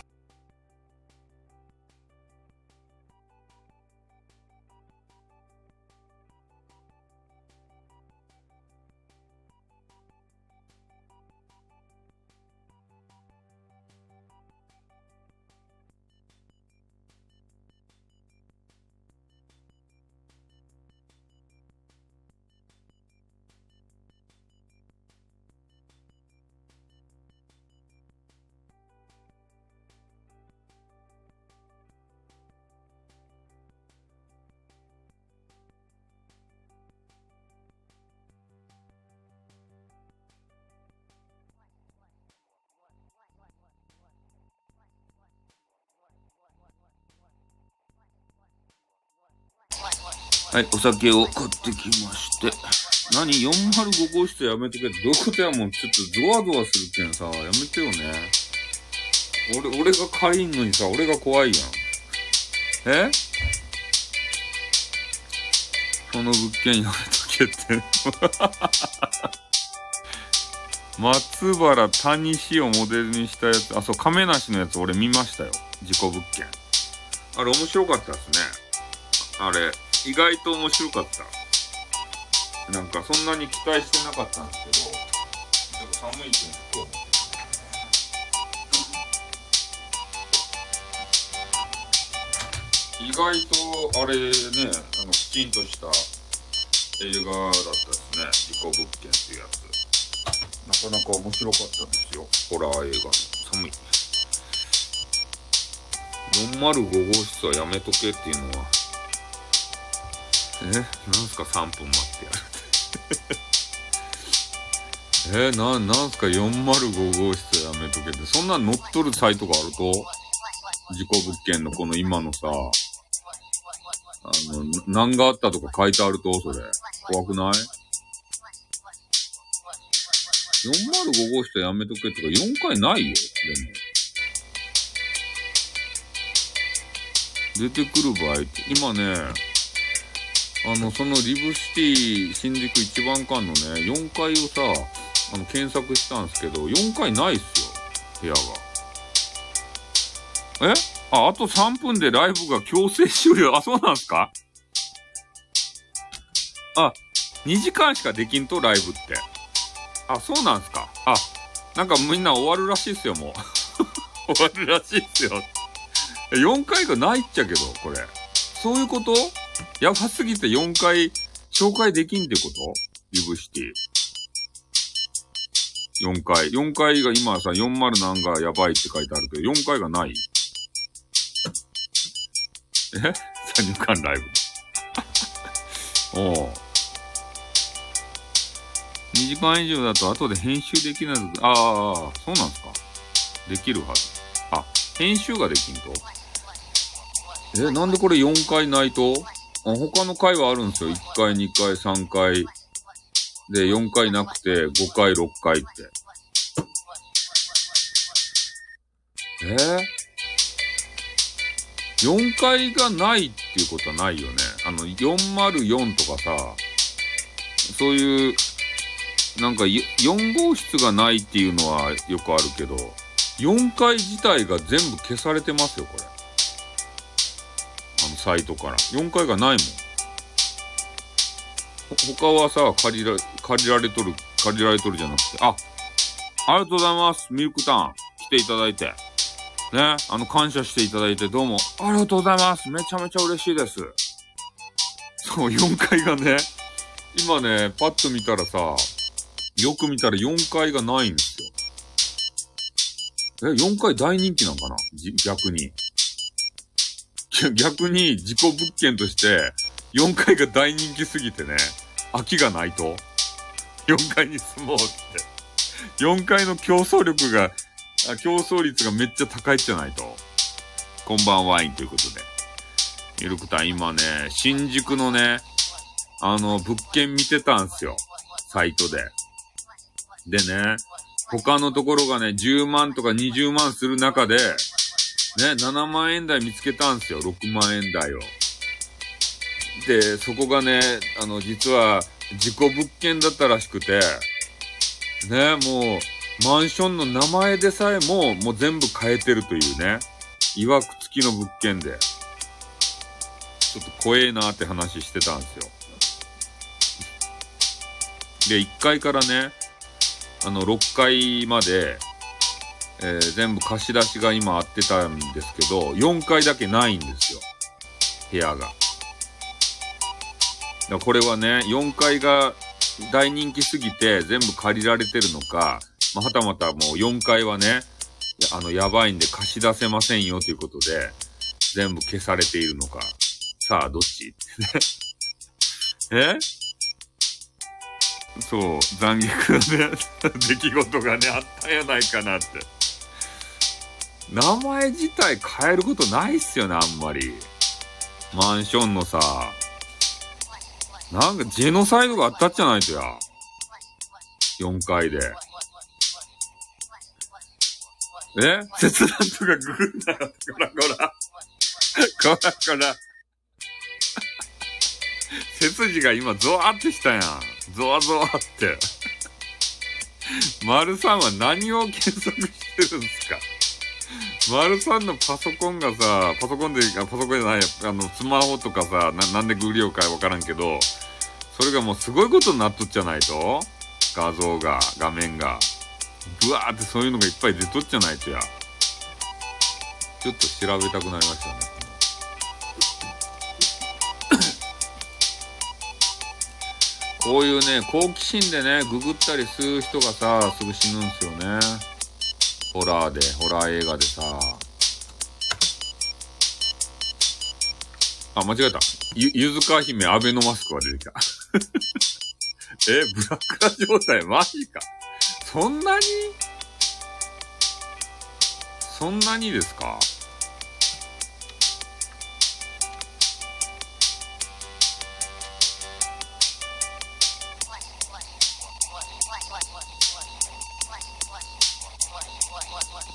はい、お酒を買ってきまして。何 ?405 号室やめとけってどういうことやもん。ちょっとゾワゾワするけんさ、やめてよね。俺、俺が借りんのにさ、俺が怖いやん。え？その物件やめとけって。松原谷氏をモデルにしたやつ、あ、そう、亀梨のやつ俺見ましたよ。事故物件。あれ面白かったですね。あれ。意外と面白かった。なんかそんなに期待してなかったんですけど、ちょっと寒いと思って。意外とあれね、あのきちんとした映画だったですね。事故物件っていうやつ。なかなか面白かったですよ。ホラー映画。寒い。405号室はやめとけっていうのはえなんすか3分待ってやるえな、なんすか405号室やめとけって。そんな乗っとるサイトがあると事故物件のこの今のさ、あの、何があったとか書いてあるとそれ。怖くない ?405 号室やめとけってか4回ないよ。でも。出てくる場合って、今ね、あの、そのリブシティ新宿一番館のね、4階をさ、あの、検索したんですけど、4階ないっすよ、部屋が。え？あ、あと3分でライブが強制終了。あ、そうなんすか？あ、2時間しかできんと、ライブって。あ、そうなんすか？あ、なんかみんな終わるらしいっすよ、もう。終わるらしいっすよ。4回がないっちゃけど、これ。そういうこと？やばすぎて4回紹介できんってこと？リブシティ。4回。4回が今さ、40何がやばいって書いてあるけど、4回がない？え？三時間ライブ。おう。2時間以上だと後で編集できない。ああ、そうなんすか。できるはず。あ、編集ができんとえ、なんでこれ4回ないと？あ他の回はあるんですよ。1回、2回、3回。で、4回なくて、5回、6回って。えー、?4 回がないっていうことはないよね。あの、404とかさ、そういう、なんか4号室がないっていうのはよくあるけど、4回自体が全部消されてますよ、これ。サイトから。4回がないもん。他はさ、借りら、借りられとる、借りられとるじゃなくて。あ、ありがとうございます。ミルクタン。来ていただいて。ね、あの、感謝していただいて、どうも、ありがとうございます。めちゃめちゃ嬉しいです。そう、4階がね、今ね、パッと見たらさ、よく見たら4階がないんですよ。え、4階大人気なんかな？逆に。逆に自己物件として、4階が大人気すぎてね、空きがないと、4階に住もうって。4階の競争力が、競争率がめっちゃ高いじゃないと。こんばんワインということで。ミルクタン今ね、新宿のね、あの、物件見てたんすよ。サイトで。でね、他のところがね、10万とか20万する中で、ね7万円台見つけたんですよ。6万円台を。で、そこがね、あの、実は、自己物件だったらしくて、ね、もう、マンションの名前でさえも、もう全部変えてるというね。曰く付きの物件で。ちょっと怖えなって話してたんですよ。で、1階からね、あの、6階まで、えー、全部貸し出しが今合ってたんですけど、4階だけないんですよ。部屋が。だこれはね、4階が大人気すぎて全部借りられてるのか、まあ、はたまたもう4階はね、あの、やばいんで貸し出せませんよということで、全部消されているのか。さあ、どっち？え？そう、残虐な、出来事がね、あったんやないかなって。名前自体変えることないっすよね、あんまり。マンションのさ、なんかジェノサイドがあったっちゃないとや。4階で。え？切断とかググんなよ。こらこら。こらこら。背筋が今ゾワってしたやん。ゾワゾワって。丸さんは何を検索してるんですか？丸さんのパソコンがさ、パソコンで、パソコンじゃない、あの、スマホとかさ、ななんでグリオかわからんけど、それがもうすごいことになっとっちゃないと？画像が、画面が。ブワーってそういうのがいっぱい出とっちゃないとや。ちょっと調べたくなりましたね。こういうね、好奇心でね、ググったりする人がさ、すぐ死ぬんすよね。ホラーで、ホラー映画でさ。あ、間違えた。ゆ、ゆずか姫、アベノマスクが出てきた。え、ブラックラ状態、マジか。そんなに？そんなにですか？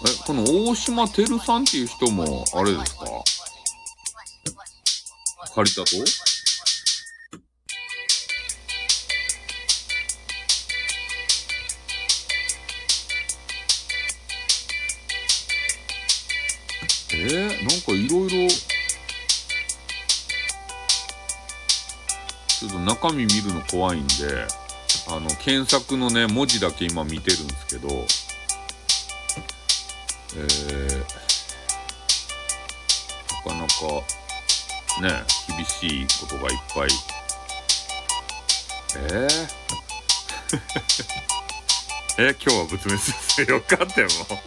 え、この大島てるさんっていう人も、あれですか？借りたと？えー、なんかいろいろ、ちょっと中身見るの怖いんで、あの、検索のね、文字だけ今見てるんですけど、えー、なかなか、ね、厳しいことがいっぱい。えー、え、今日は仏滅ですよかったよ、も。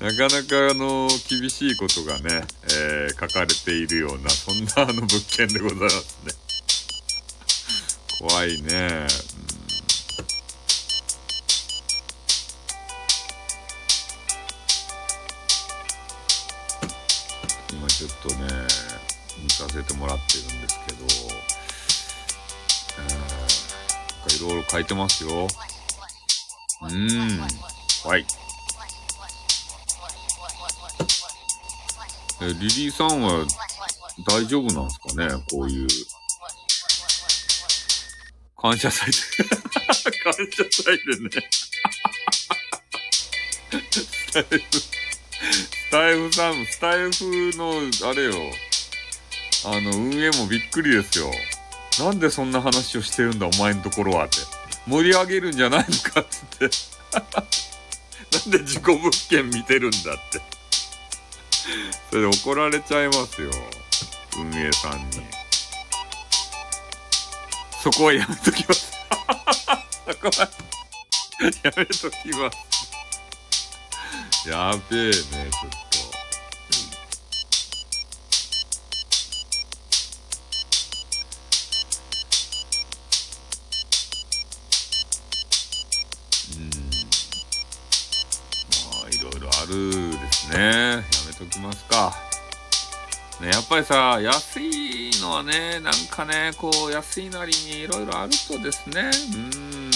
なかなかあの、厳しいことがね、えー、書かれているような、そんなあの物件でございますね。怖いね。書いてますよ。うん。はい。えリリーさんは大丈夫なんですかね？こういう。感謝祭で 感謝祭でねスタイフ、スタイフさん、スタイフの、あれよ。あの、運営もびっくりですよ。なんでそんな話をしてるんだ、お前のところはって。盛り上げるんじゃないのかって。なんで自己物件見てるんだって。それで怒られちゃいますよ。運営さんに。そこはやめときます。そこはやめときます。やべえね、ね。ときますか。ね、やっぱりさ、安いのはね、なんかね、こう、安いなりにいろいろあるとですね、うん。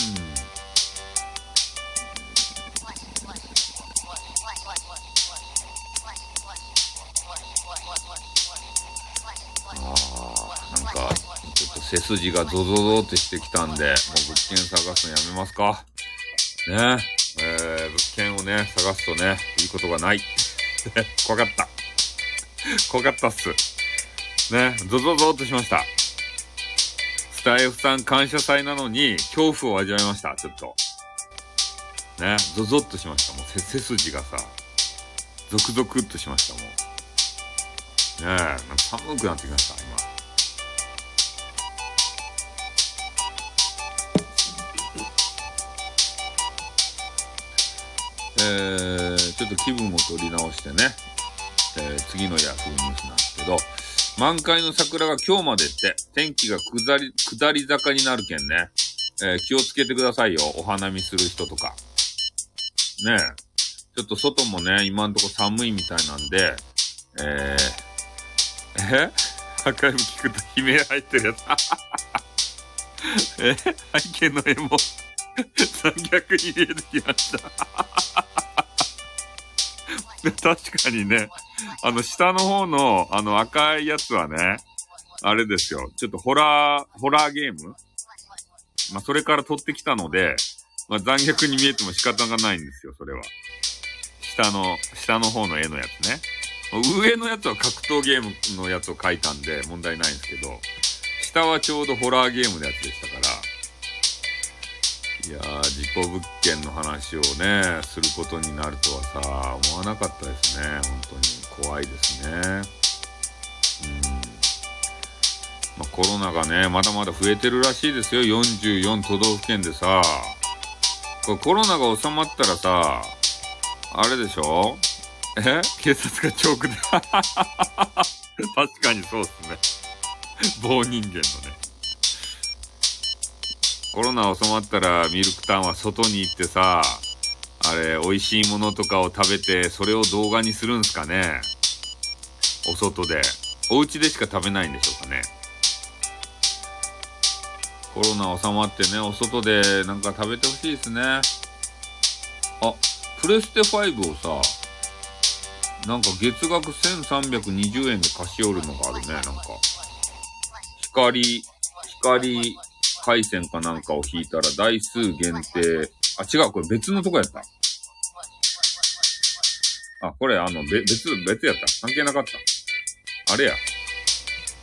ああ、なんか、ちょっと背筋がゾゾゾってしてきたんで、もう物件探すのやめますか。ね、えー、物件をね、探すとね、いいことがない。怖かった。怖かったっす。ね、ゾゾゾーっとしました。スタイフさん感謝祭なのに、恐怖を味わいました、ちょっと。ね、ゾゾッとしました。もう背筋がさ、ゾクゾクっとしました、もう。ねえ、なんか寒くなってきました、今。えー、ちょっと気分を取り直してね、えー、次のヤフーニュースなんですけど、満開の桜が今日までって、天気が下り、下り坂になるけんね、えー、気をつけてくださいよ、お花見する人とか。ねえ。ちょっと外もね、今んとこ寒いみたいなんで、えー、え？アーカイブ聞くと悲鳴入ってるやつ。え？背景の絵も。三脚に入れてきました。確かにね、あの、下の方の、あの、赤いやつはね、あれですよ。ちょっとホラー、ホラーゲーム？まあ、それから撮ってきたので、まあ、残虐に見えても仕方がないんですよ、それは。下の、下の方の絵のやつね。上のやつは格闘ゲームのやつを描いたんで問題ないんですけど、下はちょうどホラーゲームのやつでしたから、いやー、事故物件の話をね、することになるとはさ、思わなかったですね。本当に怖いですね。うん。まあ、コロナがね、まだまだ増えてるらしいですよ。44都道府県でさ。これコロナが収まったらさ、あれでしょ？え？警察がチョークで 確かにそうっすね。棒人間のね。コロナ収まったらミルクタンは外に行ってさ、あれ、美味しいものとかを食べて、それを動画にするんすかね？お外で。お家でしか食べないんでしょうかね？コロナ収まってね、お外でなんか食べてほしいですね。あ、プレステ5をさ、なんか月額1320円で貸し寄るのがあるね、なんか。光、光回線かなんかを引いたら台数限定。あ、違う、これ別のとこやった。あ、これあの、別、別やった。関係なかった。あれや。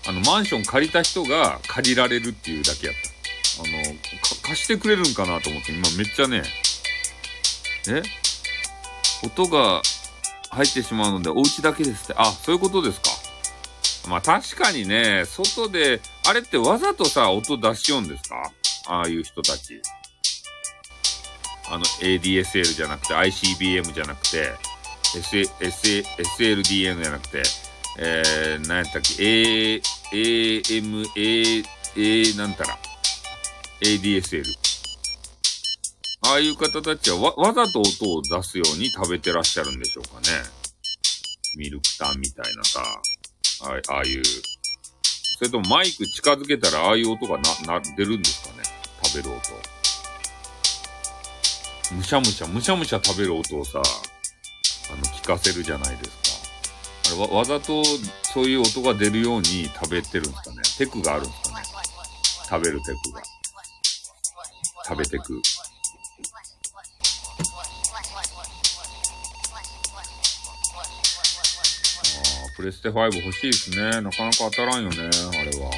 あの、マンション借りた人が借りられるっていうだけやった。あの、貸してくれるんかなと思って、今めっちゃね、え？音が入ってしまうので、お家だけですって。あ、そういうことですか。まあ確かにね、外で、あれってわざとさ、音出しよんですか？ああいう人たち。あの、ADSL じゃなくて、ICBM じゃなくて、S、S、SLDN じゃなくて、えー、何やったっけ、A、AM、A、A、なんたら、ADSL。ああいう方たちはわ、わざと音を出すように食べてらっしゃるんでしょうかね。ミルクタンみたいなさ。ああいう。それともマイク近づけたらああいう音がな、な、出るんですかね食べる音。むしゃむしゃ、むしゃむしゃ食べる音をさ、あの、聞かせるじゃないですか。あれわ、わざとそういう音が出るように食べてるんですかねテクがあるんですかね食べるテクが。食べてく。プレステ5欲しいですね。なかなか当たらんよね、あれは。ど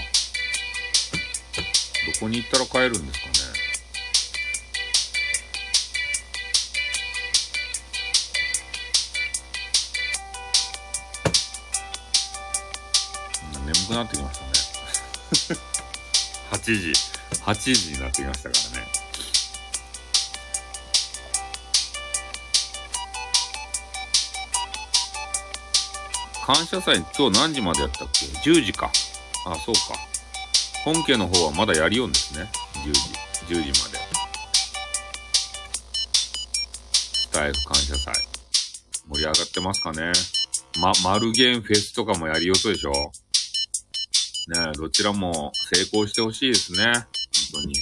こに行ったら買えるんですかね。眠くなってきましたね。8時、8時になってきましたからね。感謝祭今日何時までやったっけ ?10 時か。あ、そうか。本家の方はまだやりよんですね。10時、10時まで。スタイフ感謝祭。盛り上がってますかね？ま、マルゲンフェスとかもやりようとでしょ？ねえ、どちらも成功してほしいですね。本当に。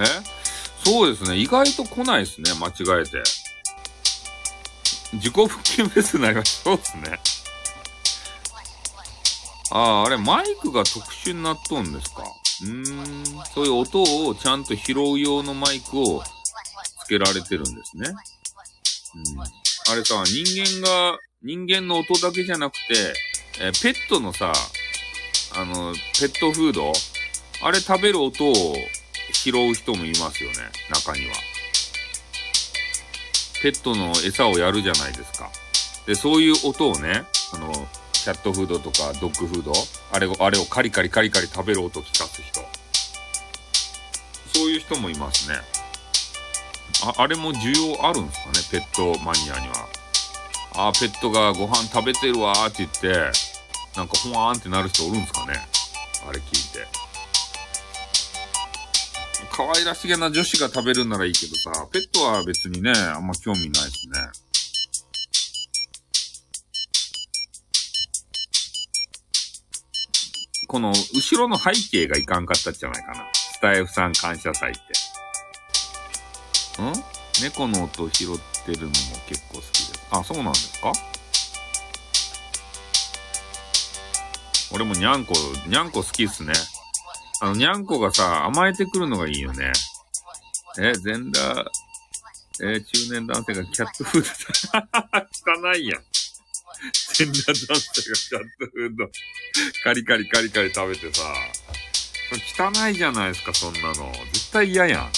え？そうですね。意外と来ないですね。間違えて。自己復帰フェスになりました。そうですね。ああ、あれ、マイクが特殊になっとんですか。うーん、そういう音をちゃんと拾う用のマイクをつけられてるんですね。うん。あれさ、人間が、人間の音だけじゃなくて、えー、ペットのさ、あの、ペットフード？あれ食べる音を拾う人もいますよね、中には。ペットの餌をやるじゃないですか。で、そういう音をね、あの、キャットフードとかドッグフード、あれを、あれをカリカリカリカリ食べる音を聞かす人。そういう人もいますね。あ、あれも需要あるんですかね、ペットマニアには。あ、ペットがご飯食べてるわーって言って、なんかほわーんってなる人おるんですかね。あれ聞いて。可愛らしげな女子が食べるならいいけどさ、ペットは別にね、あんま興味ないしね。この後ろの背景がいかんかったんじゃないかな。スタイフさん感謝祭って。ん？猫の音拾ってるのも結構好きです。あ、そうなんですか？俺もにゃんこ、にゃんこ好きっすね。あの、にゃんこがさ、甘えてくるのがいいよね。え、全裸、えー、中年男性がキャットフード、汚いやん。全裸男性がキャットフード、カリカリカリカリ食べてさ、汚いじゃないですか、そんなの。絶対嫌やん。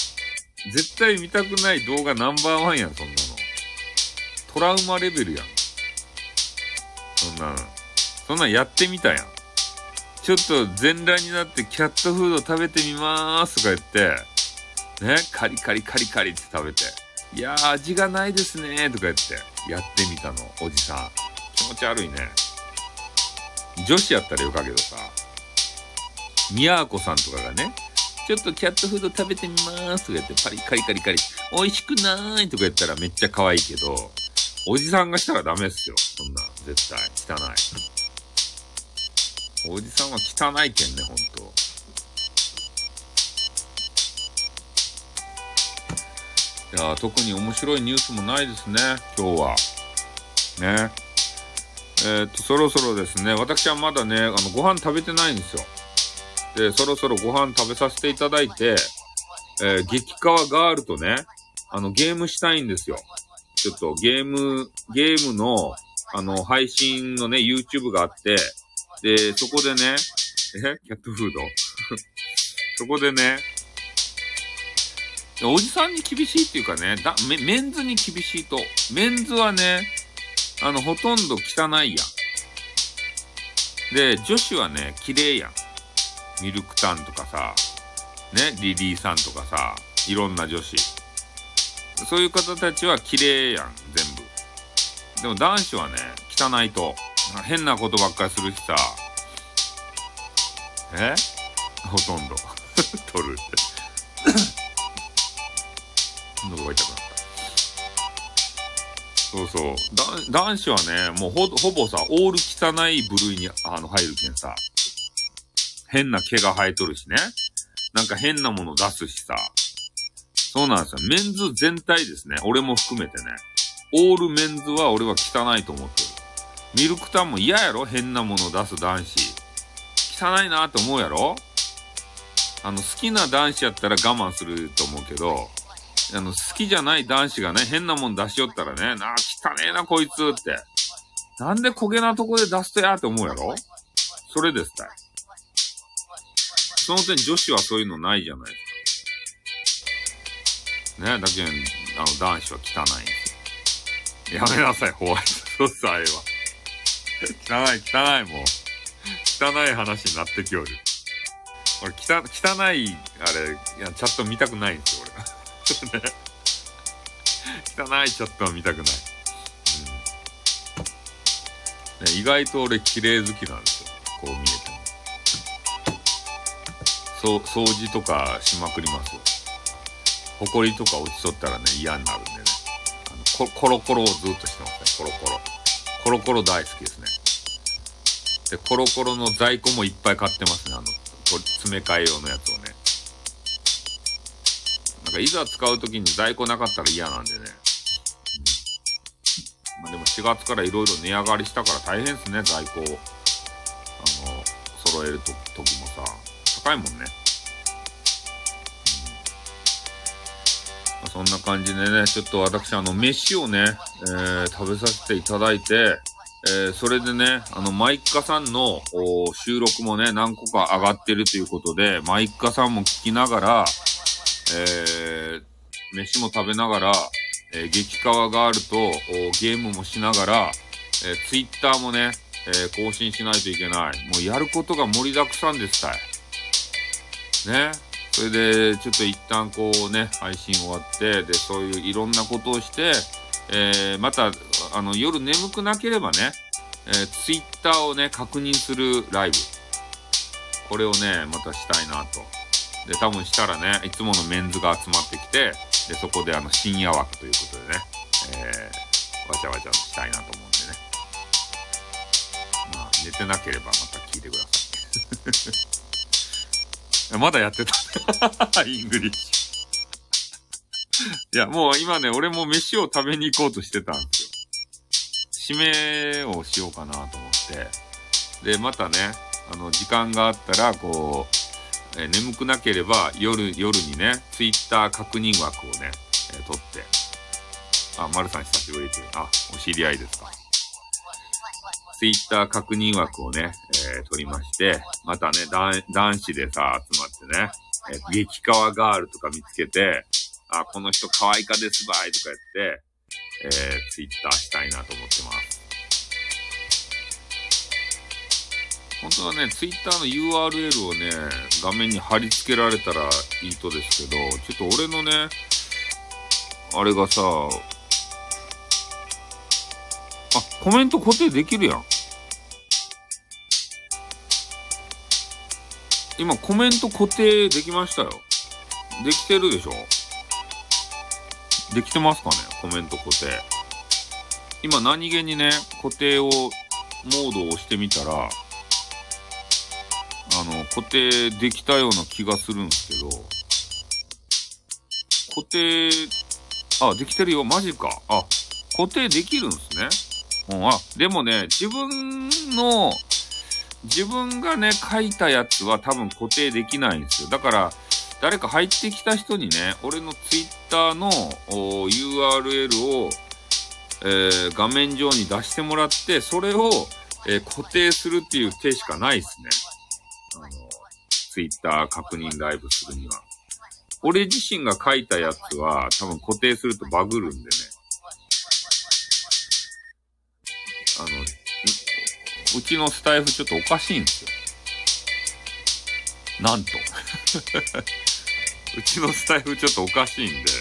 絶対見たくない動画ナンバーワンやん、そんなの。トラウマレベルやん。そんなの。そんなんやってみたやん。ちょっと全裸になってキャットフード食べてみまーすとか言って、ね、カリカリカリカリって食べて、いやー味がないですねーとか言って、やってみたの、おじさん。気持ち悪いね。女子やったらよかけどさ、みやーこさんとかがね、ちょっとキャットフード食べてみまーすとか言って、パリカリカリカリ、美味しくないとか言ったらめっちゃ可愛いけど、おじさんがしたらダメっすよ。そんな、絶対。汚い。おじさんは汚いけんね、ほんと。いや特に面白いニュースもないですね、今日は。ね。えー、っと、そろそろですね、私はまだね、あの、ご飯食べてないんですよ。で、そろそろご飯食べさせていただいて、えー、激川ガールとね、あの、ゲームしたいんですよ。ちょっとゲーム、ゲームの、あの、配信のね、YouTube があって、で、そこでね、え？キャットフードそこでね、おじさんに厳しいっていうかね、だメメンズに厳しいと。メンズはね、あの、ほとんど汚いやん。で、女子はね、綺麗やん。ミルクタンとかさ、ね、リリーさんとかさ、いろんな女子。そういう方たちは綺麗やん、全部。でも男子はね、汚いと。変なことばっかりするしさ。え？ほとんど。取るって。喉が痛くなった。そうそう。男子はね、もうほ、ほぼさ、オール汚い部類にあの入るけんさ。変な毛が生えとるしね。なんか変なもの出すしさ。そうなんですよ。メンズ全体ですね。俺も含めてね。オールメンズは俺は汚いと思って。ミルクタンも嫌やろ？変なもの出す男子。汚いなって思うやろ？あの、好きな男子やったら我慢すると思うけど、あの、好きじゃない男子がね、変なもん出しよったらね、なあ、汚えな、こいつって。なんで焦げなとこで出すとやって思うやろ？それですた。その点女子はそういうのないじゃないですか。ね、だけど、あの、男子は汚いんですよ。やめなさい、ホワイトソースあれは。汚い、汚い、もう。汚い話になってきよる。俺、汚、い、あれ、いや、チャット見たくないんですよ、俺。ね、汚いチャットは見たくない。うん。ね、意外と俺、綺麗好きなんですよ。こう見えても。そう、掃除とかしまくりますよ。埃とか落ちとったらね、嫌になるんでね。あのココロコロをずっとしてますね、コロコロ。コロコロ大好きですね。で、コロコロの在庫もいっぱい買ってますね、あの、詰め替え用のやつをね。なんかいざ使うときに在庫なかったら嫌なんでね。うん、まあ、でも4月からいろいろ値上がりしたから大変ですね、在庫を。あの、揃えると時もさ、高いもんね。そんな感じでね、ちょっと私、あの、飯をね、えー、食べさせていただいて、えー、それでね、あの、マイッカさんの収録もね、何個か上がってるということで、マイッカさんも聞きながら、えー、飯も食べながら、えー、激川ガールとゲームもしながら、えー、ツイッターもね、えー、更新しないといけない。もうやることが盛りだくさんですたい。ね。それで、ちょっと一旦こうね、配信終わって、で、そういういろんなことをして、えー、また、あの、夜眠くなければね、えー、ツイッターをね、確認するライブ。これをね、またしたいなと。で、多分したらね、いつものメンズが集まってきて、で、そこであの、深夜枠ということでね、えー、わちゃわちゃしたいなと思うんでね。まあ、寝てなければまた聞いてください。まだやってた。イングリッシュ。いや、もう今ね、俺も飯を食べに行こうとしてたんですよ。締めをしようかなと思って。で、またね、あの、時間があったら、こう、え眠くなければ夜、夜にね、ツイッター確認枠をね、え、取って。あ、丸さん久しぶりっていう。あ、お知り合いですか。ツイッター確認枠をね、えー、取りまして、またね、男子でさ、集まってね、えー、激川ガールとか見つけて、あ、この人可愛いかですばいとか言って、えー、ツイッターしたいなと思ってます。本当はね、ツイッターの URL をね、画面に貼り付けられたらいいとですけど、ちょっと俺のね、あれがさ、あ、コメント固定できるやん。今コメント固定できましたよ。できてるでしょできてますかねコメント固定。今何気にね、固定を、モードを押してみたら、あの、固定できたような気がするんですけど、固定、あ、できてるよ。マジか。あ、固定できるんですね。うん、あ、でもね、自分の、自分がね、書いたやつは多分固定できないんですよ。だから、誰か入ってきた人にね、俺の twitter の URL を、えー、画面上に出してもらって、それを、えー、固定するっていう手しかないですね。あの、twitter 確認ライブするには。俺自身が書いたやつは多分固定するとバグるんでね。あの、うちのスタイフちょっとおかしいんですよ。なんと。うちのスタイフちょっとおかしいんで、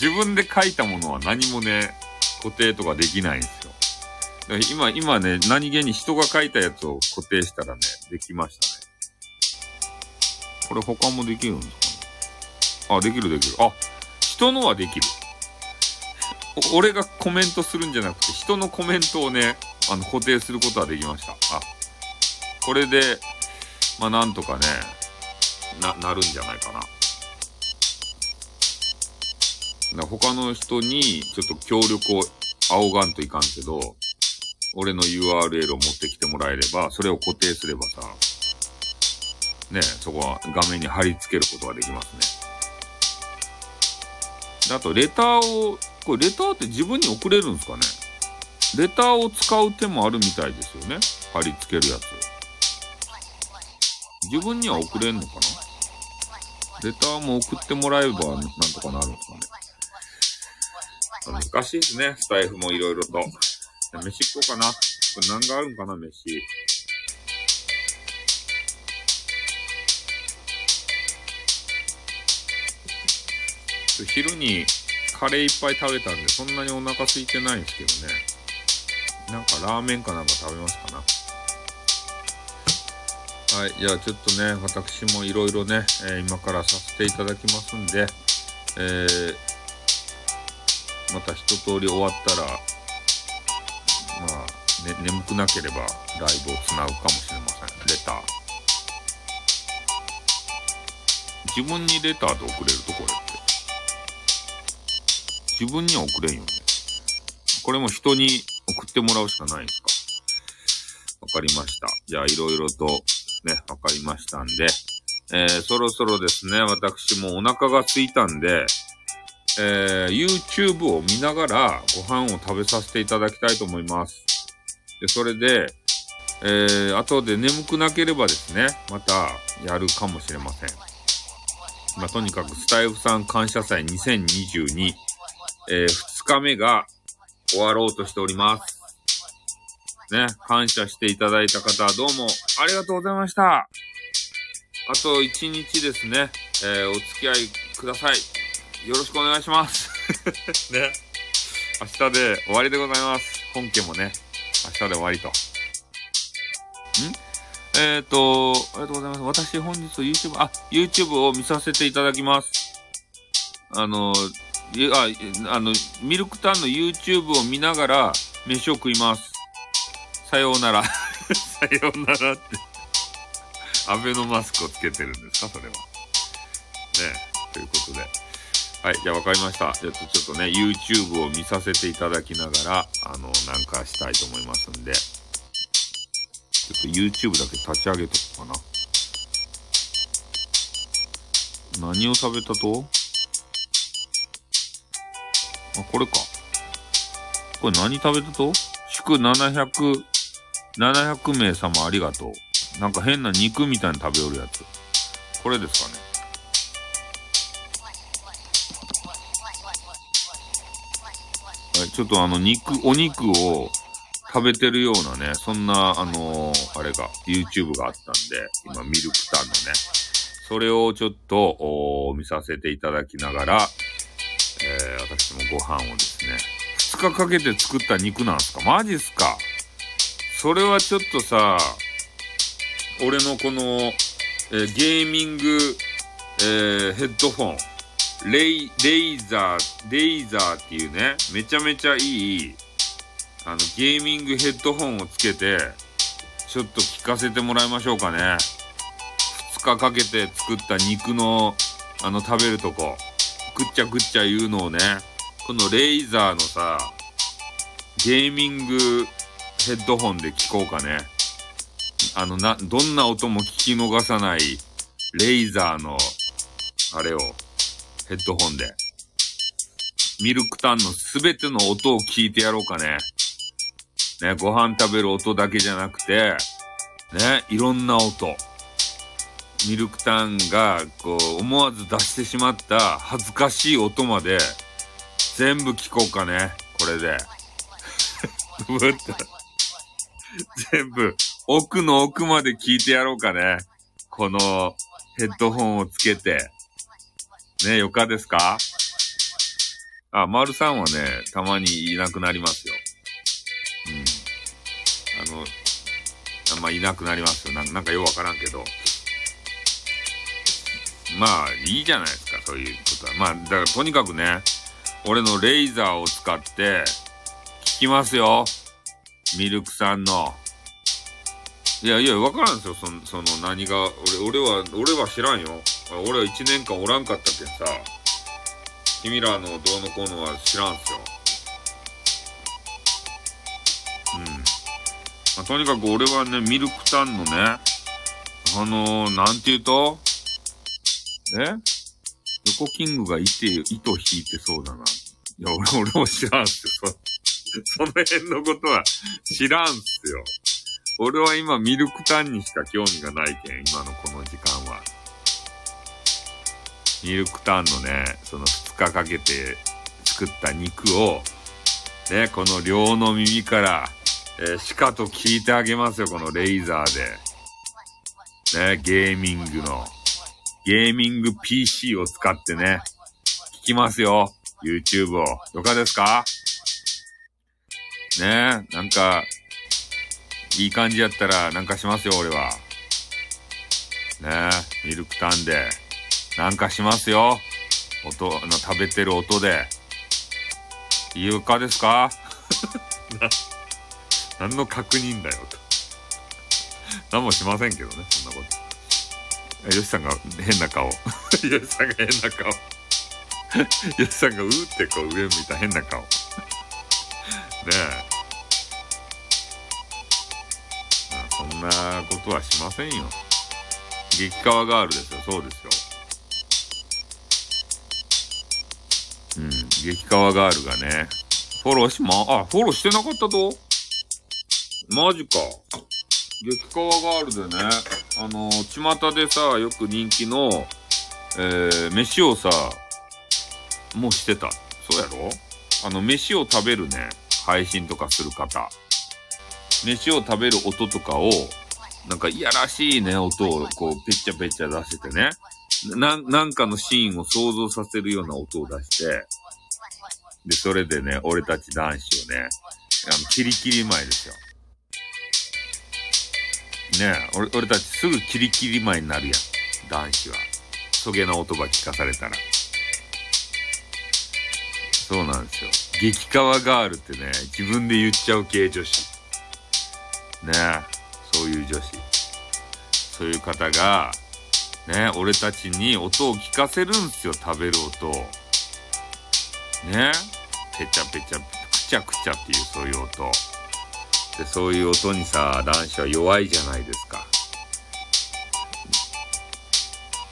自分で書いたものは何もね、固定とかできないんですよ。今、今ね、何気に人が書いたやつを固定したらね、できましたね。これ他もできるんですかね？あ、できるできる。あ、人のはできる。俺がコメントするんじゃなくて、人のコメントをね、あの、固定することはできました。あ、これで、まあ、なんとかね、な、なるんじゃないかな。だ他の人に、ちょっと協力を仰がんといかんけど、俺の URL を持ってきてもらえれば、それを固定すればさ、ね、そこは画面に貼り付けることができますね。であと、レターをこれレターって自分に送れるんですかね？レターを使う手もあるみたいですよね。貼り付けるやつ。自分には送れんのかな？レターも送ってもらえばなんとかなるんですかね。難しいですね。スタイフもいろいろと。飯食おうかな。これ何があるんかな、飯。昼にカレーいっぱい食べたんで、そんなにお腹空いてないんですけどね。なんかラーメンかなんか食べますかな。はい。じゃあちょっとね、私もいろいろね、えー、今からさせていただきますんで、えー、また一通り終わったら、まあ、ね、眠くなければライブをつなぐかもしれません。レター。自分にレターで送れるとこれって。自分には送れんよね。これも人に送ってもらうしかないんですか？わかりました。じゃあ、いろいろとね、わかりましたんで、えー、そろそろですね、私もお腹が空いたんで、えー、YouTube を見ながらご飯を食べさせていただきたいと思います。で、それで、えー、後で眠くなければですね、またやるかもしれません。まあ、とにかくスタイフさん感謝祭2022、えー、2日目が終わろうとしております。ね、感謝していただいた方、どうもありがとうございました。あと1日ですね、えー、お付き合いください。よろしくお願いします。ね。明日で終わりでございます。本家もね、明日で終わりと。ん？えっ、ー、と、ありがとうございます。私本日 YouTube、あ、YouTube を見させていただきます。あの、あ、あの、ミルクタンの YouTube を見ながら飯を食います。さようなら。さようならって。アベノマスクをつけてるんですか？それは。ねということで。はい、じゃあ分かりました。じゃあちょっとね、YouTube を見させていただきながら、あの、なんかしたいと思いますんで、ちょっと YouTube だけ立ち上げとこうかな。何を食べたと？あ、これか。これ何食べたと？祝700、700名様ありがとう。なんか変な肉みたいに食べよるやつ。これですかね。ちょっとあの肉、お肉を食べてるようなね、そんな、あのー、あれが、YouTube があったんで、今、ミルクタンのね、それをちょっと、見させていただきながら、えー、私もご飯をですね、2日かけて作った肉なんすか？マジっすか？それはちょっとさ、俺のこの、えー、ゲーミング、えー、ヘッドフォン、レイ、レイザー、レイザーっていうね、めちゃめちゃいい、あの、ゲーミングヘッドホンをつけて、ちょっと聞かせてもらいましょうかね。2日かけて作った肉の、あの、食べるとこ、ぐっちゃぐっちゃ言うのをね、このレイザーのさ、ゲーミングヘッドホンで聞こうかね。あの、な、どんな音も聞き逃さない、レイザーの、あれを、ヘッドホンで。ミルクタンのすべての音を聞いてやろうかね。ね、ご飯食べる音だけじゃなくて、ね、いろんな音。ミルクタンが、こう、思わず出してしまった恥ずかしい音まで、全部聞こうかね。これで。全部、奥の奥まで聞いてやろうかね。このヘッドホンをつけて。ね、よかですか？あ、丸さんはね、たまにいなくなりますよ。うん。あの、あんまいなくなりますよ。なんかようわからんけど。まあ、いいじゃないですか、そういうことは。まあ、だからとにかくね、俺のレーザーを使って、聞きますよ。ミルクさんの。いやいや、わからんですよ、その、その何が、俺、俺は、俺は知らんよ。俺は1年間おらんかったけんさ、君らのどうのこうのは知らんすよ。うん。まあ、とにかく俺はね、ミルクタンのね、あのー、なんて言うと、え？横キングがいて、糸引いてそうだな。いや、俺、俺も知らんすよ。そ、その辺のことは知らんすよ。俺は今ミルクタンにしか興味がないけん、今のこの時間は。ミルクタンのね、その2日かけて作った肉を、ね、この両の耳から、えー、しかと聞いてあげますよ、このレイザーで。ね、ゲーミングの、ゲーミング PC を使ってね、聞きますよ、YouTube を。よかですか？ねなんか、いい感じやったらなんかしますよ、俺は。ねミルクタンで。なんかしますよ。音、の食べてる音で。いいかですか？何の確認だよと。何もしませんけどね、そんなこと。よしさんが変な顔。よしさんが変な顔。よしさんがうーってこう上向いた変な顔。ねえ。そんなことはしませんよ。激川ガールですよ。そうですよ。うん。激川ガールがね、フォローしま、あ、フォローしてなかったと？マジか。激川ガールでね、あの、巷でさ、よく人気の、えー、飯をさ、もうしてた。そうやろ？あの、飯を食べるね、配信とかする方。飯を食べる音とかを、なんかいやらしいね、音をこう、ぺっちゃぺっちゃ出してね。な、なんかのシーンを想像させるような音を出して、で、それでね、俺たち男子をね、あの、キリキリ前ですよ。ねえ、俺、俺たちすぐキリキリ前になるやん。男子は。そげな音ば聞かされたら。そうなんですよ。激川ガールってね、自分で言っちゃう系女子。ねそういう女子。そういう方が、ね俺たちに音を聞かせるんすよ、食べる音を。ねぺちゃぺちゃ、くちゃくちゃっていうそういう音。で、そういう音にさ、男子は弱いじゃないですか。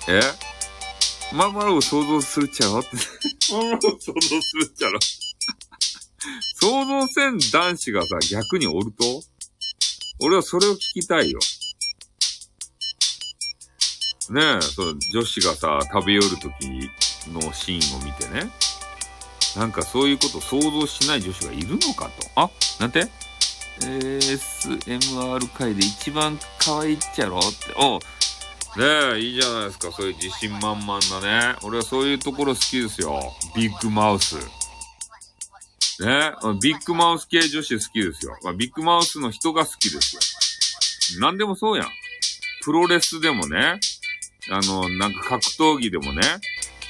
え？まんまるを想像するっちゃろって。まんまるを想像するっちゃろ。想像せん男子がさ、逆におると？俺はそれを聞きたいよ。ねえ、そう、女子がさ、食べ寄る時のシーンを見てね。なんかそういうこと想像しない女子がいるのかと。あ、なんて ?ASMR 界で一番可愛いっちゃろって。おねえ、いいじゃないですか。そういう自信満々なね。俺はそういうところ好きですよ。ビッグマウス。ねビッグマウス系女子好きですよ。ビッグマウスの人が好きですよ。なんでもそうやん。プロレスでもね、あの、なんか格闘技でもね、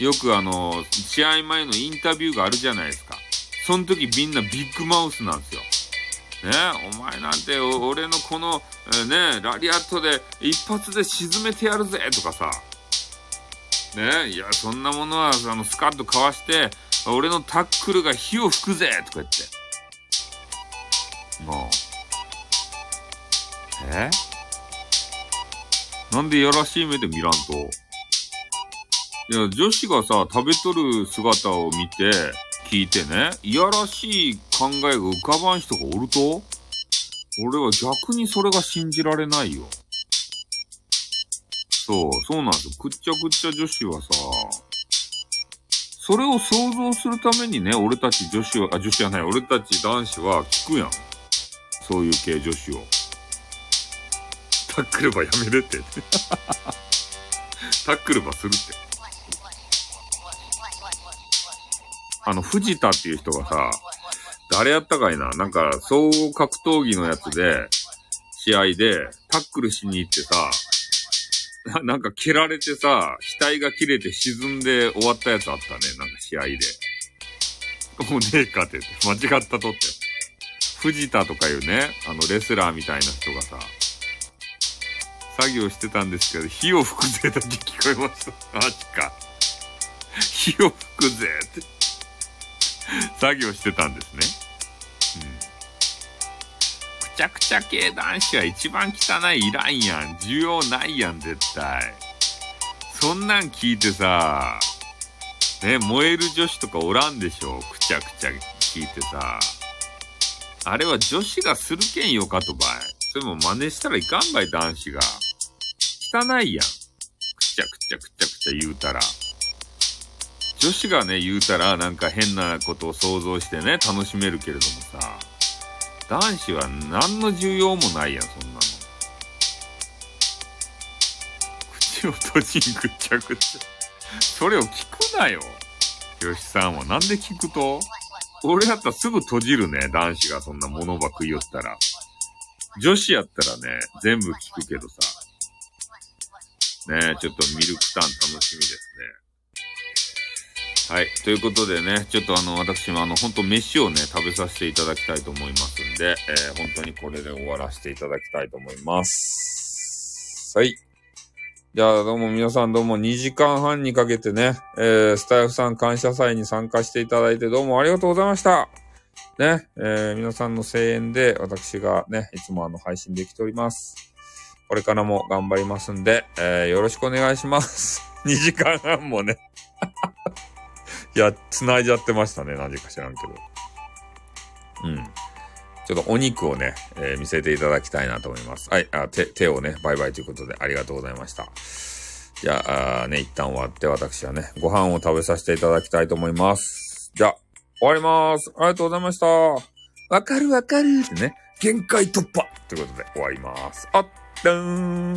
よくあの、試合前のインタビューがあるじゃないですか。その時みんなビッグマウスなんですよ。ねお前なんて俺のこの、ねラリアットで一発で沈めてやるぜとかさ。ねいや、そんなものは、あの、スカッとかわして、俺のタックルが火を吹くぜとか言って。もう。え？なんでやらしい目で見らんと？いや、女子がさ、食べとる姿を見て、聞いてね、いやらしい考えが浮かばん人がおると？俺は逆にそれが信じられないよ。そう、そうなんですよ。くっちゃくっちゃ女子はさ、それを想像するためにね、俺たち女子は、あ、女子じゃない、俺たち男子は聞くやん。そういう系女子を。タックルばやめるって。タックルばするって。あの、藤田っていう人がさ、誰やったかいななんか、総合格闘技のやつで、試合で、タックルしに行ってさ、な なんか蹴られてさ、額が切れて沈んで終わったやつあったね。なんか試合で。もうねえかって、間違ったとって。藤田とかいうね、あの、レスラーみたいな人がさ、作業してたんですけど、火を吹くぜだけ聞こえました。マジか。火を吹くぜって。作業してたんですね。くちゃくちゃ系男子は一番汚いいらんやん。需要ないやん、絶対。そんなん聞いてさ、ね、燃える女子とかおらんでしょ？くちゃくちゃ聞いてさ。あれは女子がするけんよかとばい。それも真似したらいかんばい、男子が。汚いやん。くちゃくちゃくちゃくちゃ言うたら。女子がね、言うたらなんか変なことを想像してね、楽しめるけれどもさ、男子は何の需要もないやん、そんなの。口を閉じんぐっちゃぐちゃ。それを聞くなよ。よしさんは。なんで聞くと？俺やったらすぐ閉じるね、男子がそんな物ば食いよったら。女子やったらね、全部聞くけどさ。ねえちょっとミルクタン楽しみですね。はい。ということでね、ちょっとあの、私もあの、本当飯をね、食べさせていただきたいと思いますんで、えー、本当にこれで終わらせていただきたいと思います。はい。じゃあどうも皆さんどうも2時間半にかけてね、えー、スタイフさん感謝祭に参加していただいてどうもありがとうございました。ね、えー、皆さんの声援で私がね、いつもあの配信できております。これからも頑張りますんで、えー、よろしくお願いします。2時間半もねいや、繋いじゃってましたね。何か知らんけど。うん。ちょっとお肉をね、えー、見せていただきたいなと思います。はい、あ、手、手をね、バイバイということでありがとうございました。じゃあ、ね、一旦終わって私はね、ご飯を食べさせていただきたいと思います。じゃあ、終わりまーす。ありがとうございました。わかるわかるってね、限界突破ということで終わります。あったーん。